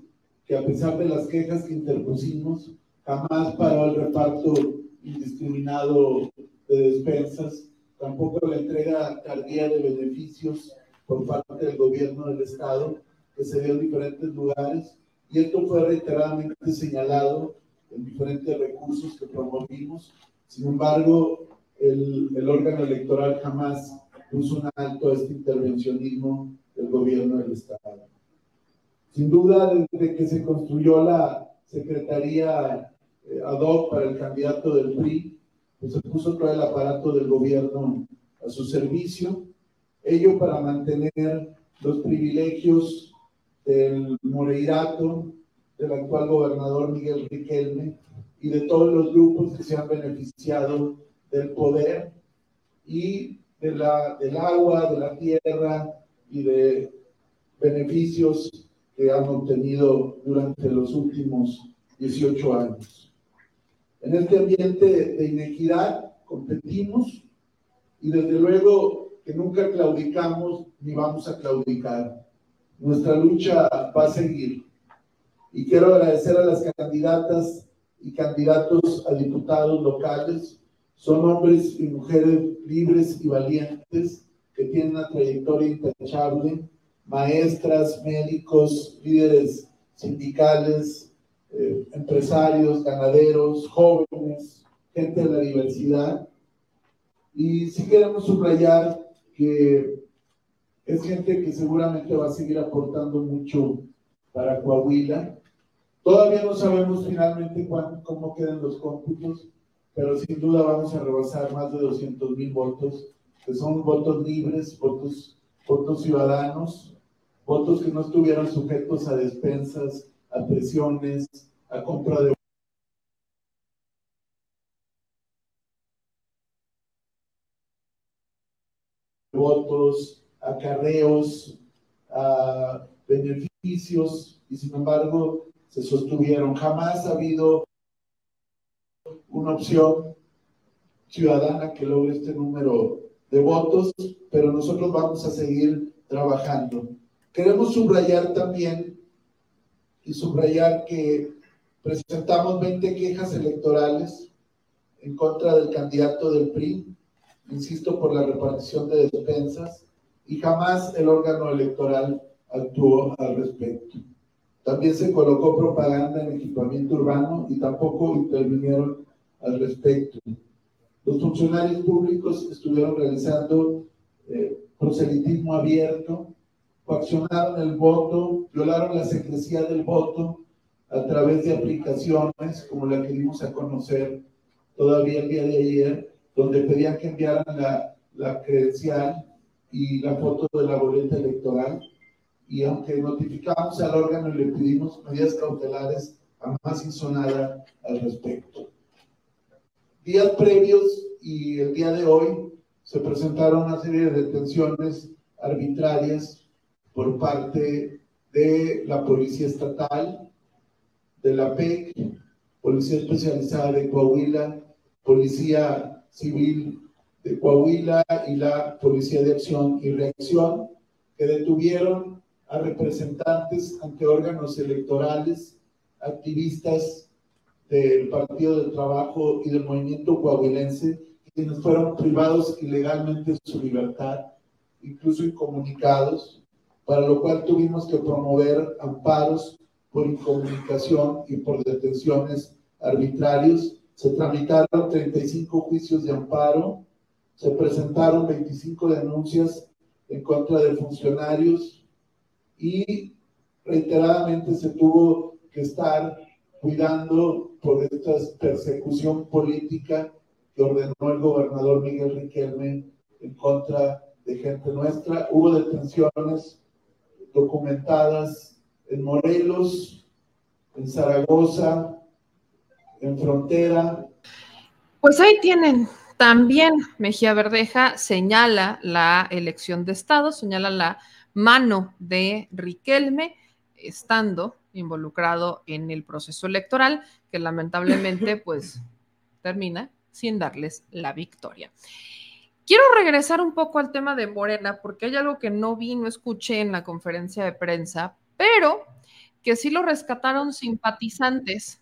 que a pesar de las quejas que interpusimos, jamás paró el reparto indiscriminado de despensas, tampoco la entrega tardía de beneficios por parte del gobierno del Estado, que se dio en diferentes lugares, y esto fue reiteradamente señalado en diferentes recursos que promovimos. Sin embargo, el, el órgano electoral jamás puso un alto a este intervencionismo del gobierno del Estado. Sin duda, desde que se construyó la Secretaría eh, ad hoc para el candidato del PRI, pues se puso todo el aparato del gobierno a su servicio, ello para mantener los privilegios del Moreirato, del actual gobernador Miguel Riquelme y de todos los grupos que se han beneficiado del poder y de la, del agua, de la tierra y de beneficios que han obtenido durante los últimos 18 años. En este ambiente de inequidad competimos y desde luego que nunca claudicamos ni vamos a claudicar. Nuestra lucha va a seguir. Y quiero agradecer a las candidatas y candidatos a diputados locales son hombres y mujeres libres y valientes que tienen una trayectoria intachable, maestras, médicos, líderes sindicales, eh, empresarios, ganaderos, jóvenes, gente de la diversidad. Y sí queremos subrayar que es gente que seguramente va a seguir aportando mucho para Coahuila. Todavía no sabemos finalmente cómo quedan los cómputos, pero sin duda vamos a rebasar más de 200 mil votos, que son votos libres, votos, votos ciudadanos, votos que no estuvieran sujetos a despensas, a presiones, a compra de votos, acarreos, a beneficios, y sin embargo se sostuvieron. Jamás ha habido una opción ciudadana que logre este número de votos, pero nosotros vamos a seguir trabajando. Queremos subrayar también y subrayar que presentamos 20 quejas electorales en contra del candidato del PRI, insisto, por la repartición de despensas, y jamás el órgano electoral actuó al respecto. También se colocó propaganda en equipamiento urbano y tampoco intervinieron al respecto. Los funcionarios públicos estuvieron realizando eh, proselitismo abierto, coaccionaron el voto, violaron la secrecía del voto a través de aplicaciones como la que dimos a conocer todavía el día de ayer, donde pedían que enviaran la, la credencial y la foto de la boleta electoral. Y aunque notificamos al órgano y le pedimos medidas cautelares, jamás hizo nada al respecto. Días previos y el día de hoy se presentaron una serie de detenciones arbitrarias por parte de la Policía Estatal, de la PEC, Policía Especializada de Coahuila, Policía Civil de Coahuila y la Policía de Acción y Reacción, que detuvieron a representantes ante órganos electorales, activistas del Partido del Trabajo y del Movimiento Coahuilense, quienes fueron privados ilegalmente de su libertad, incluso incomunicados, para lo cual tuvimos que promover amparos por incomunicación y por detenciones arbitrarios. Se tramitaron 35 juicios de amparo, se presentaron 25 denuncias en contra de funcionarios y reiteradamente se tuvo que estar cuidando por esta persecución política que ordenó el gobernador Miguel Riquelme en contra de gente nuestra. Hubo detenciones documentadas en Morelos, en Zaragoza, en Frontera. Pues ahí tienen. También Mejía Verdeja señala la elección de Estado, señala la mano de Riquelme, estando involucrado en el proceso electoral, que lamentablemente pues termina sin darles la victoria. Quiero regresar un poco al tema de Morena, porque hay algo que no vi, no escuché en la conferencia de prensa, pero que sí lo rescataron simpatizantes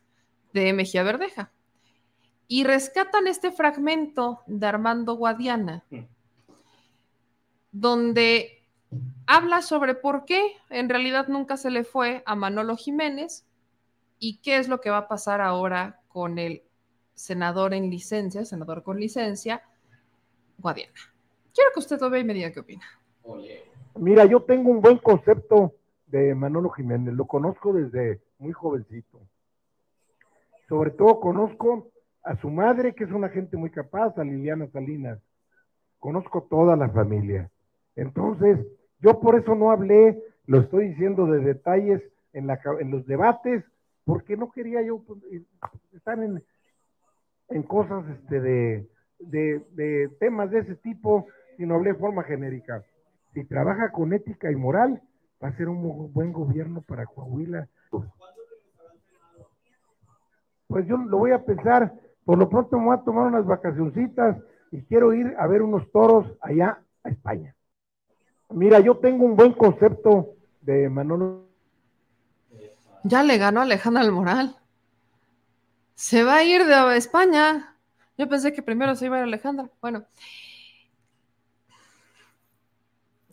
de Mejía Verdeja. Y rescatan este fragmento de Armando Guadiana, donde habla sobre por qué en realidad nunca se le fue a Manolo Jiménez y qué es lo que va a pasar ahora con el senador en licencia, senador con licencia, Guadiana. Quiero que usted lo vea y me diga qué opina. Mira, yo tengo un buen concepto de Manolo Jiménez, lo conozco desde muy jovencito. Sobre todo conozco a su madre, que es una gente muy capaz, a Liliana Salinas. Conozco toda la familia. Entonces, yo por eso no hablé, lo estoy diciendo de detalles en, la, en los debates, porque no quería yo pues, estar en, en cosas este, de, de, temas de ese tipo, sino hablé de forma genérica. Si trabaja con ética y moral, va a ser un buen gobierno para Coahuila. Pues yo lo voy a pensar, por lo pronto me voy a tomar unas vacacioncitas y quiero ir a ver unos toros allá a España. Mira, yo tengo un buen concepto de Manolo. Ya le ganó Alejandra Almoral. Se va a ir de España. Yo pensé que primero se iba a ir Alejandra. Bueno.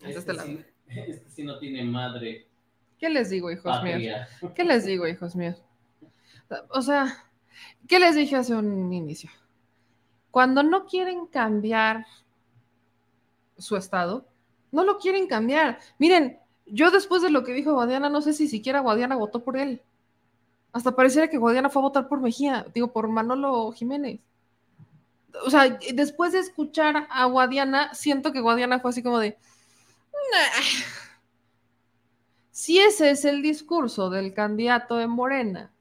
Este, este, sí, este sí no tiene madre. ¿Qué les digo, hijos míos? ¿Qué les digo, hijos míos? O sea, ¿qué les dije hace un inicio? Cuando no quieren cambiar su estado, no lo quieren cambiar. Miren, yo después de lo que dijo Guadiana, no sé si siquiera Guadiana votó por él. Hasta pareciera que Guadiana fue a votar por Mejía, digo, por Manolo Jiménez. O sea, después de escuchar a Guadiana, siento que Guadiana fue así como de. Si ese es el discurso del candidato de Morena,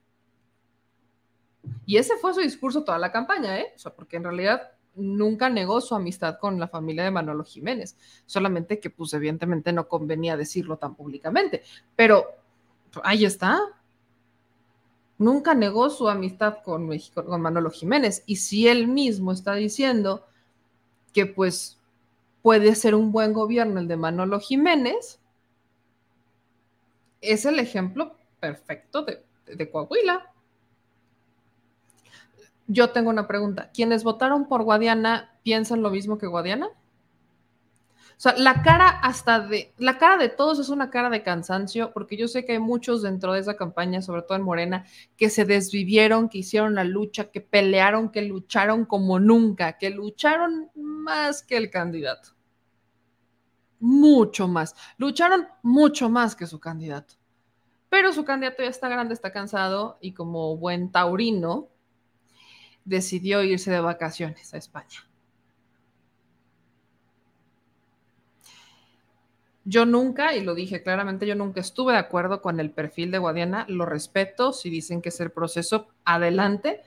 y ese fue su discurso toda la campaña, ¿eh? Porque en realidad nunca negó su amistad con la familia de Manolo Jiménez, solamente que pues evidentemente no convenía decirlo tan públicamente, pero ahí está. Nunca negó su amistad con, México, con Manolo Jiménez y si él mismo está diciendo que pues puede ser un buen gobierno el de Manolo Jiménez, es el ejemplo perfecto de Coahuila. Yo tengo una pregunta. ¿Quienes votaron por Guadiana piensan lo mismo que Guadiana? O sea, la cara hasta de, la cara de todos es una cara de cansancio, porque yo sé que hay muchos dentro de esa campaña, sobre todo en Morena, que se desvivieron, que hicieron la lucha, que pelearon, que lucharon como nunca, que lucharon más que el candidato. Mucho más. Lucharon mucho más que su candidato. Pero su candidato ya está grande, está cansado y como buen taurino, decidió irse de vacaciones a España. Yo nunca, y lo dije claramente, yo nunca estuve de acuerdo con el perfil de Guadiana, lo respeto, si dicen que es el proceso, adelante,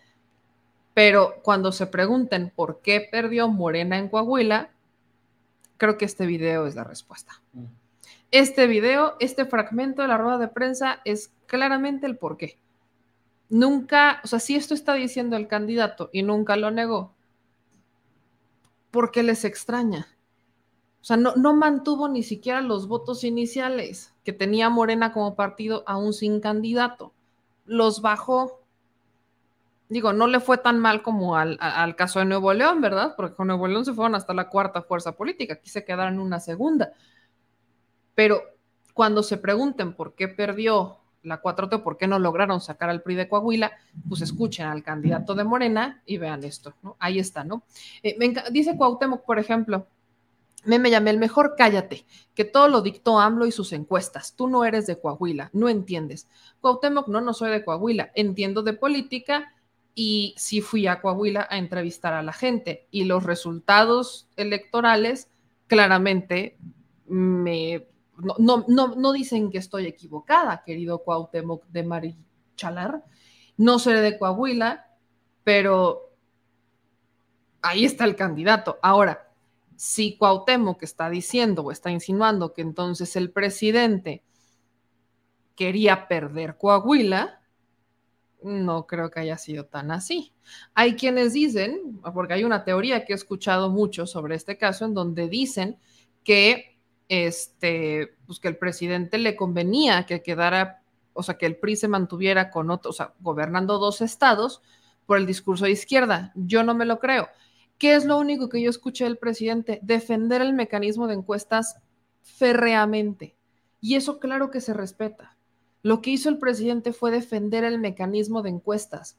pero cuando se pregunten por qué perdió Morena en Coahuila, creo que este video es la respuesta. Mm. Este video, este fragmento de la rueda de prensa es claramente el por qué nunca, o sea, si esto está diciendo el candidato y nunca lo negó, ¿por qué les extraña? O sea, no, no mantuvo ni siquiera los votos iniciales que tenía Morena como partido aún sin candidato. Los bajó. Digo, no le fue tan mal como al, al, caso de Nuevo León, ¿verdad? Porque con Nuevo León se fueron hasta la cuarta fuerza política, aquí se quedaron una segunda. Pero cuando se pregunten por qué perdió la 4T, ¿por qué no lograron sacar al PRI de Coahuila? Pues escuchen al candidato de Morena y vean esto, ¿no? Ahí está, ¿no? Eh, dice Cuauhtémoc, por ejemplo, me, me llamé el mejor, cállate, que todo lo dictó AMLO y sus encuestas. Tú no eres de Coahuila, no entiendes. Cuauhtémoc, no, no soy de Coahuila, entiendo de política y sí fui a Coahuila a entrevistar a la gente y los resultados electorales claramente me no, no, no, dicen que estoy equivocada, querido Cuauhtémoc de Marichalar. No seré de Coahuila, pero ahí está el candidato. Ahora, si Cuauhtémoc está diciendo o está insinuando que entonces el presidente quería perder Coahuila, no creo que haya sido tan así. Hay quienes dicen, porque hay una teoría que he escuchado mucho sobre este caso, en donde dicen que este, pues que el presidente le convenía que quedara, o sea, que el PRI se mantuviera con otros, o sea, gobernando dos estados por el discurso de izquierda. Yo no me lo creo. ¿Qué es lo único que yo escuché del presidente? Defender el mecanismo de encuestas férreamente. Y eso claro que se respeta. Lo que hizo el presidente fue defender el mecanismo de encuestas.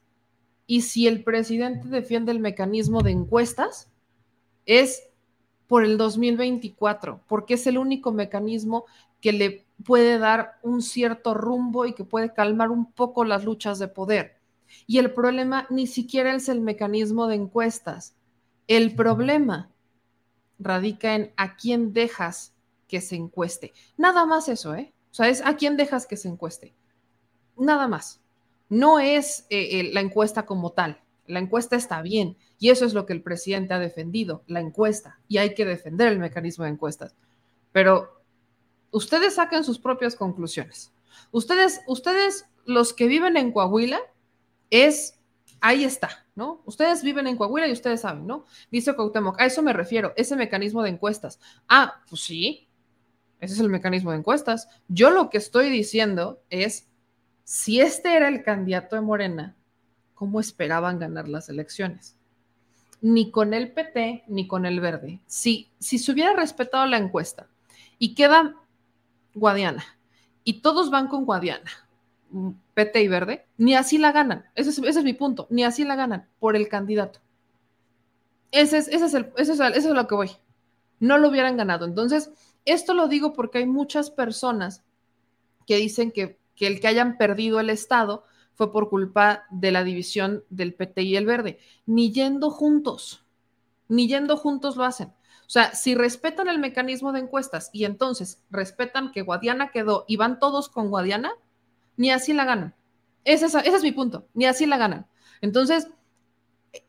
Y si el presidente defiende el mecanismo de encuestas, es por el 2024, porque es el único mecanismo que le puede dar un cierto rumbo y que puede calmar un poco las luchas de poder. Y el problema ni siquiera es el mecanismo de encuestas. El problema radica en a quién dejas que se encueste. Nada más eso, ¿eh? O sea, es a quién dejas que se encueste. Nada más. No es eh, eh, la encuesta como tal. La encuesta está bien y eso es lo que el presidente ha defendido, la encuesta, y hay que defender el mecanismo de encuestas. Pero ustedes saquen sus propias conclusiones. Ustedes, ustedes, los que viven en Coahuila, es, ahí está, ¿no? Ustedes viven en Coahuila y ustedes saben, ¿no? Dice Cuauhtémoc, a eso me refiero, ese mecanismo de encuestas. Ah, pues sí, ese es el mecanismo de encuestas. Yo lo que estoy diciendo es, si este era el candidato de Morena, cómo esperaban ganar las elecciones. Ni con el PT ni con el Verde. Si, si se hubiera respetado la encuesta y queda Guadiana y todos van con Guadiana, mm, PT y Verde, ni así la ganan. Ese es, mi punto. Ni así la ganan por el candidato. Ese es, ese es, el, ese es, lo que voy. No lo hubieran ganado. Entonces, esto lo digo porque hay muchas personas que dicen que, que el que hayan perdido el Estado fue por culpa de la división del PT y el Verde. Ni yendo juntos, ni yendo juntos lo hacen. O sea, si respetan el mecanismo de encuestas y entonces respetan que Guadiana quedó y van todos con Guadiana, ni así la ganan. Ese es, mi punto, ni así la ganan. Entonces,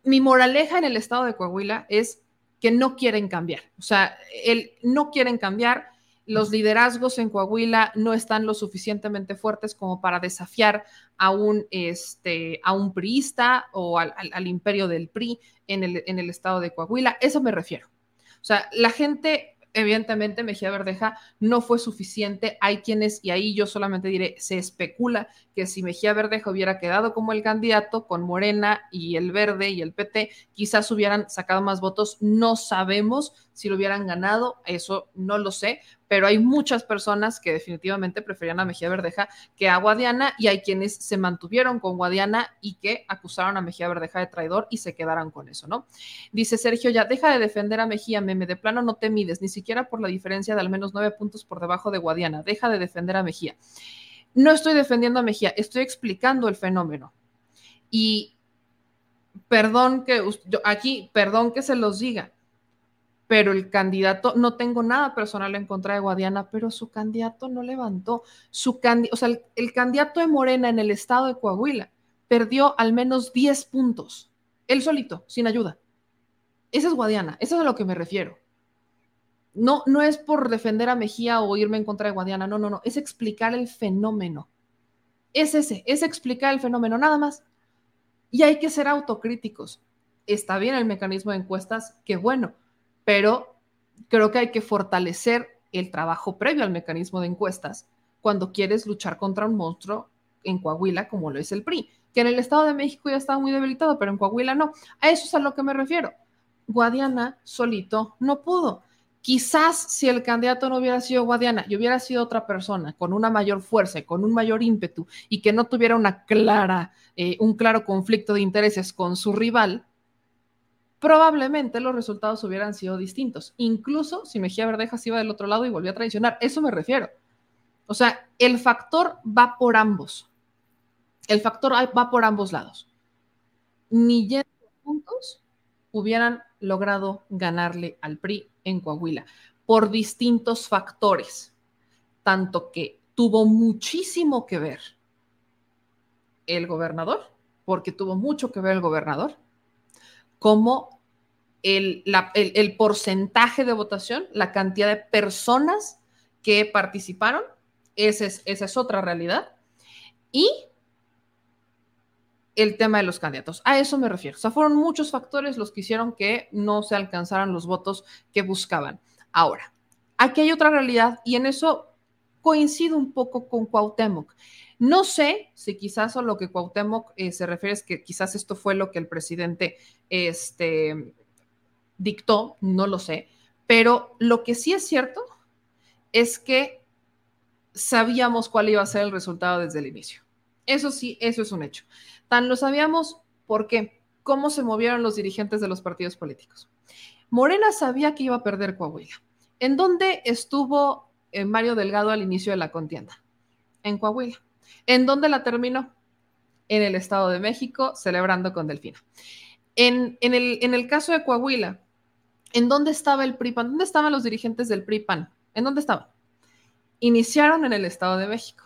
mi moraleja en el estado de Coahuila es que no quieren cambiar. O sea, el, no quieren cambiar. Los liderazgos en Coahuila no están lo suficientemente fuertes como para desafiar a un, este, a un priista o al, al, imperio del PRI en el, en el estado de Coahuila. Eso me refiero. O sea, la gente evidentemente Mejía Verdeja no fue suficiente. Hay quienes, y ahí yo solamente diré, se especula que si Mejía Verdeja hubiera quedado como el candidato con Morena y el Verde y el PT, quizás hubieran sacado más votos. No sabemos si lo hubieran ganado, eso no lo sé, pero hay muchas personas que definitivamente preferían a Mejía Verdeja que a Guadiana y hay quienes se mantuvieron con Guadiana y que acusaron a Mejía Verdeja de traidor y se quedaron con eso, ¿no? Dice Sergio, ya deja de defender a Mejía, meme, de plano no te mides, ni siquiera por la diferencia de al menos nueve puntos por debajo de Guadiana, deja de defender a Mejía. No estoy defendiendo a Mejía, estoy explicando el fenómeno. Y perdón que aquí, perdón que se los diga, pero el candidato, no tengo nada personal en contra de Guadiana, pero su candidato no levantó. Su o sea, el, candidato de Morena en el estado de Coahuila perdió al menos 10 puntos, él solito, sin ayuda. Esa es Guadiana, eso es a lo que me refiero. No, no es por defender a Mejía o irme en contra de Guadiana, no, no, no, es explicar el fenómeno. Es ese, es explicar el fenómeno, nada más. Y hay que ser autocríticos. Está bien el mecanismo de encuestas, qué bueno, pero creo que hay que fortalecer el trabajo previo al mecanismo de encuestas cuando quieres luchar contra un monstruo en Coahuila como lo es el PRI, que en el Estado de México ya estaba muy debilitado, pero en Coahuila no. A eso es a lo que me refiero. Guadiana solito no pudo. Quizás si el candidato no hubiera sido Guadiana y hubiera sido otra persona con una mayor fuerza, con un mayor ímpetu y que no tuviera una clara, eh, un claro conflicto de intereses con su rival, probablemente los resultados hubieran sido distintos. Incluso si Mejía Verdejas iba del otro lado y volvió a traicionar. Eso me refiero. O sea, el factor va por ambos. El factor va por ambos lados. Ni yendo puntos hubieran logrado ganarle al PRI en Coahuila por distintos factores. Tanto que tuvo muchísimo que ver el gobernador, porque tuvo mucho que ver el gobernador, como el, porcentaje de votación, la cantidad de personas que participaron, esa es, esa es otra realidad, y el tema de los candidatos. A eso me refiero. O sea, fueron muchos factores los que hicieron que no se alcanzaran los votos que buscaban. Ahora, aquí hay otra realidad y en eso coincido un poco con Cuauhtémoc. No sé si quizás a lo que Cuauhtémoc eh, se refiere es que quizás esto fue lo que el presidente este, dictó, no lo sé, pero lo que sí es cierto es que sabíamos cuál iba a ser el resultado desde el inicio. Eso sí, eso es un hecho. Tan lo sabíamos porque cómo se movieron los dirigentes de los partidos políticos. Morena sabía que iba a perder Coahuila. ¿En dónde estuvo eh, Mario Delgado al inicio de la contienda? En Coahuila. ¿En dónde la terminó? En el Estado de México, celebrando con Delfina. En, el, caso de Coahuila, ¿en dónde estaba el PRIPAN? ¿Dónde estaban los dirigentes del PRIPAN? ¿En dónde estaban? Iniciaron en el Estado de México.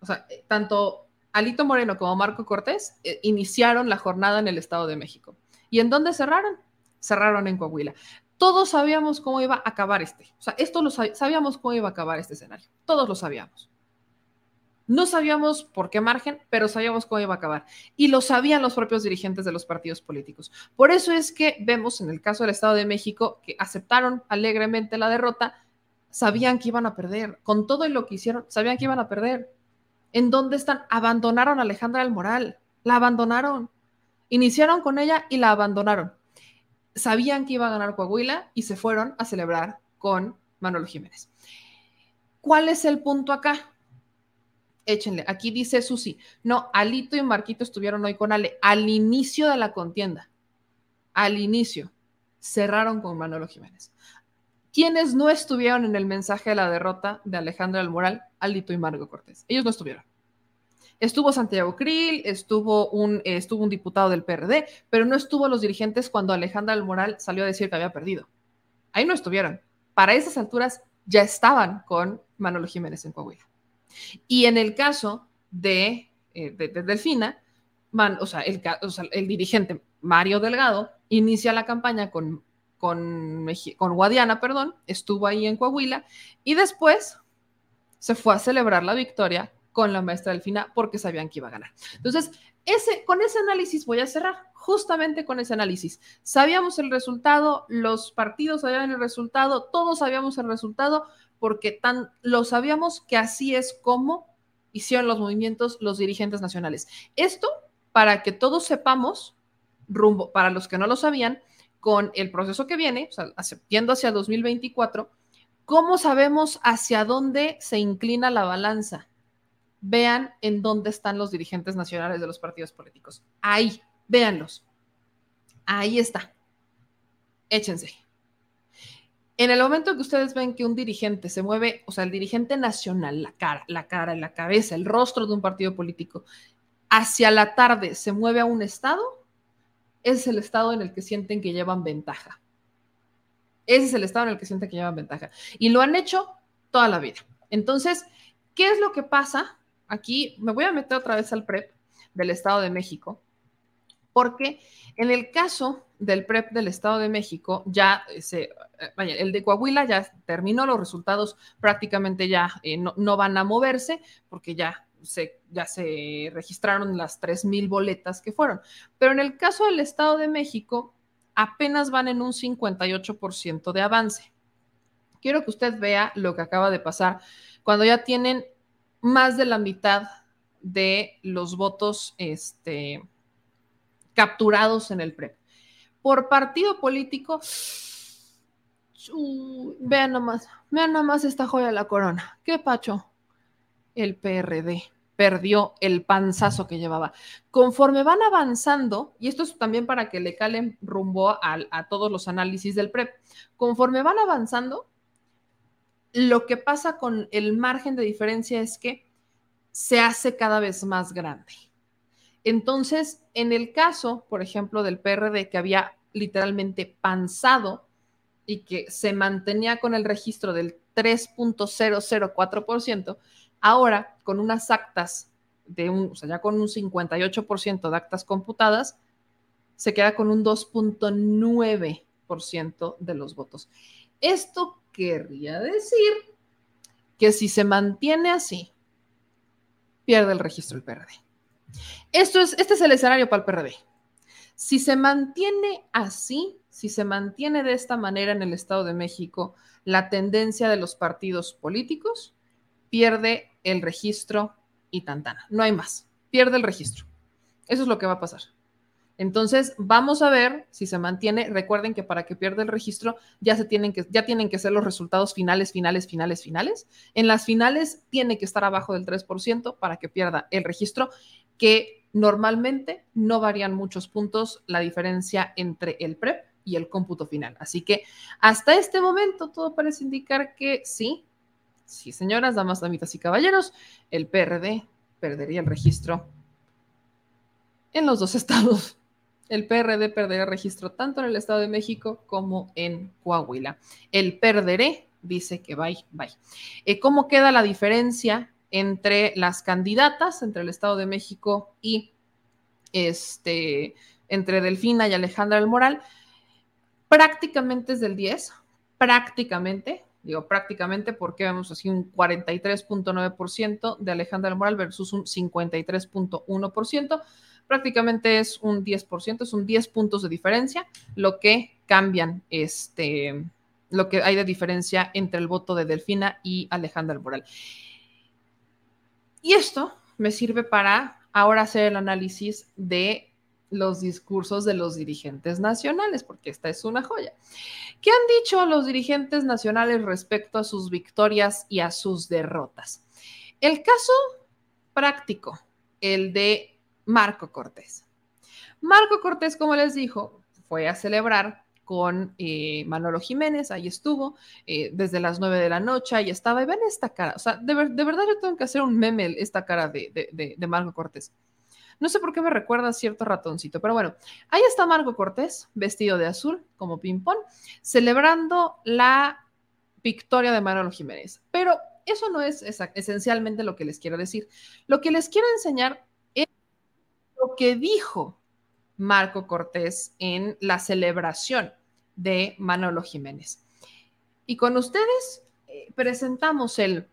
O sea, eh, tanto Alito Moreno como Marco Cortés eh, iniciaron la jornada en el Estado de México. ¿Y en dónde cerraron? Cerraron en Coahuila. Todos sabíamos cómo iba a acabar este. O sea, esto lo sabíamos cómo iba a acabar este escenario. Todos lo sabíamos. No sabíamos por qué margen, pero sabíamos cómo iba a acabar. Y lo sabían los propios dirigentes de los partidos políticos. Por eso es que vemos en el caso del Estado de México que aceptaron alegremente la derrota, sabían que iban a perder. Con todo lo que hicieron, sabían que iban a perder. ¿En dónde están? Abandonaron a Alejandra del Moral. La abandonaron. Iniciaron con ella y la abandonaron. Sabían que iba a ganar Coahuila y se fueron a celebrar con Manuel Jiménez. ¿Cuál es el punto acá? Échenle. Aquí dice Susi, no, Alito y Marquito estuvieron hoy con Ale al inicio de la contienda. Al inicio. Cerraron con Manolo Jiménez. ¿Quiénes no estuvieron en el mensaje de la derrota de Alejandra del Moral, Alito y Margo Cortés? Ellos no estuvieron. Estuvo Santiago Krill, estuvo un, estuvo un diputado del PRD, pero no estuvo los dirigentes cuando Alejandra del Moral salió a decir que había perdido. Ahí no estuvieron. Para esas alturas ya estaban con Manolo Jiménez en Coahuila. Y en el caso de, eh, Delfina, o, sea, el, dirigente Mario Delgado inicia la campaña con, con, con Guadiana, perdón, estuvo ahí en Coahuila y después se fue a celebrar la victoria con la maestra Delfina porque sabían que iba a ganar. Entonces, ese, con ese análisis voy a cerrar, justamente con ese análisis. Sabíamos el resultado, los partidos sabían el resultado, todos sabíamos el resultado, porque tan, lo sabíamos que así es como hicieron los movimientos los dirigentes nacionales. Esto para que todos sepamos, rumbo, para los que no lo sabían, con el proceso que viene, o sea, yendo hacia 2024, ¿cómo sabemos hacia dónde se inclina la balanza? Vean en dónde están los dirigentes nacionales de los partidos políticos. Ahí, véanlos. Ahí está. Échense. En el momento que ustedes ven que un dirigente se mueve, o sea, el dirigente nacional, la cara, la cara, la cabeza, el rostro de un partido político, hacia la tarde se mueve a un estado, ese es el estado en el que sienten que llevan ventaja. Ese es el estado en el que sienten que llevan ventaja. Y lo han hecho toda la vida. Entonces, ¿qué es lo que pasa? Aquí me voy a meter otra vez al PREP del Estado de México, porque en el caso del PREP del Estado de México, ya se, eh, el de Coahuila ya terminó, los resultados prácticamente ya eh, no, van a moverse porque ya se, ya se registraron las 3.000 boletas que fueron. Pero en el caso del Estado de México, apenas van en un 58% de avance. Quiero que usted vea lo que acaba de pasar cuando ya tienen más de la mitad de los votos este, capturados en el PREP por partido político, vean nomás, vean nomás esta joya de la corona. ¿Qué pacho? El PRD perdió el panzazo que llevaba. Conforme van avanzando, y esto es también para que le calen rumbo a, a todos los análisis del PREP, conforme van avanzando, lo que pasa con el margen de diferencia es que se hace cada vez más grande. Entonces, en el caso, por ejemplo, del PRD, que había literalmente panzado y que se mantenía con el registro del 3.004%, ahora con unas actas de un, o sea, ya con un 58% de actas computadas, se queda con un 2.9% de los votos. Esto querría decir que si se mantiene así, pierde el registro el PRD. Esto es, este es el escenario para el PRD. Si se mantiene así, si se mantiene de esta manera en el Estado de México la tendencia de los partidos políticos, pierde el registro y tantana. No hay más. Pierde el registro. Eso es lo que va a pasar. Entonces, vamos a ver si se mantiene. Recuerden que para que pierda el registro ya se tienen que ya tienen que ser los resultados finales, finales, finales, finales. En las finales tiene que estar abajo del 3% para que pierda el registro que normalmente no varían muchos puntos la diferencia entre el PREP y el cómputo final. Así que hasta este momento todo parece indicar que sí, sí, señoras, damas, damitas y caballeros, el PRD perdería el registro en los dos estados. El PRD perdería el registro tanto en el Estado de México como en Coahuila. El perderé dice que bye, bye. Eh, ¿Cómo queda la diferencia entre las candidatas, entre el Estado de México y este, entre Delfina y Alejandra del Moral, prácticamente es del 10, prácticamente, digo prácticamente porque vemos así un 43.9% de Alejandra del Moral versus un 53.1%, prácticamente es un 10%, es un 10 puntos de diferencia, lo que cambian este, lo que hay de diferencia entre el voto de Delfina y Alejandra del Moral. Y esto me sirve para ahora hacer el análisis de los discursos de los dirigentes nacionales, porque esta es una joya. ¿Qué han dicho los dirigentes nacionales respecto a sus victorias y a sus derrotas? El caso práctico, el de Marco Cortés. Marco Cortés, como les dijo, fue a celebrar con eh, Manolo Jiménez, ahí estuvo, eh, desde las nueve de la noche, ahí estaba, y ven esta cara, o sea, de, verdad yo tengo que hacer un meme esta cara de, Marco Cortés. No sé por qué me recuerda a cierto ratoncito, pero bueno, ahí está Marco Cortés, vestido de azul, como ping-pong, celebrando la victoria de Manolo Jiménez. Pero eso no es esencialmente lo que les quiero decir. Lo que les quiero enseñar lo que dijo Marco Cortés en la celebración de Manolo Jiménez. Y con ustedes eh, presentamos el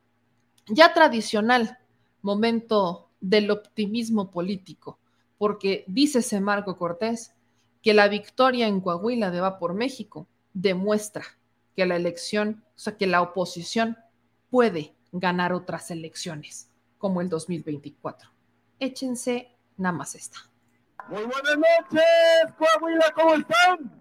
ya tradicional momento del optimismo político, porque dice ese Marco Cortés que la victoria en Coahuila de Va por México demuestra que la elección, o sea, que la oposición puede ganar otras elecciones, como el 2024. Échense nada más esta. Muy buenas noches, Coahuila, ¿cómo están?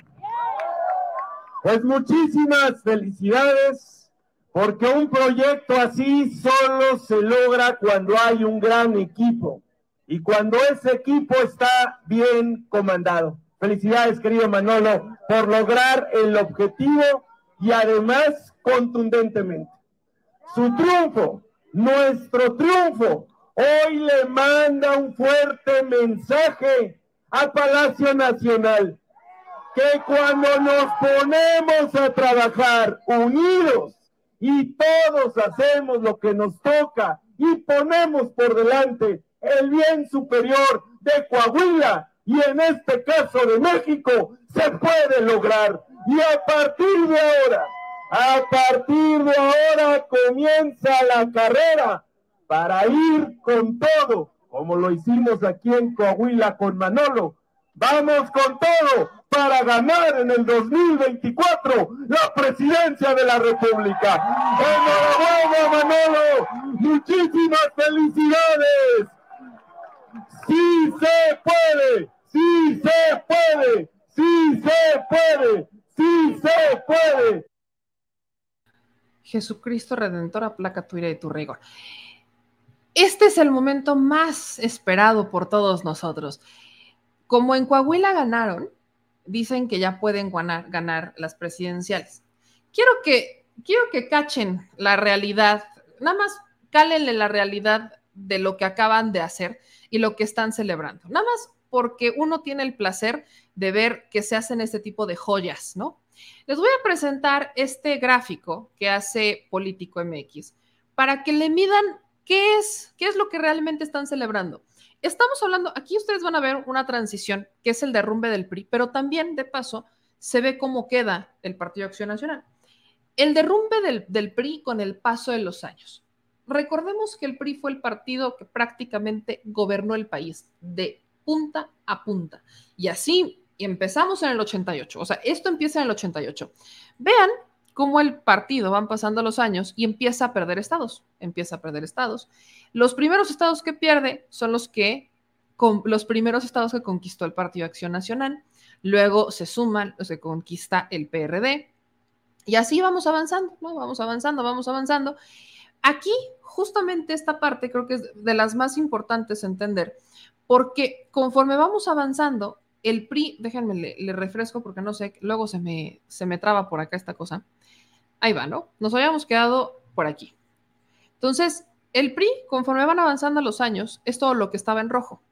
Pues muchísimas felicidades, porque un proyecto así solo se logra cuando hay un gran equipo y cuando ese equipo está bien comandado. Felicidades, querido Manolo, por lograr el objetivo y además contundentemente. Su triunfo, nuestro triunfo, hoy le manda un fuerte mensaje al Palacio Nacional, que cuando nos ponemos a trabajar unidos y todos hacemos lo que nos toca y ponemos por delante el bien superior de Coahuila y en este caso de México, se puede lograr. Y a partir de ahora, a partir de ahora comienza la carrera para ir con todo, como lo hicimos aquí en Coahuila con Manolo. Vamos con todo para ganar en el 2024 la presidencia de la República. Enhorabuena, Manolo. Muchísimas felicidades. Sí se puede, sí se puede, sí se puede, sí se puede. Jesucristo Redentor, aplaca tu ira y tu rigor. Este es el momento más esperado por todos nosotros. Como en Coahuila ganaron, dicen que ya pueden ganar, las presidenciales. Quiero que, quiero que cachen la realidad, nada más cálenle la realidad de lo que acaban de hacer y lo que están celebrando. Nada más porque uno tiene el placer de ver que se hacen este tipo de joyas, ¿no? Les voy a presentar este gráfico que hace Político MX para que le midan qué es, qué es lo que realmente están celebrando. Estamos hablando, aquí ustedes van a ver una transición, que es el derrumbe del PRI, pero también de paso se ve cómo queda el Partido Acción Nacional. El derrumbe del, del PRI con el paso de los años. Recordemos que el PRI fue el partido que prácticamente gobernó el país de punta a punta. Y así empezamos en el 88. O sea, esto empieza en el 88. Vean cómo el partido van pasando los años y empieza a perder estados. Empieza a perder estados. Los primeros estados que pierde son los que con los primeros estados que conquistó el Partido Acción Nacional. Luego se suman, se conquista el PRD. Y así vamos avanzando, ¿no? Vamos avanzando, vamos avanzando. Aquí, justamente esta parte creo que es de las más importantes entender, porque conforme vamos avanzando, el PRI, déjenme, le, refresco porque no sé, luego se me, se me traba por acá esta cosa. Ahí va, ¿no? Nos habíamos quedado por aquí. Entonces, el PRI, conforme van avanzando los años, es todo lo que estaba en rojo.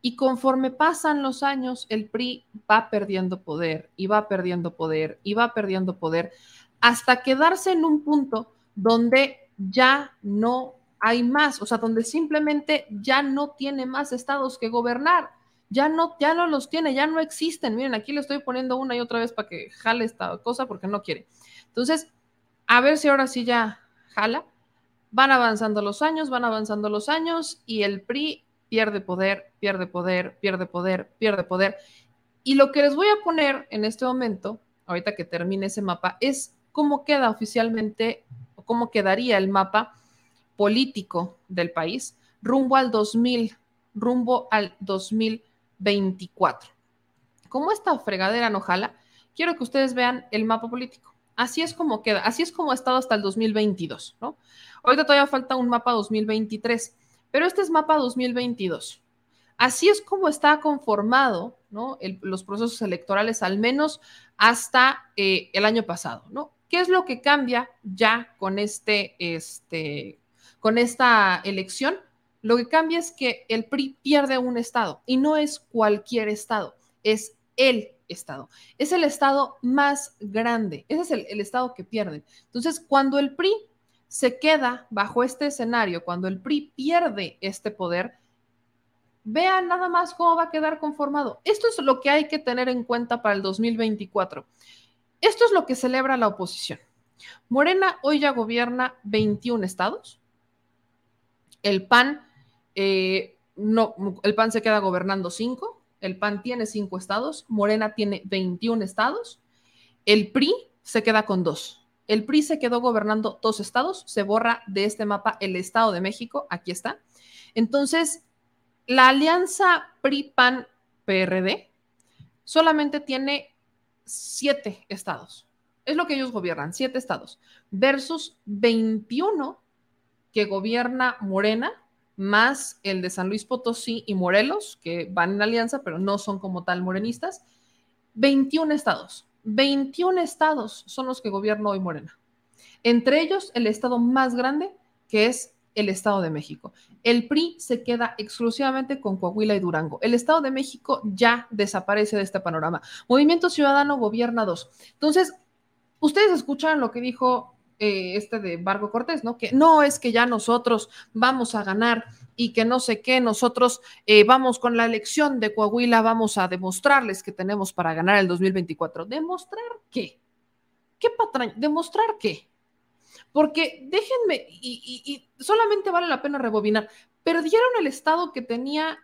Y conforme pasan los años, el PRI va perdiendo poder y va perdiendo poder y va perdiendo poder hasta quedarse en un punto donde ya no hay más, o sea, donde simplemente ya no tiene más estados que gobernar, ya no, ya no los tiene, ya no existen. Miren, aquí le estoy poniendo una y otra vez para que jale esta cosa porque no quiere. Entonces, a ver si ahora sí ya jala. Van avanzando los años, van avanzando los años y el PRI pierde poder, pierde poder, pierde poder, pierde poder. Y lo que les voy a poner en este momento, ahorita que termine ese mapa, es cómo queda oficialmente cómo quedaría el mapa político del país rumbo al 2000, rumbo al 2024. Como esta fregadera no jala, quiero que ustedes vean el mapa político. Así es como queda, así es como ha estado hasta el 2022, ¿no? Ahorita todavía falta un mapa 2023, pero este es mapa 2022. Así es como está conformado, ¿no? los procesos electorales, al menos hasta eh, el año pasado, ¿no? ¿Qué es lo que cambia ya con, este, este, con esta elección? Lo que cambia es que el PRI pierde un estado y no es cualquier estado, es el estado. Es el estado más grande, ese es el, estado que pierden. Entonces, cuando el PRI se queda bajo este escenario, cuando el PRI pierde este poder, Vean nada más cómo va a quedar conformado. Esto es lo que hay que tener en cuenta para el 2024. Esto es lo que celebra la oposición. Morena hoy ya gobierna 21 estados. El PAN, eh, no, el PAN se queda gobernando 5. El PAN tiene 5 estados. Morena tiene 21 estados. El PRI se queda con 2. El PRI se quedó gobernando dos estados. Se borra de este mapa el Estado de México. Aquí está. Entonces, la alianza PRI-PAN-PRD solamente tiene siete estados. Es lo que ellos gobiernan, siete estados, versus 21 que gobierna Morena, más el de San Luis Potosí y Morelos, que van en alianza, pero no son como tal morenistas. 21 estados. 21 estados son los que gobierna hoy Morena. Entre ellos, el estado más grande, que es el Estado de México. El PRI se queda exclusivamente con Coahuila y Durango. El Estado de México ya desaparece de este panorama. Movimiento Ciudadano gobierna dos. Entonces, ustedes escucharon lo que dijo eh, este de Barco Cortés, ¿no? Que no es que ya nosotros vamos a ganar y que no sé qué, nosotros eh, vamos con la elección de Coahuila, vamos a demostrarles que tenemos para ganar el 2024. ¿Demostrar qué? ¿Qué patraña? ¿Demostrar qué? Porque déjenme, y, solamente vale la pena rebobinar, perdieron el estado que tenía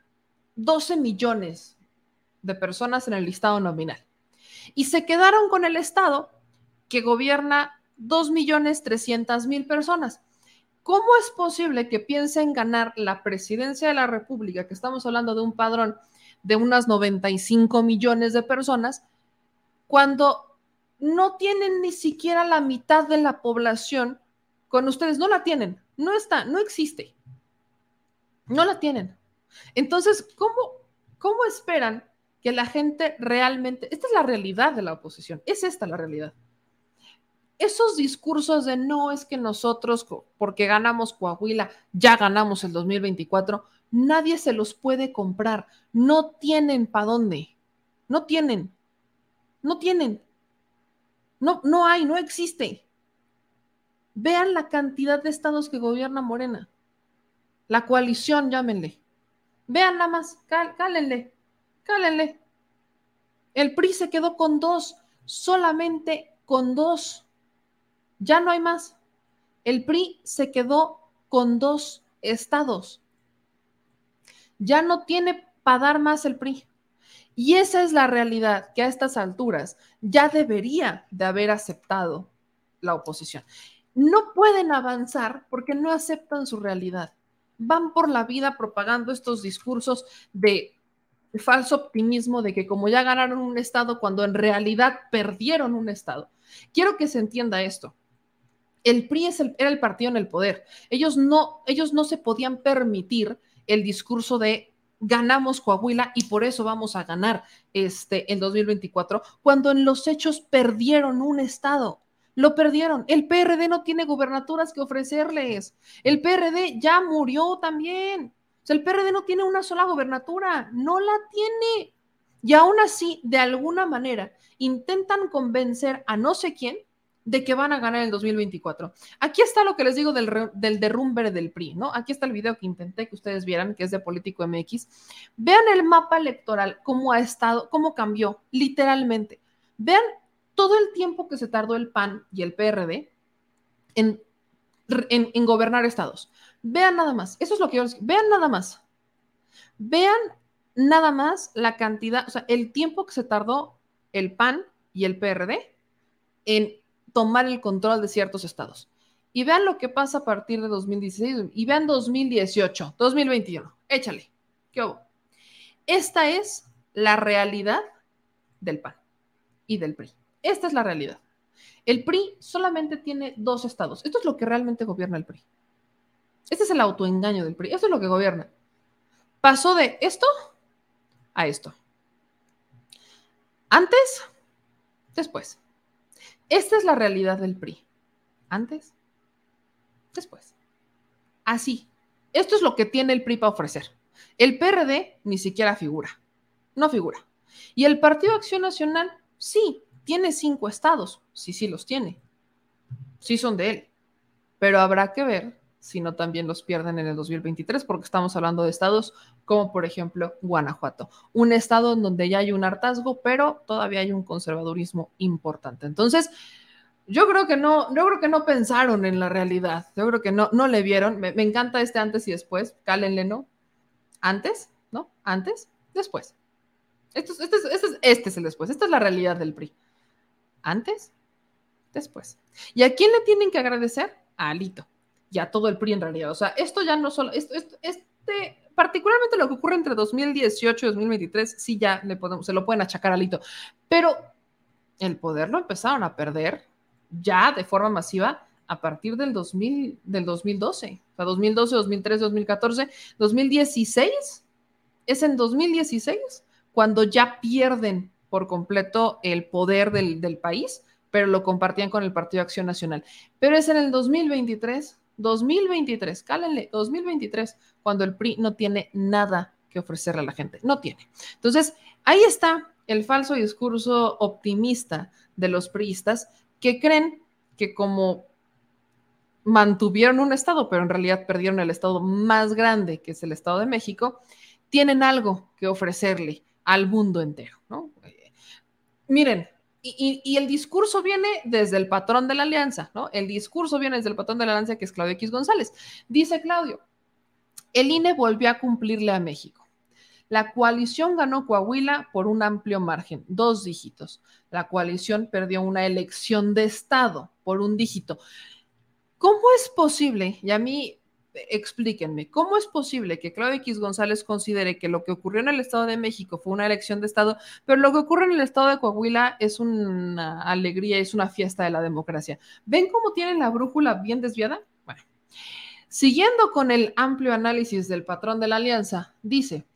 12 millones de personas en el listado nominal y se quedaron con el estado que gobierna 2 millones 300 mil personas. ¿Cómo es posible que piensen ganar la presidencia de la República, que estamos hablando de un padrón de unas 95 millones de personas, cuando no tienen ni siquiera la mitad de la población con ustedes, no la tienen, no está, no existe, no la tienen. Entonces, ¿cómo, cómo esperan que la gente realmente, esta es la realidad de la oposición, es esta la realidad. Esos discursos de no es que nosotros, porque ganamos Coahuila, ya ganamos el 2024, nadie se los puede comprar, no tienen para dónde, no tienen, no tienen. No, no hay, no existe. Vean la cantidad de estados que gobierna Morena. La coalición, llámenle. Vean nada más, cálenle, cálenle. El PRI se quedó con dos, solamente con dos. Ya no hay más. El PRI se quedó con dos estados. Ya no tiene para dar más el PRI. Y esa es la realidad que a estas alturas ya debería de haber aceptado la oposición. No pueden avanzar porque no aceptan su realidad. Van por la vida propagando estos discursos de falso optimismo de que como ya ganaron un estado cuando en realidad perdieron un estado. Quiero que se entienda esto. El PRI era el partido en el poder. Ellos no, ellos no se podían permitir el discurso de ganamos Coahuila y por eso vamos a ganar este el 2024, cuando en los hechos perdieron un estado. Lo perdieron. El PRD no tiene gubernaturas que ofrecerles. El PRD ya murió también. O sea, el PRD no tiene una sola gobernatura, no la tiene. Y aún así, de alguna manera, intentan convencer a no sé quién de que van a ganar en 2024. Aquí está lo que les digo del, del derrumbe del PRI, ¿no? Aquí está el video que intenté que ustedes vieran, que es de Político MX. Vean el mapa electoral, cómo ha estado, cómo cambió, literalmente. Vean todo el tiempo que se tardó el PAN y el PRD en, en, gobernar estados. Vean nada más, eso es lo que yo les... Vean nada más. Vean nada más la cantidad, o sea, el tiempo que se tardó el PAN y el PRD en tomar el control de ciertos estados. Y vean lo que pasa a partir de 2016 y vean 2018, 2021. Échale. ¿Qué? Esta es la realidad del PAN y del PRI. Esta es la realidad. El PRI solamente tiene dos estados. Esto es lo que realmente gobierna el PRI. Este es el autoengaño del PRI. Esto es lo que gobierna. Pasó de esto a esto. Antes, después. Esta es la realidad del PRI. Antes, después. Así. Esto es lo que tiene el PRI para ofrecer. El PRD ni siquiera figura. No figura. Y el Partido Acción Nacional, sí, tiene cinco estados. Sí, sí los tiene. Sí son de él. Pero habrá que ver sino también los pierden en el 2023, porque estamos hablando de estados como por ejemplo Guanajuato, un estado en donde ya hay un hartazgo, pero todavía hay un conservadurismo importante. Entonces, yo creo que no, yo creo que no pensaron en la realidad, yo creo que no, no le vieron. Me, encanta este antes y después, cálenle, ¿no? Antes, ¿no? Antes, después. Este es, este, este, este es el después, esta es la realidad del PRI. Antes, después. ¿Y a quién le tienen que agradecer? A Alito ya todo el PRI en realidad. O sea, esto ya no solo, esto, este, particularmente lo que ocurre entre 2018 y 2023, sí ya le podemos, se lo pueden achacar a Alito, pero el poder lo empezaron a perder ya de forma masiva a partir del, 2000, del 2012, o sea, 2012, 2013, 2014, 2016, es en 2016 cuando ya pierden por completo el poder del, del país, pero lo compartían con el Partido Acción Nacional. Pero es en el 2023 2023, cálenle, 2023, cuando el PRI no tiene nada que ofrecerle a la gente, no tiene. Entonces, ahí está el falso discurso optimista de los priistas que creen que como mantuvieron un estado, pero en realidad perdieron el estado más grande, que es el Estado de México, tienen algo que ofrecerle al mundo entero, ¿no? miren, y, el discurso viene desde el patrón de la alianza, ¿no? El discurso viene desde el patrón de la alianza, que es Claudio X González. Dice Claudio, el INE volvió a cumplirle a México. La coalición ganó Coahuila por un amplio margen, dos dígitos. La coalición perdió una elección de Estado por un dígito. ¿Cómo es posible? Y a mí explíquenme, ¿cómo es posible que Claudio X González considere que lo que ocurrió en el Estado de México fue una elección de Estado, pero lo que ocurre en el Estado de Coahuila es una alegría, es una fiesta de la democracia? ¿Ven cómo tienen la brújula bien desviada? Bueno, siguiendo con el amplio análisis del patrón de la alianza, dice,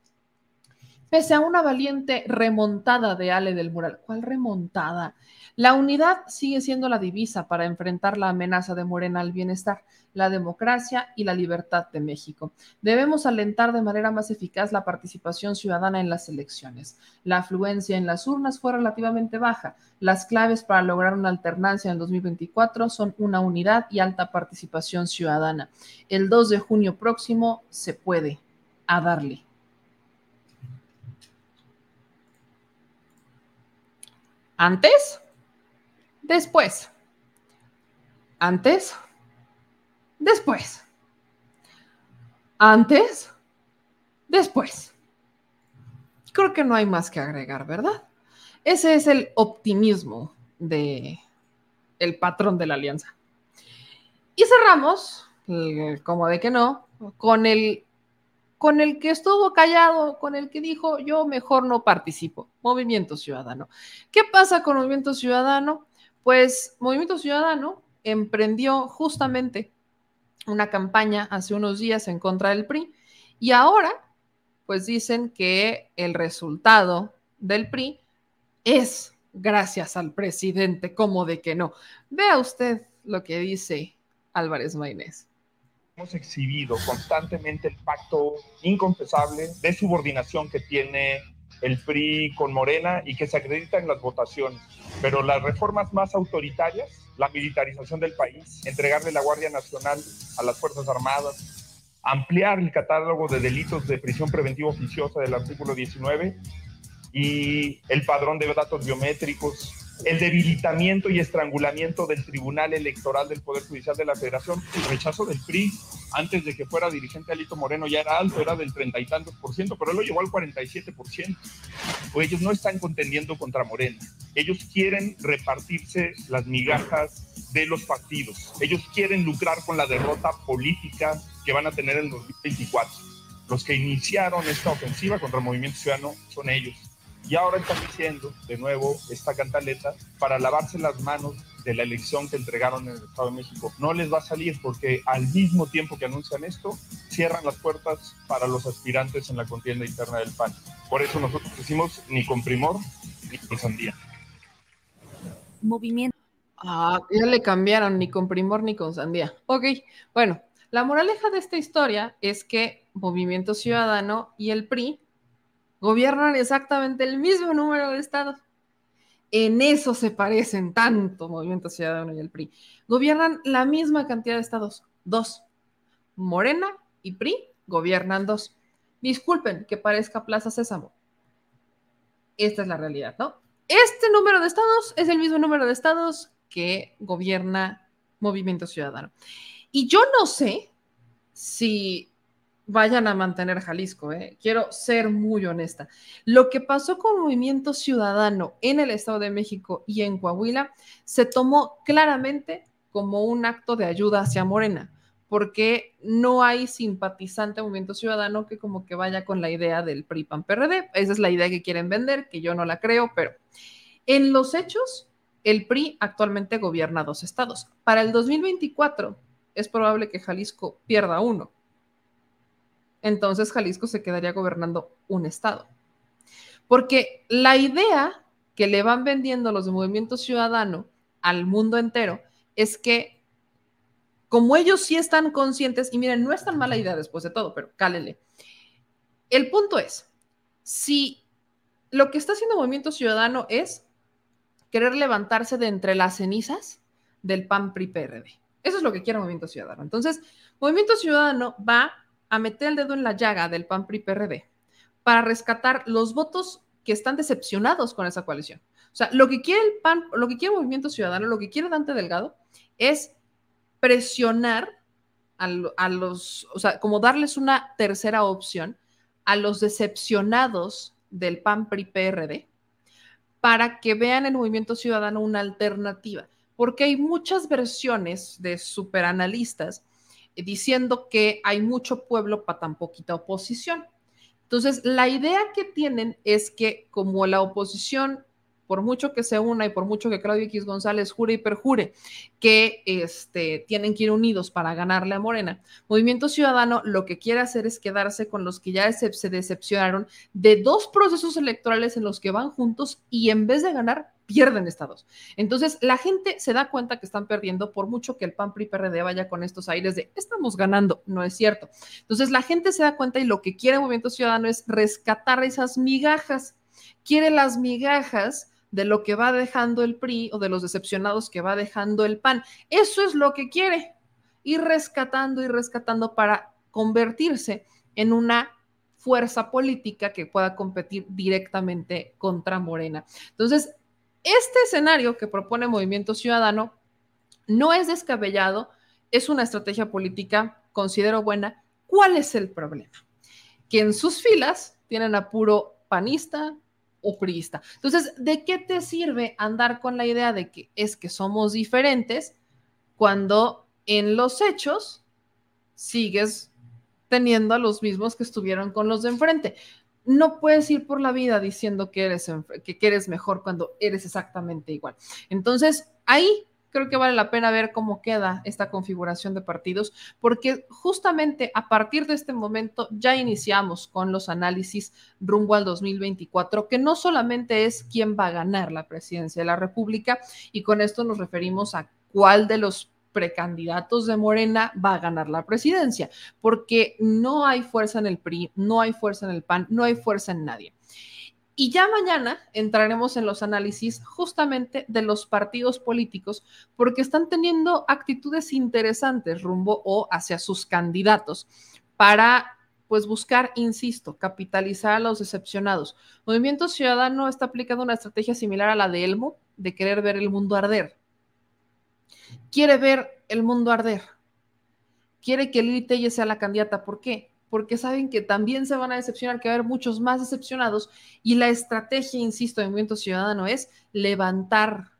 pese a una valiente remontada de Ale del Mural, ¿cuál remontada? La unidad sigue siendo la divisa para enfrentar la amenaza de Morena al bienestar la democracia y la libertad de México. Debemos alentar de manera más eficaz la participación ciudadana en las elecciones. La afluencia en las urnas fue relativamente baja. Las claves para lograr una alternancia en el 2024 son una unidad y alta participación ciudadana. El 2 de junio próximo se puede. A darle. Antes, después. Antes, después. Antes, después. Creo que no hay más que agregar, ¿verdad? Ese es el optimismo de el patrón de la alianza. Y cerramos, como de que no, con el con el que estuvo callado, con el que dijo yo mejor no participo, Movimiento Ciudadano. ¿Qué pasa con Movimiento Ciudadano? Pues Movimiento Ciudadano emprendió justamente una campaña hace unos días en contra del PRI y ahora pues dicen que el resultado del PRI es gracias al presidente, como de que no. Vea usted lo que dice Álvarez Maynés. Hemos exhibido constantemente el pacto inconfesable de subordinación que tiene el PRI con Morena y que se acredita en las votaciones. Pero las reformas más autoritarias, la militarización del país, entregarle la Guardia Nacional a las Fuerzas Armadas, ampliar el catálogo de delitos de prisión preventiva oficiosa del artículo 19 y el padrón de datos biométricos, el debilitamiento y estrangulamiento del Tribunal Electoral del Poder Judicial de la Federación, el rechazo del PRI antes de que fuera dirigente Alito Moreno ya era alto, era del treinta y tantos por ciento, pero él lo llevó al 47 por ciento. O ellos no están contendiendo contra Moreno, ellos quieren repartirse las migajas de los partidos, ellos quieren lucrar con la derrota política que van a tener en 2024. Los que iniciaron esta ofensiva contra el movimiento ciudadano son ellos y ahora están diciendo de nuevo esta cantaleta para lavarse las manos de la elección que entregaron en el Estado de México. No les va a salir porque al mismo tiempo que anuncian esto, cierran las puertas para los aspirantes en la contienda interna del PAN. Por eso nosotros decimos ni con primor ni con sandía. Movimiento. Ah, ya le cambiaron ni con primor ni con sandía. Ok, bueno, la moraleja de esta historia es que Movimiento Ciudadano y el PRI gobiernan exactamente el mismo número de estados. En eso se parecen tanto Movimiento Ciudadano y el PRI. Gobiernan la misma cantidad de estados, dos. Morena y PRI gobiernan dos. Disculpen que parezca Plaza Sésamo. Esta es la realidad, ¿no? Este número de estados es el mismo número de estados que gobierna Movimiento Ciudadano. Y yo no sé si vayan a mantener Jalisco, ¿eh? quiero ser muy honesta. Lo que pasó con Movimiento Ciudadano en el Estado de México y en Coahuila se tomó claramente como un acto de ayuda hacia Morena, porque no hay simpatizante Movimiento Ciudadano que como que vaya con la idea del PRI PAN PRD. Esa es la idea que quieren vender, que yo no la creo, pero en los hechos el PRI actualmente gobierna dos estados. Para el 2024 es probable que Jalisco pierda uno entonces Jalisco se quedaría gobernando un estado. Porque la idea que le van vendiendo los de Movimiento Ciudadano al mundo entero es que como ellos sí están conscientes, y miren, no es tan mala idea después de todo, pero cálele. El punto es, si lo que está haciendo Movimiento Ciudadano es querer levantarse de entre las cenizas del PAN PRI PRD. Eso es lo que quiere Movimiento Ciudadano. Entonces, Movimiento Ciudadano va a meter el dedo en la llaga del PAN PRI PRD para rescatar los votos que están decepcionados con esa coalición. O sea, lo que quiere el PAN, lo que quiere Movimiento Ciudadano, lo que quiere Dante Delgado es presionar a, a los, o sea, como darles una tercera opción a los decepcionados del PAN PRI PRD para que vean el Movimiento Ciudadano una alternativa, porque hay muchas versiones de superanalistas diciendo que hay mucho pueblo para tan poquita oposición. Entonces, la idea que tienen es que como la oposición, por mucho que se una y por mucho que Claudio X González jure y perjure que este, tienen que ir unidos para ganarle a Morena, Movimiento Ciudadano lo que quiere hacer es quedarse con los que ya se decepcionaron de dos procesos electorales en los que van juntos y en vez de ganar, pierden estados. Entonces, la gente se da cuenta que están perdiendo por mucho que el PAN PRI PRD vaya con estos aires de estamos ganando, no es cierto. Entonces, la gente se da cuenta y lo que quiere Movimiento Ciudadano es rescatar esas migajas. Quiere las migajas de lo que va dejando el PRI o de los decepcionados que va dejando el PAN. Eso es lo que quiere. Ir rescatando y rescatando para convertirse en una fuerza política que pueda competir directamente contra Morena. Entonces, este escenario que propone Movimiento Ciudadano no es descabellado, es una estrategia política, considero buena. ¿Cuál es el problema? Que en sus filas tienen a puro panista o priista. Entonces, ¿de qué te sirve andar con la idea de que es que somos diferentes cuando en los hechos sigues teniendo a los mismos que estuvieron con los de enfrente? no puedes ir por la vida diciendo que eres, que eres mejor cuando eres exactamente igual. Entonces, ahí creo que vale la pena ver cómo queda esta configuración de partidos, porque justamente a partir de este momento ya iniciamos con los análisis rumbo al 2024, que no solamente es quién va a ganar la presidencia de la República, y con esto nos referimos a cuál de los precandidatos de Morena va a ganar la presidencia, porque no hay fuerza en el PRI, no hay fuerza en el PAN, no hay fuerza en nadie. Y ya mañana entraremos en los análisis justamente de los partidos políticos porque están teniendo actitudes interesantes rumbo o hacia sus candidatos para pues buscar, insisto, capitalizar a los decepcionados. Movimiento Ciudadano está aplicando una estrategia similar a la de Elmo, de querer ver el mundo arder quiere ver el mundo arder. Quiere que Lili Telle sea la candidata. ¿Por qué? Porque saben que también se van a decepcionar, que va a haber muchos más decepcionados. Y la estrategia, insisto, de Movimiento Ciudadano es levantar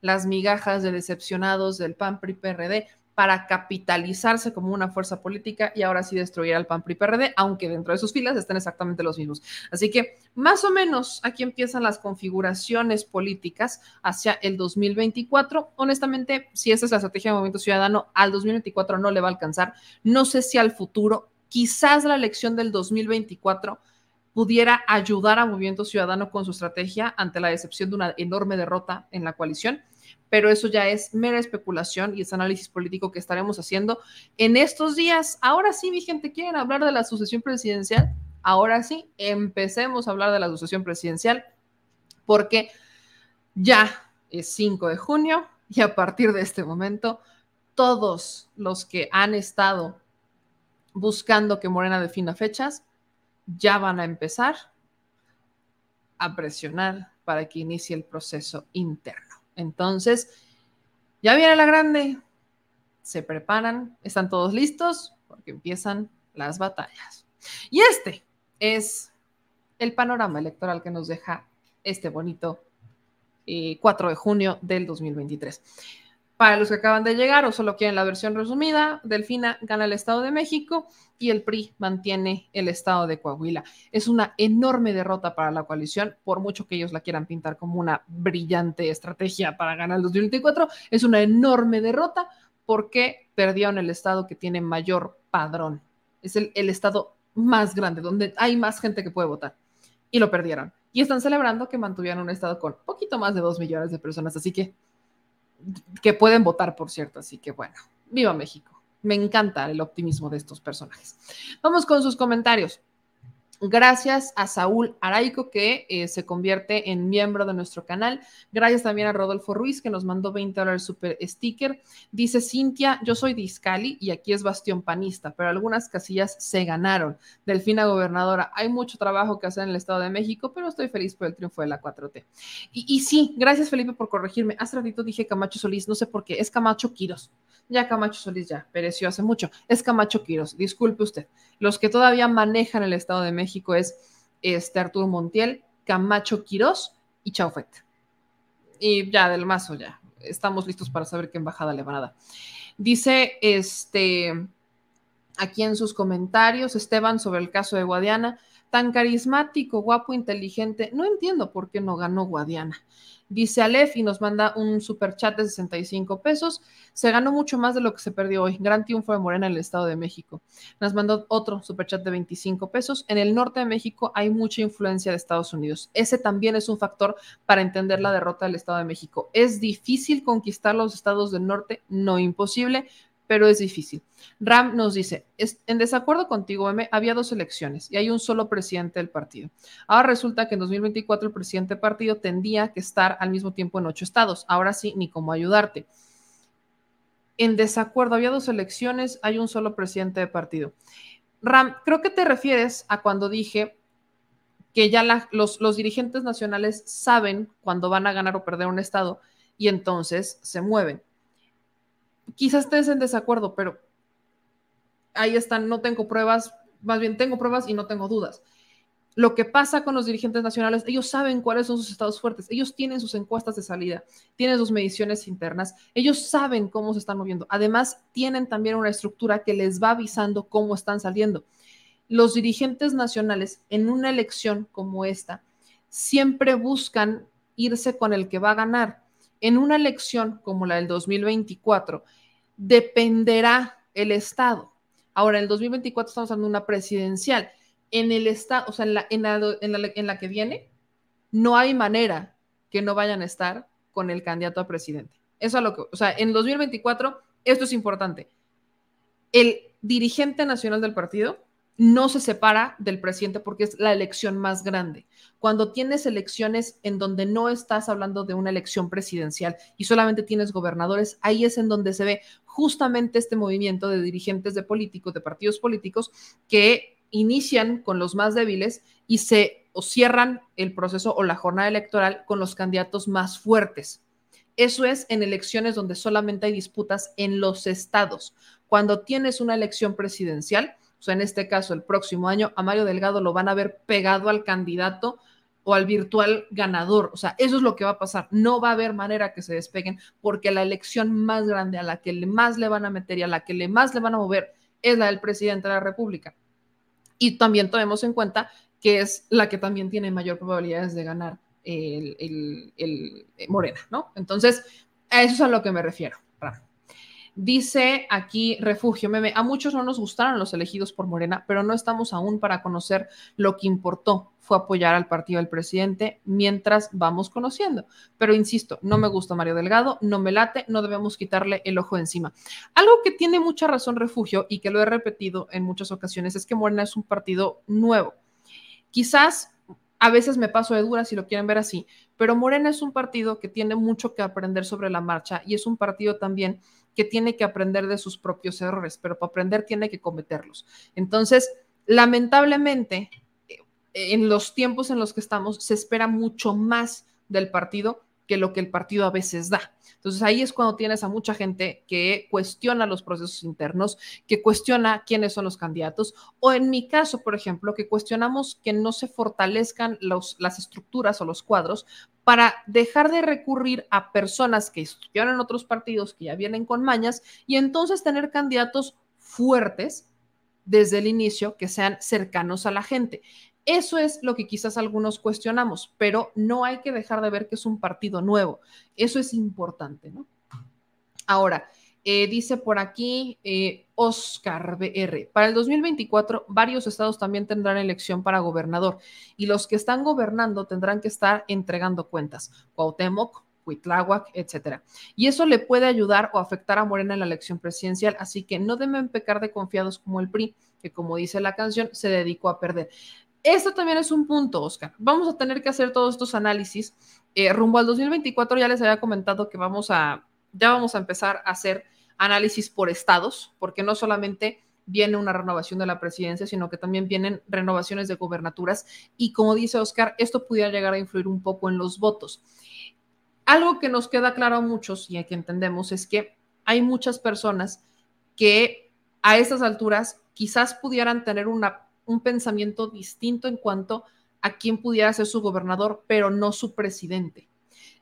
las migajas de decepcionados del PAN PRI PRD para capitalizarse como una fuerza política y ahora sí destruir al PAN PRI PRD, aunque dentro de sus filas estén exactamente los mismos. Así que más o menos aquí empiezan las configuraciones políticas hacia el 2024. Honestamente, si esta es la estrategia de Movimiento Ciudadano, al 2024 no le va a alcanzar. No sé si al futuro, quizás la elección del 2024 pudiera ayudar a Movimiento Ciudadano con su estrategia ante la decepción de una enorme derrota en la coalición pero eso ya es mera especulación y es análisis político que estaremos haciendo en estos días. Ahora sí, mi gente, ¿quieren hablar de la sucesión presidencial? Ahora sí, empecemos a hablar de la sucesión presidencial, porque ya es 5 de junio y a partir de este momento, todos los que han estado buscando que Morena defina fechas, ya van a empezar a presionar para que inicie el proceso interno. Entonces, ya viene la grande, se preparan, están todos listos porque empiezan las batallas. Y este es el panorama electoral que nos deja este bonito 4 eh, de junio del 2023. Para los que acaban de llegar o solo quieren la versión resumida, Delfina gana el Estado de México y el PRI mantiene el Estado de Coahuila. Es una enorme derrota para la coalición, por mucho que ellos la quieran pintar como una brillante estrategia para ganar el 2024, es una enorme derrota porque perdieron el Estado que tiene mayor padrón. Es el, Estado más grande, donde hay más gente que puede votar. Y lo perdieron. Y están celebrando que mantuvieron un Estado con poquito más de dos millones de personas. Así que que pueden votar, por cierto. Así que bueno, viva México. Me encanta el optimismo de estos personajes. Vamos con sus comentarios. Gracias a Saúl Araico, que eh, se convierte en miembro de nuestro canal. Gracias también a Rodolfo Ruiz, que nos mandó 20 dólares super sticker. Dice Cintia, yo soy Discali y aquí es bastión panista, pero algunas casillas se ganaron. Delfina gobernadora, hay mucho trabajo que hacer en el Estado de México, pero estoy feliz por el triunfo de la 4T. Y, sí, gracias Felipe por corregirme. Hace ratito dije Camacho Solís, no sé por qué, es Camacho Quiros. Ya Camacho Solís ya pereció hace mucho. Es Camacho Quiros, disculpe usted. Los que todavía manejan el Estado de México es este Arturo Montiel, Camacho Quirós y Chaufet. Y ya del mazo ya. Estamos listos para saber qué embajada le van a dar. Dice este aquí en sus comentarios Esteban sobre el caso de Guadiana, tan carismático, guapo, inteligente. No entiendo por qué no ganó Guadiana. Dice Aleph y nos manda un super chat de 65 pesos. Se ganó mucho más de lo que se perdió hoy. Gran triunfo de Morena en el Estado de México. Nos mandó otro super chat de 25 pesos. En el norte de México hay mucha influencia de Estados Unidos. Ese también es un factor para entender la derrota del Estado de México. ¿Es difícil conquistar los estados del norte? No imposible, pero es difícil. Ram nos dice, en desacuerdo contigo, M, había dos elecciones y hay un solo presidente del partido. Ahora resulta que en 2024 el presidente del partido tendría que estar al mismo tiempo en ocho estados. Ahora sí, ni cómo ayudarte. En desacuerdo, había dos elecciones, hay un solo presidente de partido. Ram, creo que te refieres a cuando dije que ya los, los dirigentes nacionales saben cuando van a ganar o perder un estado y entonces se mueven quizás estés en desacuerdo, pero ahí están, no tengo pruebas, más bien tengo pruebas y no tengo dudas. Lo que pasa con los dirigentes nacionales, ellos saben cuáles son sus estados fuertes, ellos tienen sus encuestas de salida, tienen sus mediciones internas, ellos saben cómo se están moviendo. Además, tienen también una estructura que les va avisando cómo están saliendo. Los dirigentes nacionales en una elección como esta siempre buscan irse con el que va a ganar en una elección como la del 2024, dependerá el Estado. Ahora, en el 2024 estamos hablando de una presidencial. En el Estado, o sea, en la, en la que viene, no hay manera que no vayan a estar con el candidato a presidente. Eso es lo que, o sea, en 2024, esto es importante. El dirigente nacional del partido no se separa del presidente porque es la elección más grande. Cuando tienes elecciones en donde no estás hablando de una elección presidencial y solamente tienes gobernadores, ahí es en donde se ve justamente este movimiento de dirigentes de políticos, de partidos políticos, que inician con los más débiles y se cierran el proceso o la jornada electoral con los candidatos más fuertes. Eso es en elecciones donde solamente hay disputas en los estados. Cuando tienes una elección presidencial, sea, en este caso, el próximo año, a Mario Delgado lo van a ver pegado al candidato o al virtual ganador. O sea, eso es lo que va a pasar. No va a haber manera que se despeguen porque la elección más grande a la que más le van a meter y a la que le más le van a mover es la del presidente de la República. Y también tomemos en cuenta que es la que también tiene mayor probabilidades de ganar el, el Morena, ¿no? Entonces, a eso es a lo que me refiero. Dice aquí Refugio Meme, a muchos no nos gustaron los elegidos por Morena, pero no estamos aún para conocer lo que importó fue apoyar al partido del presidente mientras vamos conociendo. Pero insisto, no me gusta Mario Delgado, no me late, no debemos quitarle el ojo encima. Algo que tiene mucha razón Refugio y que lo he repetido en muchas ocasiones es que Morena es un partido nuevo. Quizás a veces me paso de dura si lo quieren ver así, pero Morena es un partido que tiene mucho que aprender sobre la marcha y es un partido también que tiene que aprender de sus propios errores, pero para aprender tiene que cometerlos. Entonces, lamentablemente, eh, en los tiempos en los que estamos, se espera mucho más del partido que lo que el partido a veces da. Entonces ahí es cuando tienes a mucha gente que cuestiona los procesos internos, que cuestiona quiénes son los candidatos, o en mi caso, por ejemplo, que cuestionamos que no se fortalezcan las estructuras o los cuadros para dejar de recurrir a personas que estuvieron en otros partidos, que ya vienen con mañas, y entonces tener candidatos fuertes desde el inicio que sean cercanos a la gente. Eso es lo que quizás algunos cuestionamos, pero no hay que dejar de ver que es un partido nuevo. Eso es importante, ¿no? Ahora, eh, dice por aquí eh, Oscar BR, para el 2024 varios estados también tendrán elección para gobernador y los que están gobernando tendrán que estar entregando cuentas. Cuauhtémoc, Huitláhuac, etcétera. Y eso le puede ayudar o afectar a Morena en la elección presidencial, así que no deben pecar de confiados como el PRI, que como dice la canción, se dedicó a perder. Esto también es un punto, Oscar. Vamos a tener que hacer todos estos análisis. Eh, rumbo al 2024 ya les había comentado que vamos a, ya vamos a empezar a hacer análisis por estados, porque no solamente viene una renovación de la presidencia, sino que también vienen renovaciones de gobernaturas. Y como dice Oscar, esto pudiera llegar a influir un poco en los votos. Algo que nos queda claro a muchos y que entendemos es que hay muchas personas que a estas alturas quizás pudieran tener una un pensamiento distinto en cuanto a quién pudiera ser su gobernador, pero no su presidente.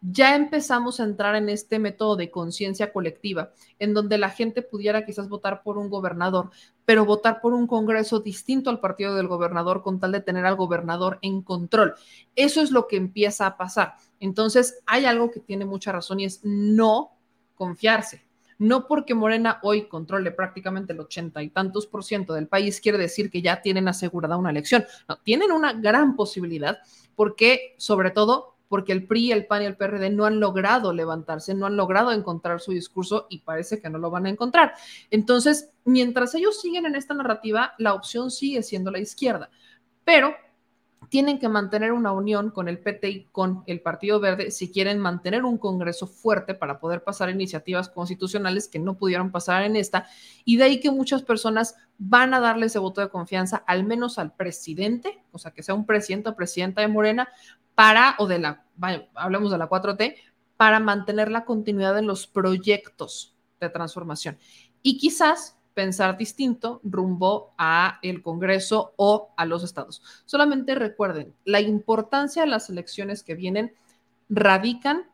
Ya empezamos a entrar en este método de conciencia colectiva, en donde la gente pudiera quizás votar por un gobernador, pero votar por un Congreso distinto al partido del gobernador con tal de tener al gobernador en control. Eso es lo que empieza a pasar. Entonces, hay algo que tiene mucha razón y es no confiarse. No porque Morena hoy controle prácticamente el ochenta y tantos por ciento del país, quiere decir que ya tienen asegurada una elección. No, tienen una gran posibilidad porque, sobre todo, porque el PRI, el PAN y el PRD no han logrado levantarse, no han logrado encontrar su discurso y parece que no lo van a encontrar. Entonces, mientras ellos siguen en esta narrativa, la opción sigue siendo la izquierda. Pero tienen que mantener una unión con el PT y con el Partido Verde si quieren mantener un Congreso fuerte para poder pasar iniciativas constitucionales que no pudieron pasar en esta. Y de ahí que muchas personas van a darle ese voto de confianza, al menos al presidente, o sea, que sea un presidente o presidenta de Morena, para, o de la, hablemos de la 4T, para mantener la continuidad en los proyectos de transformación. Y quizás pensar distinto rumbo a el Congreso o a los estados. Solamente recuerden, la importancia de las elecciones que vienen radican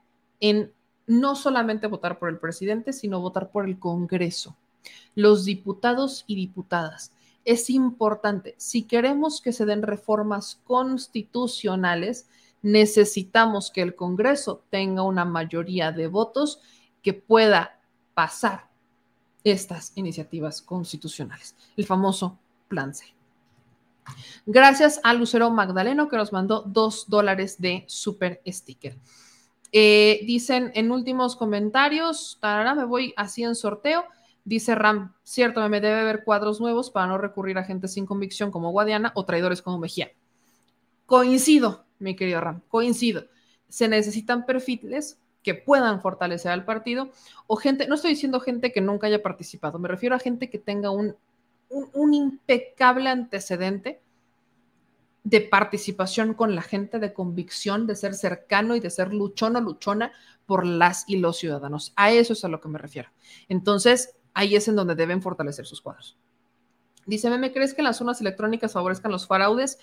en no solamente votar por el presidente, sino votar por el Congreso, los diputados y diputadas. Es importante, si queremos que se den reformas constitucionales, necesitamos que el Congreso tenga una mayoría de votos que pueda pasar estas iniciativas constitucionales, el famoso Plan C. Gracias a Lucero Magdaleno que nos mandó dos dólares de super sticker. Eh, dicen en últimos comentarios, tarara, me voy así en sorteo. Dice Ram, cierto, me debe ver cuadros nuevos para no recurrir a gente sin convicción como Guadiana o traidores como Mejía. Coincido, mi querido Ram, coincido. Se necesitan perfiles que puedan fortalecer al partido, o gente, no estoy diciendo gente que nunca haya participado, me refiero a gente que tenga un, un, impecable antecedente de participación con la gente, de convicción, de ser cercano y de ser luchón o luchona por las y los ciudadanos. A eso es a lo que me refiero. Entonces, ahí es en donde deben fortalecer sus cuadros. Dice, ¿me crees que las urnas electrónicas favorezcan los fraudes?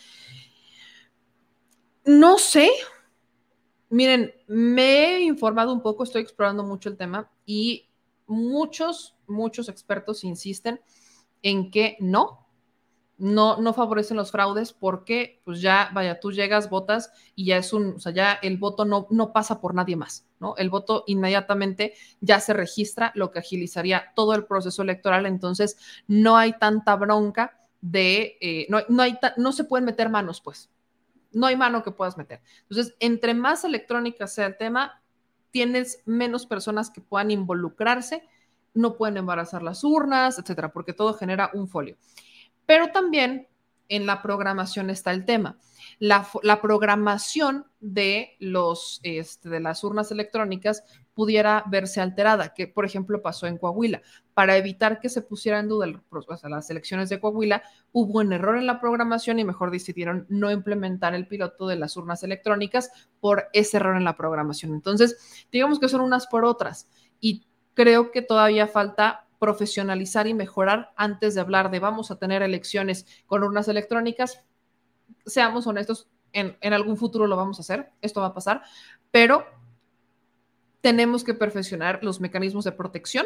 No sé, Miren, me he informado un poco, estoy explorando mucho el tema y muchos, muchos expertos insisten en que no, no, no favorecen los fraudes porque, pues ya, vaya, tú llegas, votas y ya es un, o sea, ya el voto no, no pasa por nadie más, ¿no? El voto inmediatamente ya se registra, lo que agilizaría todo el proceso electoral, entonces no hay tanta bronca de, eh, no, no, hay no se pueden meter manos, pues, no hay mano que puedas meter. Entonces, entre más electrónica sea el tema, tienes menos personas que puedan involucrarse, no pueden embarazar las urnas, etcétera, porque todo genera un folio. Pero también en la programación está el tema. La, programación este, de las urnas electrónicas pudiera verse alterada, que por ejemplo pasó en Coahuila. Para evitar que se pusiera en duda las elecciones de Coahuila, hubo un error en la programación y mejor decidieron no implementar el piloto de las urnas electrónicas por ese error en la programación. Entonces, digamos que son unas por otras y creo que todavía falta profesionalizar y mejorar antes de hablar de vamos a tener elecciones con urnas electrónicas. Seamos honestos, en, en algún futuro lo vamos a hacer, esto va a pasar, pero tenemos que perfeccionar los mecanismos de protección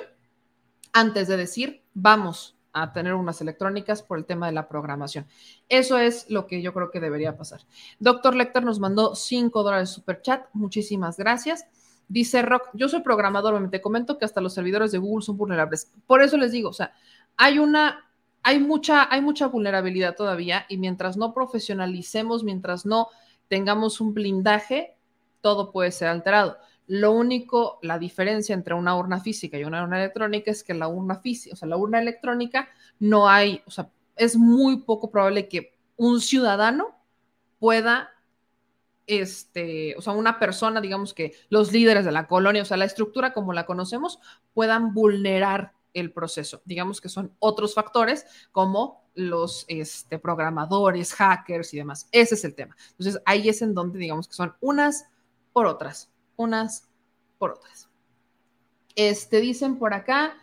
antes de decir, vamos a tener unas electrónicas por el tema de la programación. Eso es lo que yo creo que debería pasar. Doctor Lecter nos mandó 5 dólares super chat. Muchísimas gracias. Dice Rock, yo soy programador, me te comento que hasta los servidores de Google son vulnerables. Por eso les digo, o sea, hay una, hay mucha, hay mucha vulnerabilidad todavía y mientras no profesionalicemos, mientras no tengamos un blindaje, todo puede ser alterado. Lo único, la diferencia entre una urna física y una urna electrónica es que la urna física, o sea, la urna electrónica no hay, o sea, es muy poco probable que un ciudadano pueda, este, o sea, una persona, digamos que los líderes de la colonia, o sea, la estructura como la conocemos, puedan vulnerar el proceso. Digamos que son otros factores como los este, programadores, hackers y demás. Ese es el tema. Entonces, ahí es en donde digamos que son unas por otras unas por otras. Este, dicen por acá,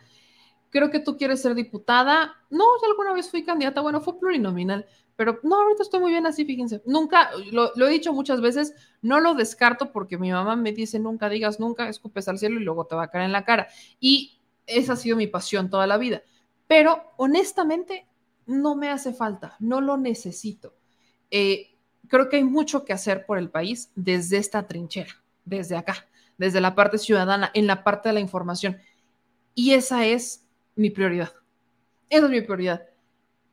creo que tú quieres ser diputada. No, yo alguna vez fui candidata, bueno, fue plurinominal, pero no, ahorita estoy muy bien así, fíjense. Nunca, lo, he dicho muchas veces, no lo descarto porque mi mamá me dice, nunca digas nunca, escupes al cielo y luego te va a caer en la cara. Y esa ha sido mi pasión toda la vida. Pero honestamente, no me hace falta, no lo necesito. Eh, creo que hay mucho que hacer por el país desde esta trinchera desde acá, desde la parte ciudadana, en la parte de la información. Y esa es mi prioridad. Esa es mi prioridad.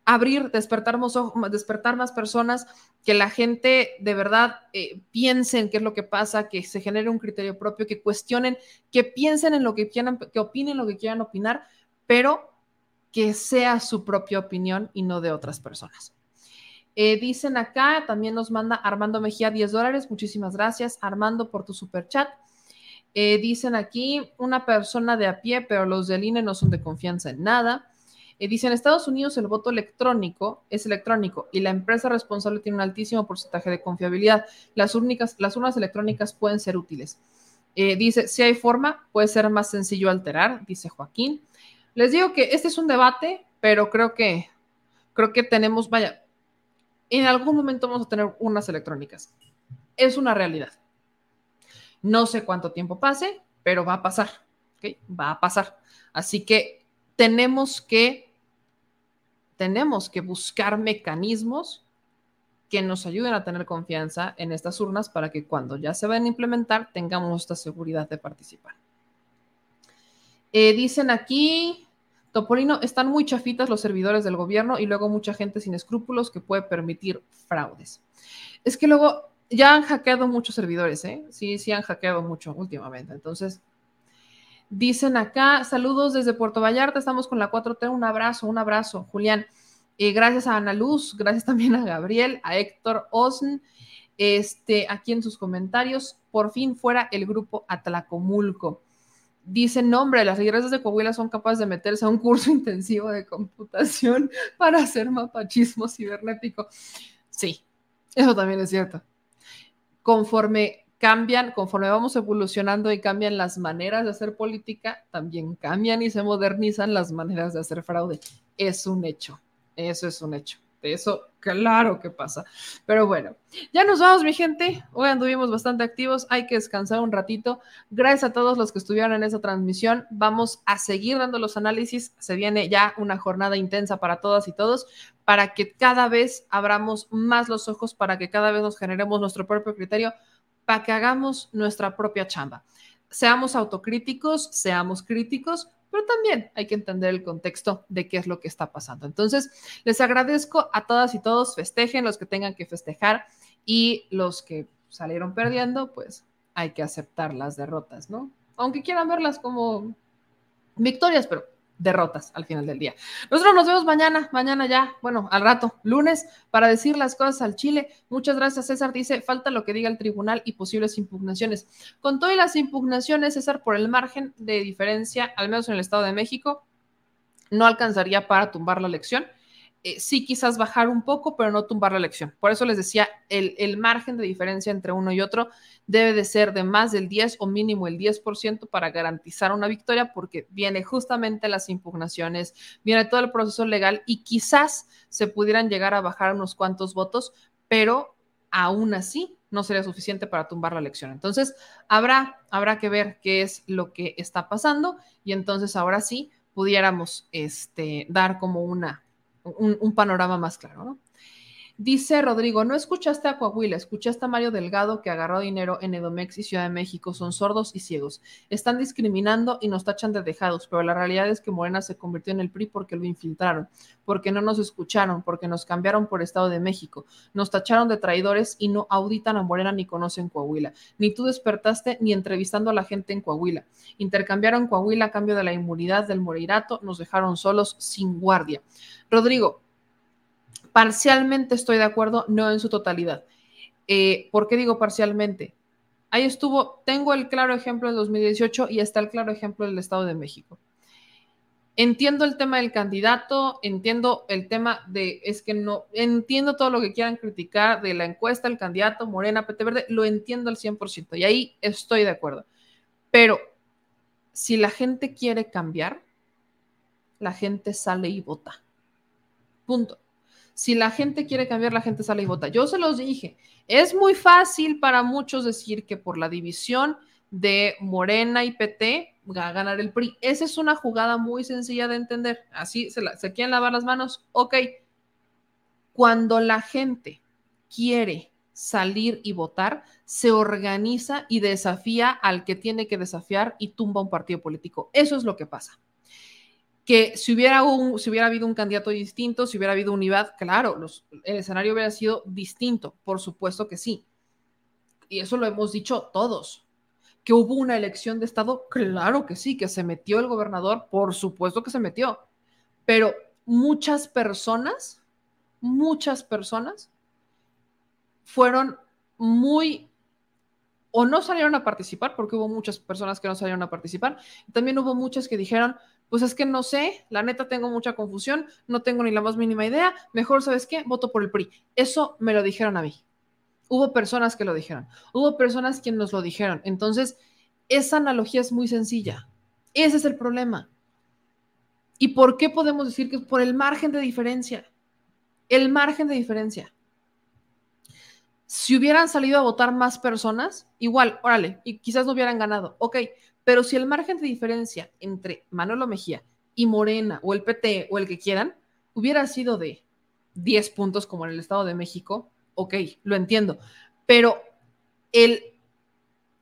Abrir, despertar más, despertar más personas, que la gente de verdad eh, piense en qué es lo que pasa, que se genere un criterio propio, que cuestionen, que piensen en lo que quieran, que opinen lo que quieran opinar, pero que sea su propia opinión y no de otras personas. Eh, dicen acá, también nos manda Armando Mejía 10 dólares. Muchísimas gracias, Armando, por tu super chat. Eh, dicen aquí, una persona de a pie, pero los del INE no son de confianza en nada. Eh, dicen, en Estados Unidos el voto electrónico es electrónico y la empresa responsable tiene un altísimo porcentaje de confiabilidad. Las, únicas, las urnas electrónicas pueden ser útiles. dice, si hay forma, puede ser más sencillo alterar, dice Joaquín. Les digo que este es un debate, pero creo que, creo que tenemos, vaya, en algún momento vamos a tener unas electrónicas. Es una realidad. No sé cuánto tiempo pase, pero va a pasar. Va a pasar. Así que tenemos que, tenemos que buscar mecanismos que nos ayuden a tener confianza en estas urnas para que cuando ya se vayan a implementar tengamos esta seguridad de participar. Eh, dicen aquí, Topolino, están muy chafitas los servidores del gobierno y luego mucha gente sin escrúpulos que puede permitir fraudes. Es que luego ya han hackeado muchos servidores, ¿eh? Sí, sí han hackeado mucho últimamente. Entonces, dicen acá, saludos desde Puerto Vallarta, estamos con la 4T, un abrazo, un abrazo, Julián. Eh, gracias a Ana Luz, gracias también a Gabriel, a Héctor Osn, este, aquí en sus comentarios, por fin fuera el grupo Atlacomulco dicen, no, hombre, las iglesias de Coahuila son capaces de meterse a un curso intensivo de computación para hacer mapachismo cibernético. Sí, eso también es cierto. Conforme cambian, conforme vamos evolucionando y cambian las maneras de hacer política, también cambian y se modernizan las maneras de hacer fraude. Es un hecho, eso es un hecho. Eso, claro que pasa. Pero bueno, ya nos vamos, mi gente. Hoy anduvimos bastante activos. Hay que descansar un ratito. Gracias a todos los que estuvieron en esa transmisión. Vamos a seguir dando los análisis. Se viene ya una jornada intensa para todas y todos, para que cada vez abramos más los ojos, para que cada vez nos generemos nuestro propio criterio, para que hagamos nuestra propia chamba. Seamos autocríticos, seamos críticos, pero también hay que entender el contexto de qué es lo que está pasando. Entonces, les agradezco a todas y todos, festejen los que tengan que festejar y los que salieron perdiendo, pues hay que aceptar las derrotas, ¿no? Aunque quieran verlas como victorias, pero derrotas al final del día. Nosotros nos vemos mañana, mañana ya, bueno, al rato, lunes, para decir las cosas al Chile. Muchas gracias, César. Dice, falta lo que diga el tribunal y posibles impugnaciones. Con todas las impugnaciones, César, por el margen de diferencia, al menos en el Estado de México, no alcanzaría para tumbar la elección. Eh, sí quizás bajar un poco, pero no tumbar la elección. Por eso les decía, el, el, margen de diferencia entre uno y otro debe de ser de más del 10 o mínimo el 10% para garantizar una victoria, porque viene justamente las impugnaciones, viene todo el proceso legal y quizás se pudieran llegar a bajar unos cuantos votos, pero aún así no sería suficiente para tumbar la elección. Entonces, habrá, habrá que ver qué es lo que está pasando y entonces ahora sí pudiéramos este, dar como una un, panorama más claro, ¿no? Dice Rodrigo, no escuchaste a Coahuila, escuchaste a Mario Delgado que agarró dinero en Edomex y Ciudad de México, son sordos y ciegos. Están discriminando y nos tachan de dejados, pero la realidad es que Morena se convirtió en el PRI porque lo infiltraron, porque no nos escucharon, porque nos cambiaron por Estado de México, nos tacharon de traidores y no auditan a Morena ni conocen Coahuila. Ni tú despertaste ni entrevistando a la gente en Coahuila. Intercambiaron Coahuila a cambio de la inmunidad del Moreirato, nos dejaron solos sin guardia. Rodrigo, parcialmente estoy de acuerdo, no en su totalidad. Eh, ¿Por qué digo parcialmente? Ahí estuvo, tengo el claro ejemplo del 2018 y está el claro ejemplo del Estado de México. Entiendo el tema del candidato, entiendo el tema de, es que no, entiendo todo lo que quieran criticar de la encuesta, el candidato, Morena, PT Verde, lo entiendo al 100% y ahí estoy de acuerdo. Pero si la gente quiere cambiar, la gente sale y vota. Punto. Si la gente quiere cambiar, la gente sale y vota. Yo se los dije, es muy fácil para muchos decir que por la división de Morena y PT va a ganar el PRI. Esa es una jugada muy sencilla de entender. Así se, se quieren lavar las manos. Ok. Cuando la gente quiere salir y votar, se organiza y desafía al que tiene que desafiar y tumba un partido político. Eso es lo que pasa que si hubiera, hubiera habido un candidato distinto, si hubiera habido unidad, claro, el escenario hubiera sido distinto, por supuesto que sí. Y eso lo hemos dicho todos. Que hubo una elección de Estado, claro que sí, que se metió el gobernador, por supuesto que se metió. Pero muchas personas, muchas personas fueron muy o no salieron a participar, porque hubo muchas personas que no salieron a participar. También hubo muchas que dijeron, pues es que no sé, la neta tengo mucha confusión, no tengo ni la más mínima idea, mejor, ¿sabes qué? Voto por el PRI. Eso me lo dijeron a mí. Hubo personas que lo dijeron, hubo personas quienes nos lo dijeron. Entonces, esa analogía es muy sencilla. Ese es el problema. ¿Y por qué podemos decir que es por el margen de diferencia? El margen de diferencia. Si hubieran salido a votar más personas, igual, órale, y quizás no hubieran ganado, ok, pero si el margen de diferencia entre Manolo Mejía y Morena o el PT o el que quieran hubiera sido de 10 puntos como en el Estado de México, ok, lo entiendo. Pero el,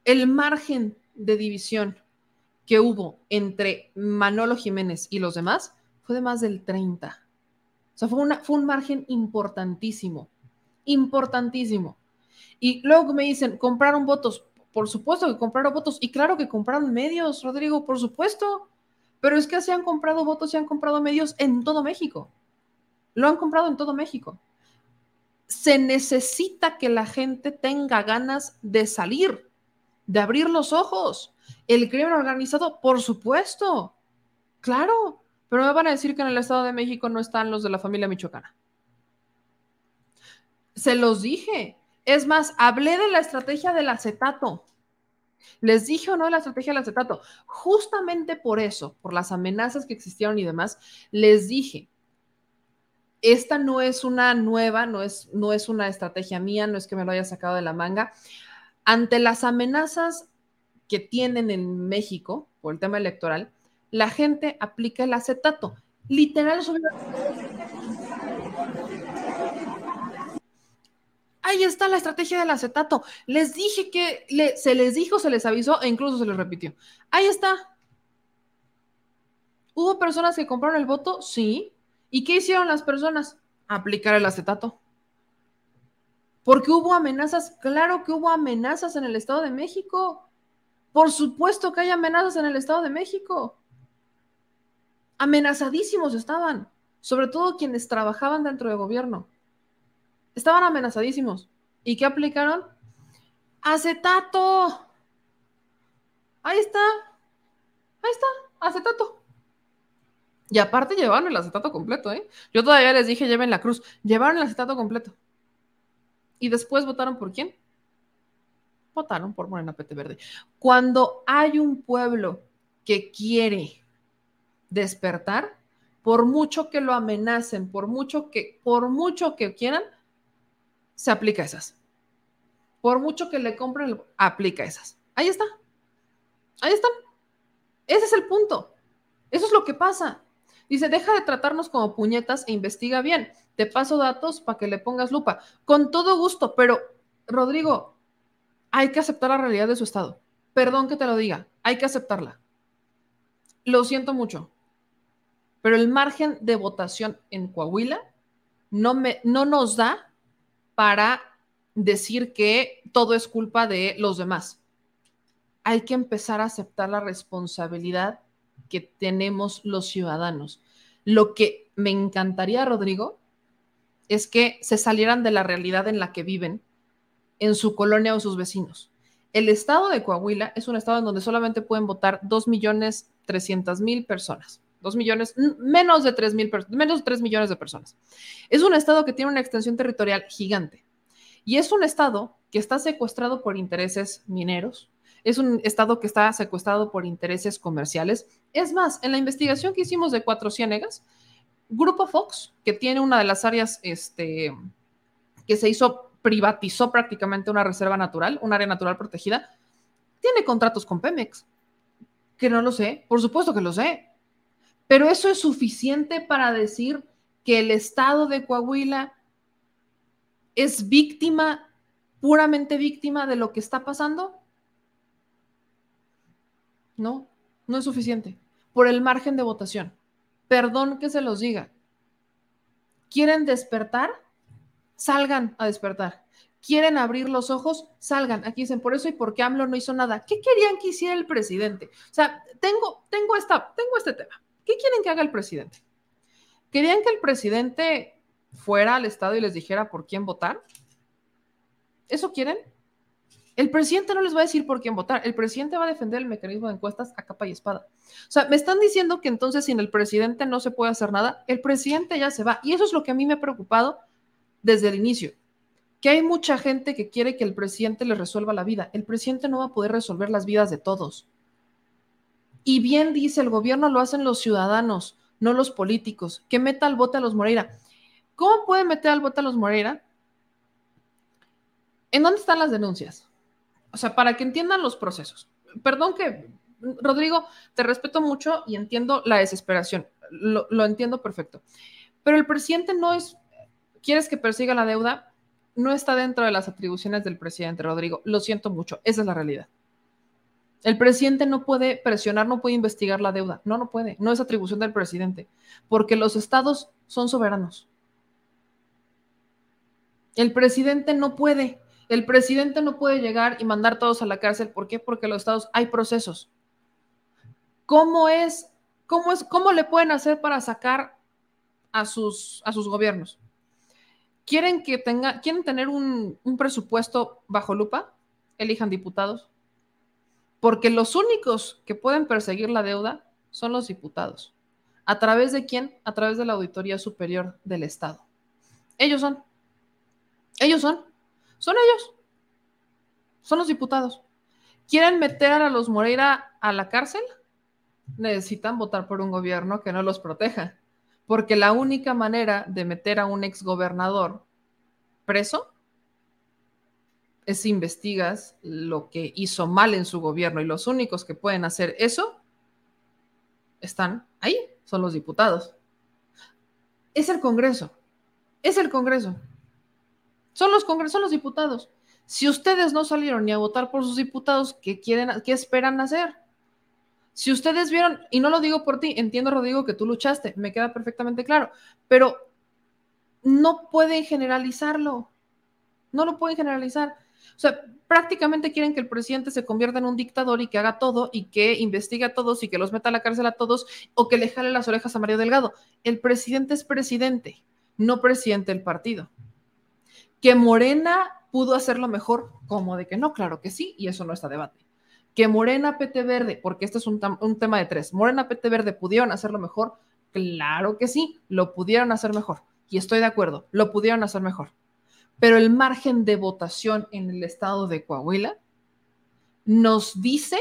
el margen de división que hubo entre Manolo Jiménez y los demás fue de más del 30. O sea, fue, una, fue un margen importantísimo, importantísimo. Y luego me dicen, compraron votos. Por supuesto que compraron votos y claro que compraron medios, Rodrigo, por supuesto. Pero es que se han comprado votos, se han comprado medios en todo México. Lo han comprado en todo México. Se necesita que la gente tenga ganas de salir, de abrir los ojos. El crimen organizado, por supuesto. Claro, pero me van a decir que en el Estado de México no están los de la familia michoacana. Se los dije, es más, hablé de la estrategia del acetato. Les dije o no la estrategia del acetato. Justamente por eso, por las amenazas que existieron y demás, les dije, esta no es una nueva, no es, no es una estrategia mía, no es que me lo haya sacado de la manga. Ante las amenazas que tienen en México por el tema electoral, la gente aplica el acetato. Literal, ahí está la estrategia del acetato. Les dije que se les dijo, se les avisó e incluso se les repitió. Ahí está. ¿Hubo personas que compraron el voto? Sí. ¿Y qué hicieron las personas? Aplicar el acetato. Porque hubo amenazas, claro que hubo amenazas en el Estado de México. Por supuesto que hay amenazas en el Estado de México. amenazadísimos estaban, sobre todo quienes trabajaban dentro del gobierno. Estaban amenazadísimos. ¿Y qué aplicaron? Acetato. Ahí está. Ahí está, acetato. Y aparte llevaron el acetato completo, ¿eh? Yo todavía les dije, lleven la cruz. Llevaron el acetato completo. ¿Y después votaron por quién? Votaron por Morena Pete Verde. Cuando hay un pueblo que quiere despertar, por mucho que lo amenacen, por mucho que, por mucho que quieran, se aplica esas. Por mucho que le compren, aplica esas. Ahí está. Ahí están. Ese es el punto. Eso es lo que pasa. Dice, deja de tratarnos como puñetas e investiga bien. Te paso datos para que le pongas lupa. Con todo gusto, pero Rodrigo, hay que aceptar la realidad de su estado. Perdón que te lo diga, hay que aceptarla. Lo siento mucho, pero el margen de votación en Coahuila no, me, no nos da para decir que todo es culpa de los demás. Hay que empezar a aceptar la responsabilidad que tenemos los ciudadanos. Lo que me encantaría, Rodrigo, es que se salieran de la realidad en la que viven en su colonia o sus vecinos. El estado de Coahuila es un estado en donde solamente pueden votar 2 millones 300 mil personas. 2 millones, menos de 3 mil, menos de 3 millones de personas. Es un estado que tiene una extensión territorial gigante. Y es un estado que está secuestrado por intereses mineros, es un estado que está secuestrado por intereses comerciales. Es más, en la investigación que hicimos de Cuatro Ciénegas, Grupo Fox, que tiene una de las áreas este, que se hizo, privatizó prácticamente una reserva natural, un área natural protegida, tiene contratos con Pemex. Que no lo sé, por supuesto que lo sé. Pero eso es suficiente para decir que el estado de Coahuila es víctima, puramente víctima de lo que está pasando. No, no es suficiente. Por el margen de votación. Perdón que se los diga. ¿Quieren despertar? Salgan a despertar. ¿Quieren abrir los ojos? Salgan. Aquí dicen, por eso y porque AMLO no hizo nada. ¿Qué querían que hiciera el presidente? O sea, tengo, tengo, esta, tengo este tema. ¿Qué quieren que haga el presidente? ¿Querían que el presidente fuera al Estado y les dijera por quién votar? ¿Eso quieren? El presidente no les va a decir por quién votar, el presidente va a defender el mecanismo de encuestas a capa y espada. O sea, me están diciendo que entonces sin el presidente no se puede hacer nada, el presidente ya se va. Y eso es lo que a mí me ha preocupado desde el inicio, que hay mucha gente que quiere que el presidente les resuelva la vida. El presidente no va a poder resolver las vidas de todos. Y bien dice, el gobierno lo hacen los ciudadanos, no los políticos. Que meta al bote a los Moreira. ¿Cómo puede meter al bote a los Moreira? ¿En dónde están las denuncias? o sea, para que entiendan los procesos. Perdón que, Rodrigo, te respeto mucho y entiendo la desesperación, lo, entiendo perfecto. Pero el presidente no es, ¿quieres que persiga la deuda? No está dentro de las atribuciones del presidente, Rodrigo. Lo siento mucho, esa es la realidad. El presidente no puede presionar, no puede investigar la deuda. No, no puede. No es atribución del presidente, porque los estados son soberanos. El presidente no puede. El presidente no puede llegar y mandar todos a la cárcel. ¿Por qué? Porque los estados hay procesos. ¿Cómo es, cómo es, cómo le pueden hacer para sacar a sus, a sus gobiernos? ¿Quieren que tenga, quieren tener un, un presupuesto bajo lupa? Elijan diputados. Porque los únicos que pueden perseguir la deuda son los diputados. ¿A través de quién? A través de la Auditoría Superior del Estado. Ellos son. Ellos son. Son ellos. Son los diputados. ¿Quieren meter a los Moreira a la cárcel? Necesitan votar por un gobierno que no los proteja. Porque la única manera de meter a un exgobernador preso es investigas lo que hizo mal en su gobierno y los únicos que pueden hacer eso están ahí, son los diputados. Es el Congreso, es el Congreso. Son los congresos, son los diputados. Si ustedes no salieron ni a votar por sus diputados, ¿qué quieren, qué esperan hacer? Si ustedes vieron, y no lo digo por ti, entiendo, Rodrigo, que tú luchaste, me queda perfectamente claro, pero no pueden generalizarlo. No lo pueden generalizar. O sea, prácticamente quieren que el presidente se convierta en un dictador y que haga todo y que investigue a todos y que los meta a la cárcel a todos o que le jale las orejas a Mario Delgado. El presidente es presidente, no presidente del partido. Que Morena pudo hacerlo mejor, como de que no, claro que sí, y eso no está debate. Que Morena, PT Verde, porque este es un, un tema de tres, Morena, PT Verde pudieron hacerlo mejor, claro que sí, lo pudieron hacer mejor. Y estoy de acuerdo, lo pudieron hacer mejor pero el margen de votación en el estado de Coahuila nos dice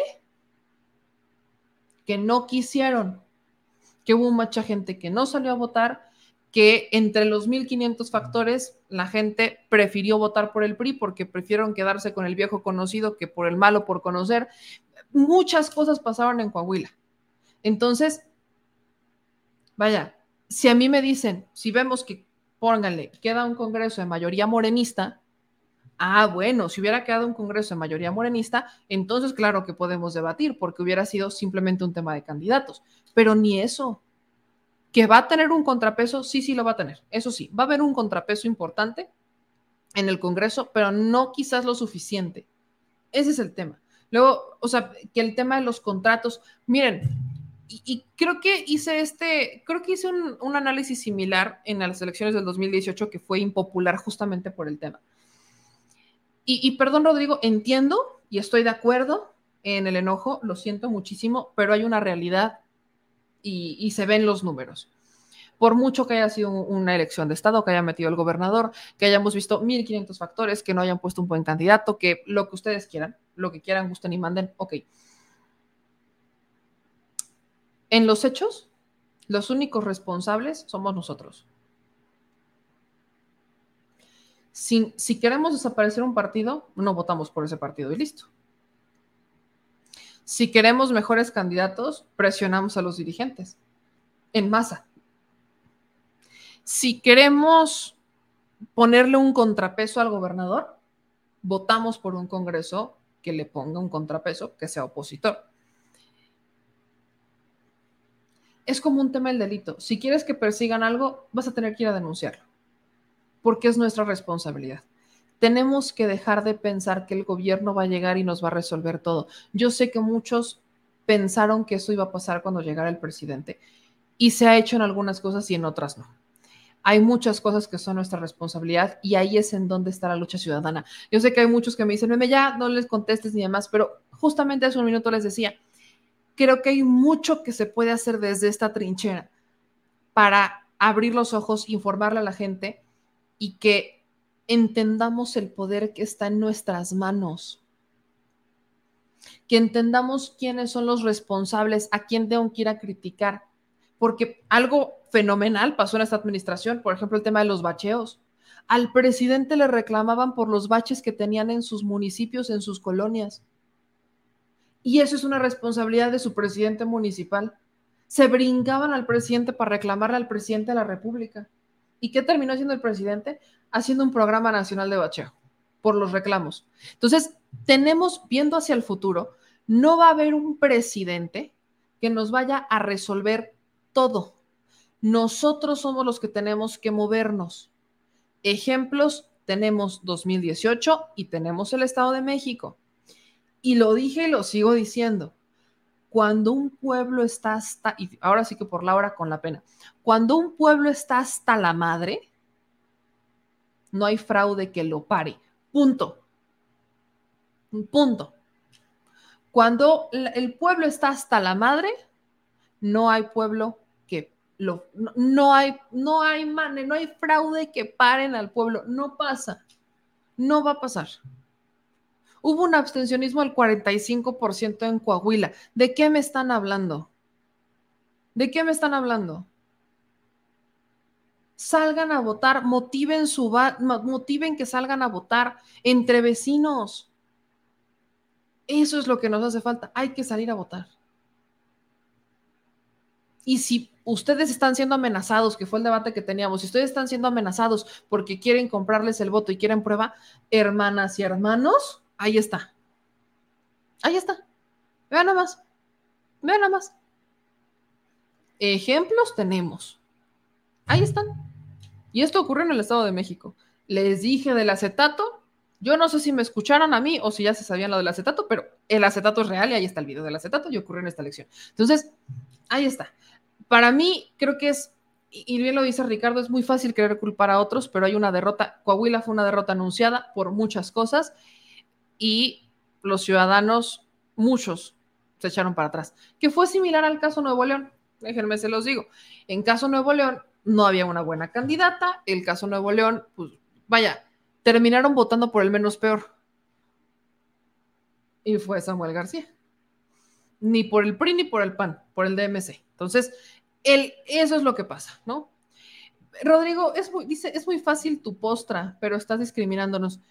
que no quisieron, que hubo mucha gente que no salió a votar, que entre los 1.500 factores la gente prefirió votar por el PRI porque prefirieron quedarse con el viejo conocido que por el malo por conocer. Muchas cosas pasaron en Coahuila. Entonces, vaya, si a mí me dicen, si vemos que pónganle, queda un Congreso de mayoría morenista. Ah, bueno, si hubiera quedado un Congreso de mayoría morenista, entonces claro que podemos debatir, porque hubiera sido simplemente un tema de candidatos. Pero ni eso. ¿Que va a tener un contrapeso? Sí, sí lo va a tener. Eso sí, va a haber un contrapeso importante en el Congreso, pero no quizás lo suficiente. Ese es el tema. Luego, o sea, que el tema de los contratos, miren, y, creo que hice este, creo que hice un, análisis similar en las elecciones del 2018 que fue impopular justamente por el tema. Y, perdón, Rodrigo, entiendo y estoy de acuerdo en el enojo, lo siento muchísimo, pero hay una realidad y, y se ven los números. Por mucho que haya sido una elección de Estado, que haya metido el gobernador, que hayamos visto 1.500 factores, que no hayan puesto un buen candidato, que lo que ustedes quieran, lo que quieran, gusten y manden, ok en los hechos, los únicos responsables somos nosotros. Si, queremos desaparecer un partido, no votamos por ese partido y listo. Si queremos mejores candidatos, presionamos a los dirigentes en masa. Si queremos ponerle un contrapeso al gobernador, votamos por un Congreso que le ponga un contrapeso, que sea opositor. Es como un tema del delito. Si quieres que persigan algo, vas a tener que ir a denunciarlo, porque es nuestra responsabilidad. Tenemos que dejar de pensar que el gobierno va a llegar y nos va a resolver todo. Yo sé que muchos pensaron que eso iba a pasar cuando llegara el presidente y se ha hecho en algunas cosas y en otras no. Hay muchas cosas que son nuestra responsabilidad y ahí es en donde está la lucha ciudadana. Yo sé que hay muchos que me dicen, meme, ya no les contestes ni demás, pero justamente hace un minuto les decía, creo que hay mucho que se puede hacer desde esta trinchera para abrir los ojos, informarle a la gente y que entendamos el poder que está en nuestras manos. Que entendamos quiénes son los responsables, a quién tengo que ir a criticar. Porque algo fenomenal pasó en esta administración, por ejemplo, el tema de los bacheos. Al presidente le reclamaban por los baches que tenían en sus municipios, en sus colonias. Y eso es una responsabilidad de su presidente municipal. Se brincaban al presidente para reclamarle al presidente de la República. ¿Y qué terminó haciendo el presidente? Haciendo un programa nacional de bacheo por los reclamos. Entonces, tenemos, viendo hacia el futuro, no va a haber un presidente que nos vaya a resolver todo. Nosotros somos los que tenemos que movernos. Ejemplos, tenemos 2018 y tenemos el Estado de México. Y lo dije y lo sigo diciendo. Cuando un pueblo está hasta, y ahora sí que por la hora con la pena, cuando un pueblo está hasta la madre, no hay fraude que lo pare. Punto. Punto. Cuando el pueblo está hasta la madre, no hay pueblo que lo no, hay no hay no hay fraude que paren al pueblo, no pasa. No va a pasar. Hubo un abstencionismo del 45% en Coahuila. ¿De qué me están hablando? ¿De qué me están hablando? Salgan a votar, motiven su motiven que salgan a votar entre vecinos. Eso es lo que nos hace falta. Hay que salir a votar. Y si ustedes están siendo amenazados, que fue el debate que teníamos, si ustedes están siendo amenazados porque quieren comprarles el voto y quieren prueba, hermanas y hermanos, Ahí está. Ahí está. Vean nada más. Vean nada más. Ejemplos tenemos. Ahí están. Y esto ocurre en el Estado de México. Les dije del acetato Yo no sé si me escucharon a mí o si ya se sabían lo del acetato, pero el acetato es real y ahí está el video del acetato y ocurrió en esta elección. Entonces, ahí está. Para mí, creo que es, y bien lo dice Ricardo, es muy fácil querer culpar a otros, pero hay una derrota. Coahuila fue una derrota anunciada por muchas cosas y los ciudadanos, muchos, se echaron para atrás, que fue similar al caso Nuevo León. Déjenme se los digo. En caso Nuevo León no había una buena candidata, el caso Nuevo León, pues vaya, terminaron votando por el menos peor. Y fue Samuel García. Ni por el PRI ni por el PAN, por el DMC. Entonces, el, eso es lo que pasa, ¿no? Rodrigo, es muy, dice, es muy fácil tu postra, pero estás discriminándonos.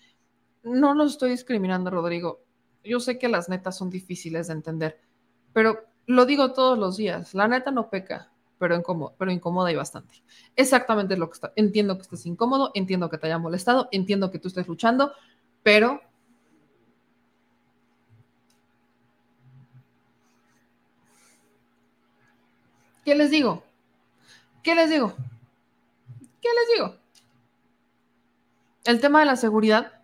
No los estoy discriminando, Rodrigo. Yo sé que las netas son difíciles de entender, pero lo digo todos los días. La neta no peca pero, incómodo, pero incomoda y bastante. Exactamente lo que está. Entiendo que estés incómodo, entiendo que te haya molestado, entiendo que tú estés luchando, pero ¿Qué les digo? ¿Qué les digo? ¿Qué les digo? El tema de la seguridad,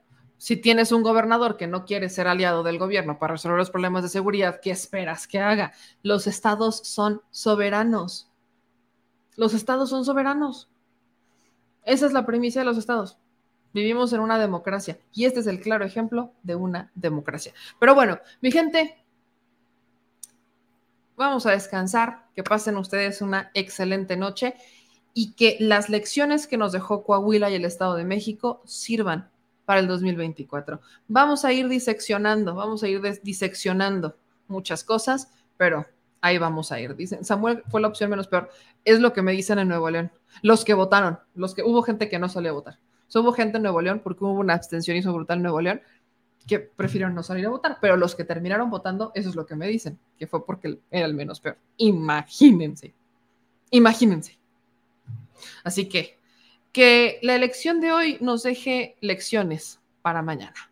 si tienes un gobernador que no quiere ser aliado del gobierno para resolver los problemas de seguridad, ¿qué esperas que haga? Los estados son soberanos. Los estados son soberanos. Esa es la premisa de los estados. Vivimos en una democracia y este es el claro ejemplo de una democracia. Pero bueno, mi gente, vamos a descansar, que pasen ustedes una excelente noche y que las lecciones que nos dejó Coahuila y el Estado de México sirvan para el 2024. Vamos a ir diseccionando, vamos a ir diseccionando muchas cosas, pero ahí vamos a ir. Dicen, Samuel fue la opción menos peor. Es lo que me dicen en Nuevo León. Los que votaron, los que hubo gente que no salió a votar. hubo gente en Nuevo León porque hubo una abstencionismo brutal en Nuevo León que prefirieron no salir a votar, pero los que terminaron votando, eso es lo que me dicen, que fue porque era el menos peor. Imagínense, imagínense. Así que, que la elección de hoy nos deje lecciones para mañana.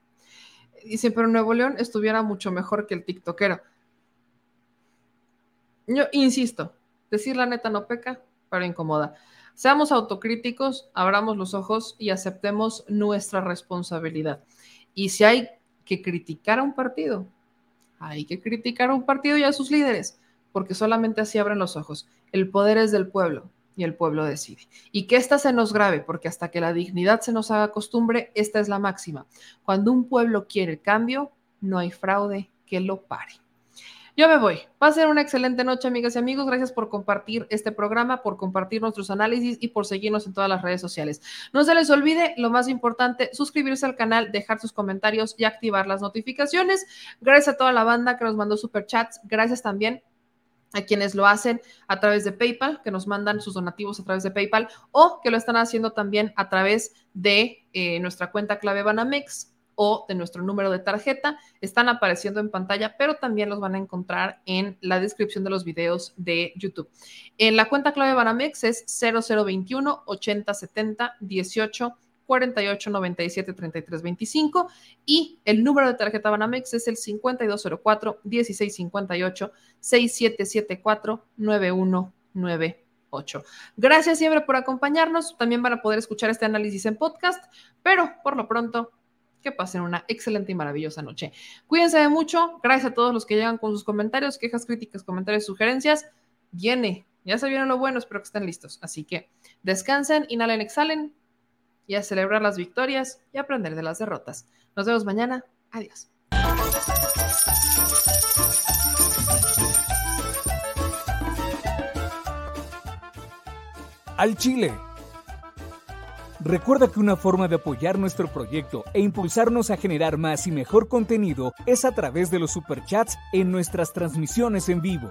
Dicen, pero Nuevo León estuviera mucho mejor que el TikTokero. Yo insisto, decir la neta no peca, pero incomoda. Seamos autocríticos, abramos los ojos y aceptemos nuestra responsabilidad. Y si hay que criticar a un partido, hay que criticar a un partido y a sus líderes, porque solamente así abren los ojos. El poder es del pueblo y el pueblo decide. Y que esta se nos grave, porque hasta que la dignidad se nos haga costumbre, esta es la máxima. Cuando un pueblo quiere cambio, no hay fraude que lo pare. Yo me voy. Va a ser una excelente noche, amigas y amigos. Gracias por compartir este programa, por compartir nuestros análisis y por seguirnos en todas las redes sociales. No se les olvide, lo más importante, suscribirse al canal, dejar sus comentarios y activar las notificaciones. Gracias a toda la banda que nos mandó superchats. Gracias también a quienes lo hacen a través de PayPal, que nos mandan sus donativos a través de PayPal o que lo están haciendo también a través de eh, nuestra cuenta clave Banamex o de nuestro número de tarjeta. Están apareciendo en pantalla, pero también los van a encontrar en la descripción de los videos de YouTube. En la cuenta clave Banamex es 0021 8070 18 48 97 33 25 y el número de tarjeta Banamex es el 5204 1658 6774 9198. Gracias siempre por acompañarnos. También van a poder escuchar este análisis en podcast, pero por lo pronto que pasen una excelente y maravillosa noche. Cuídense de mucho. Gracias a todos los que llegan con sus comentarios, quejas, críticas, comentarios, sugerencias. Viene, ya se vieron lo bueno, espero que estén listos. Así que descansen, inhalen, exhalen y a celebrar las victorias y aprender de las derrotas. Nos vemos mañana. Adiós. Al Chile Recuerda que una forma de apoyar nuestro proyecto e impulsarnos a generar más y mejor contenido es a través de los superchats en nuestras transmisiones en vivo.